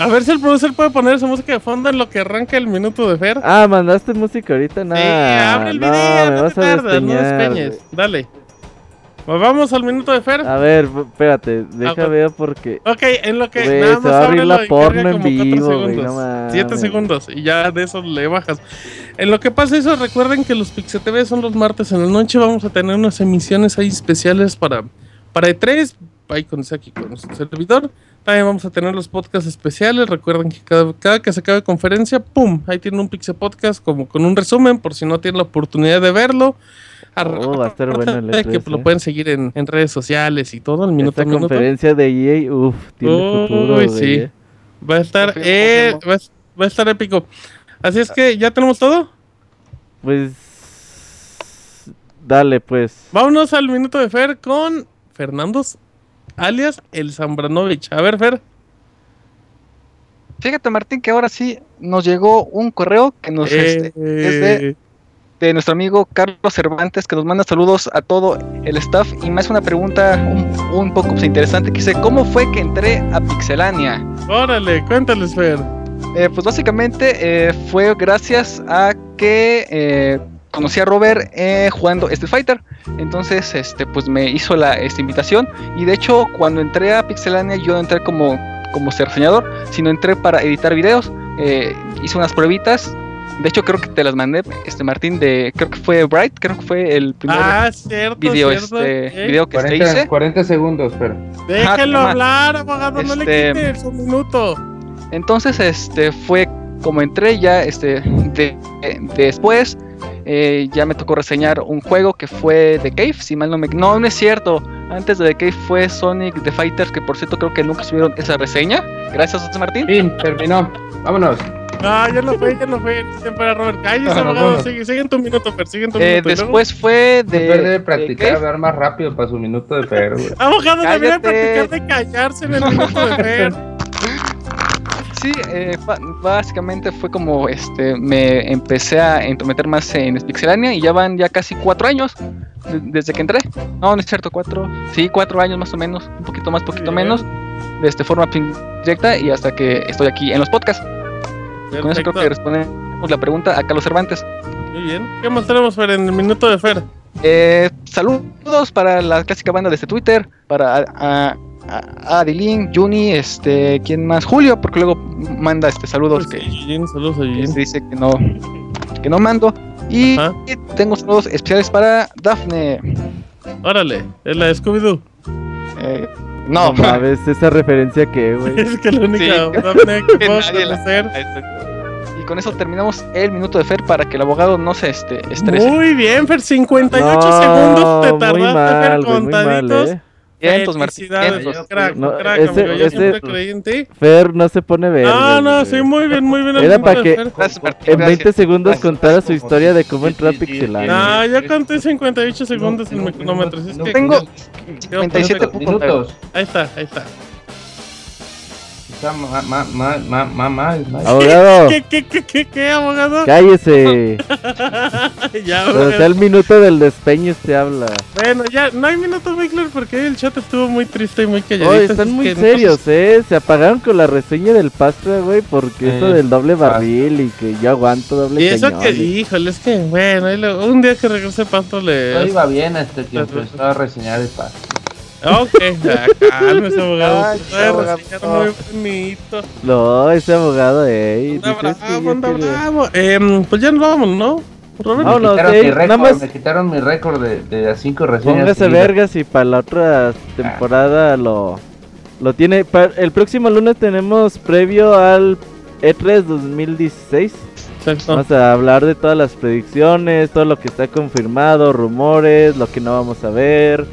A ver si el producer puede poner esa música de fondo en lo que arranca el minuto de Fer. Ah, mandaste música ahorita, nah, Sí, abre el video, no te tardas, no despeñes. Dale. Pues vamos al minuto de Fer. A ver, espérate, deja bueno. ver porque... Ok, en lo que Güey, nada se más va a abrir la porno en vivo, segundos. no segundos y ya de eso le bajas. En lo que pasa eso, recuerden que los Pixel TV son los martes en la noche. Vamos a tener unas emisiones ahí especiales para, para E3. Ahí con aquí con nuestro servidor. También vamos a tener los podcasts especiales. Recuerden que cada, cada que se acabe conferencia, ¡pum! Ahí tienen un Pixel Podcast como con un resumen por si no tienen la oportunidad de verlo. Oh, va a estar bueno el que E3, lo eh. pueden seguir en, en redes sociales y todo, al minuto Esta minuto. conferencia de EA, uff, tiene Uy, futuro, sí. Va a estar, eh, va, a- va a estar épico. Así es que ya tenemos todo. Pues... Dale, pues. Vámonos al minuto de Fer con Fernando, alias el Zambranovich. A ver, Fer. Fíjate, Martín, que ahora sí nos llegó un correo que nos este, es de, Eh, de nuestro amigo Carlos Cervantes, que nos manda saludos a todo el staff y me hace una pregunta un, un poco pues, interesante que dice, ¿cómo fue que entré a Pixelania? órale, cuéntales, Fer. Eh, pues básicamente eh, fue gracias a que conocí a Robert eh, jugando Street Fighter. Entonces, este, pues me hizo la esta invitación. Y de hecho, cuando entré a Pixelania, yo no entré como, como ser reseñador, sino entré para editar videos. Eh, hice unas pruebitas. De hecho, creo que te las mandé, este Martín, de creo que fue Bright, creo que fue el primer Ah, cierto, video, cierto. este, eh. video que te 40, hice. 40 segundos, pero. Déjenlo Ajá, hablar, abogado, no le Este- quiten su minuto. Entonces, este fue como entré ya, este, de, de- después eh, ya me tocó reseñar un juego que fue The Cave, si mal no me... No, no es cierto. Antes de The Cave fue Sonic the Fighters, que por cierto creo que nunca subieron esa reseña. Gracias, José Martín. Fin, terminó. Vámonos. Ah, ya no fue, ya no fue. Siempre era Robert. Cállese, Ah, abogado. bueno. Sigue, sigue en tu minuto, Fer. Sigue en tu Eh, minuto. Después fue de... De practicar hablar más rápido para su minuto de Fer, güey. Abogado, debería Cállate. practicar de callarse en el minuto de Fer. Sí, eh, básicamente fue como este me empecé a entrometer más en Pixelania y ya van ya casi cuatro años de- desde que entré. No, no es cierto, cuatro, sí, cuatro años más o menos, un poquito más, poquito menos, de este forma directa y hasta que estoy aquí en los podcasts. Con eso creo que respondemos la pregunta a Carlos Cervantes. Muy bien. ¿Qué más tenemos, Fer, en el minuto de Fer? Eh, saludos para la clásica banda de este Twitter, para a, a, a Adilín, Juni, este, ¿quién más? Julio, porque luego manda este saludos que Yujin, saludos a que dice que no, que no mando. Y Ajá. tengo saludos especiales para Dafne. Órale, es la de Scooby-Doo. Eh, no, No mames, esa referencia que, güey. Es que la única Sí. Daphne que Que puedo conocer. y con eso terminamos el minuto de Fer para que el abogado no se este, estrese. Muy bien, Fer, 58 No, segundos te tardaste, mal, Fer, güey, muy mal, contaditos. eh. Vientos, Martín. Felicidades, vientos. crack, No, crack, ese- amigo, yo ese- siempre creí en ti. Fer no se pone verde. Ah, no, güey. sí, muy bien, muy bien. Era para que. Gracias, Martín. en 20 gracias. segundos contara su historia de cómo entró a Pixelania. No, ya conté 58 segundos en mi cronómetro. que- Tengo Creo que- 57 Minutos. Ahí está, ahí está. Está ma- ma- ma- ma- ma- mal, mal. Abogado, ¿Qué, qué, qué, qué, qué, abogado? cállese. ya, abogado. sea el minuto del despeño te habla. Bueno, ya, no hay minutos, Wiggler, porque el chat estuvo muy triste y muy calladito. Hoy así están es muy serios, eh. Se apagaron con la reseña del Pastra, güey, porque Eh, eso del doble barril y que yo aguanto doble Y eso cañón. que, y- híjole, es que, bueno, un día que regrese Pasto le... No iba bien hasta que empezó a reseñar el paso. Ok, ya, cálmese, abogado. Ay, abogado. reseñar muy bonito. No, ese abogado, eh. Anda bravo, anda bravo. Em, pues ya nos vamos, ¿no? Robert? No, me, no, quitaron sí, mi récord, más- me quitaron mi récord de, de las cinco reseñas. Póngase vergas y para la otra temporada lo, lo tiene. el próximo lunes tenemos previo al E E3 2016. Exacto. Vamos a hablar de todas las predicciones, todo lo que está confirmado, rumores, lo que no vamos a ver.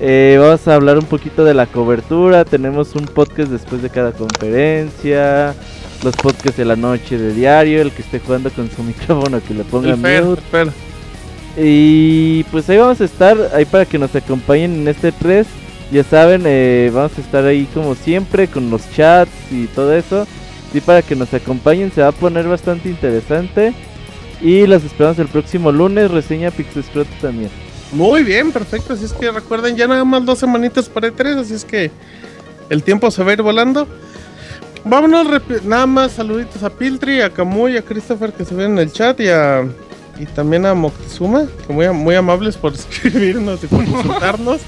Eh, vamos a hablar un poquito de la cobertura. Tenemos un podcast después de cada conferencia. Los podcasts de la noche de diario. El que esté jugando con su micrófono que le ponga El Fer, mute. el. Y pues ahí vamos a estar, ahí para que nos acompañen en este 3. Ya saben, eh, vamos a estar ahí como siempre con los chats y todo eso. Y para que nos acompañen se va a poner bastante interesante. Y los esperamos el próximo lunes, reseña Pixescrot también. Muy bien, perfecto. Así es que recuerden, ya nada más dos semanitas para E3, así es que el tiempo se va a ir volando. Vámonos, nada más saluditos a Piltri, a Kamui, a Christopher que se ven en el chat y a y también a Moctezuma, que muy, muy amables por escribirnos y por insultarnos.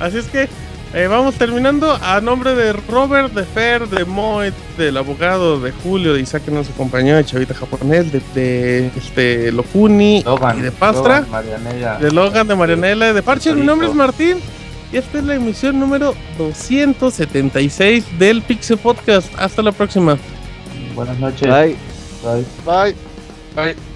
Así es que eh, vamos terminando. A nombre de Robert, de Fer, de Moed, del abogado, de Julio, de Isaac que nos acompañó, de Chavita Japonés, de, de este, Locuni Logan, y de Pastra. Logan. De Logan, de Marianela, de Parche. Mi nombre es Martín. Y esta es la emisión número 276 del Pixel Podcast. Hasta la próxima. Buenas noches. Bye. Bye. Bye. Bye.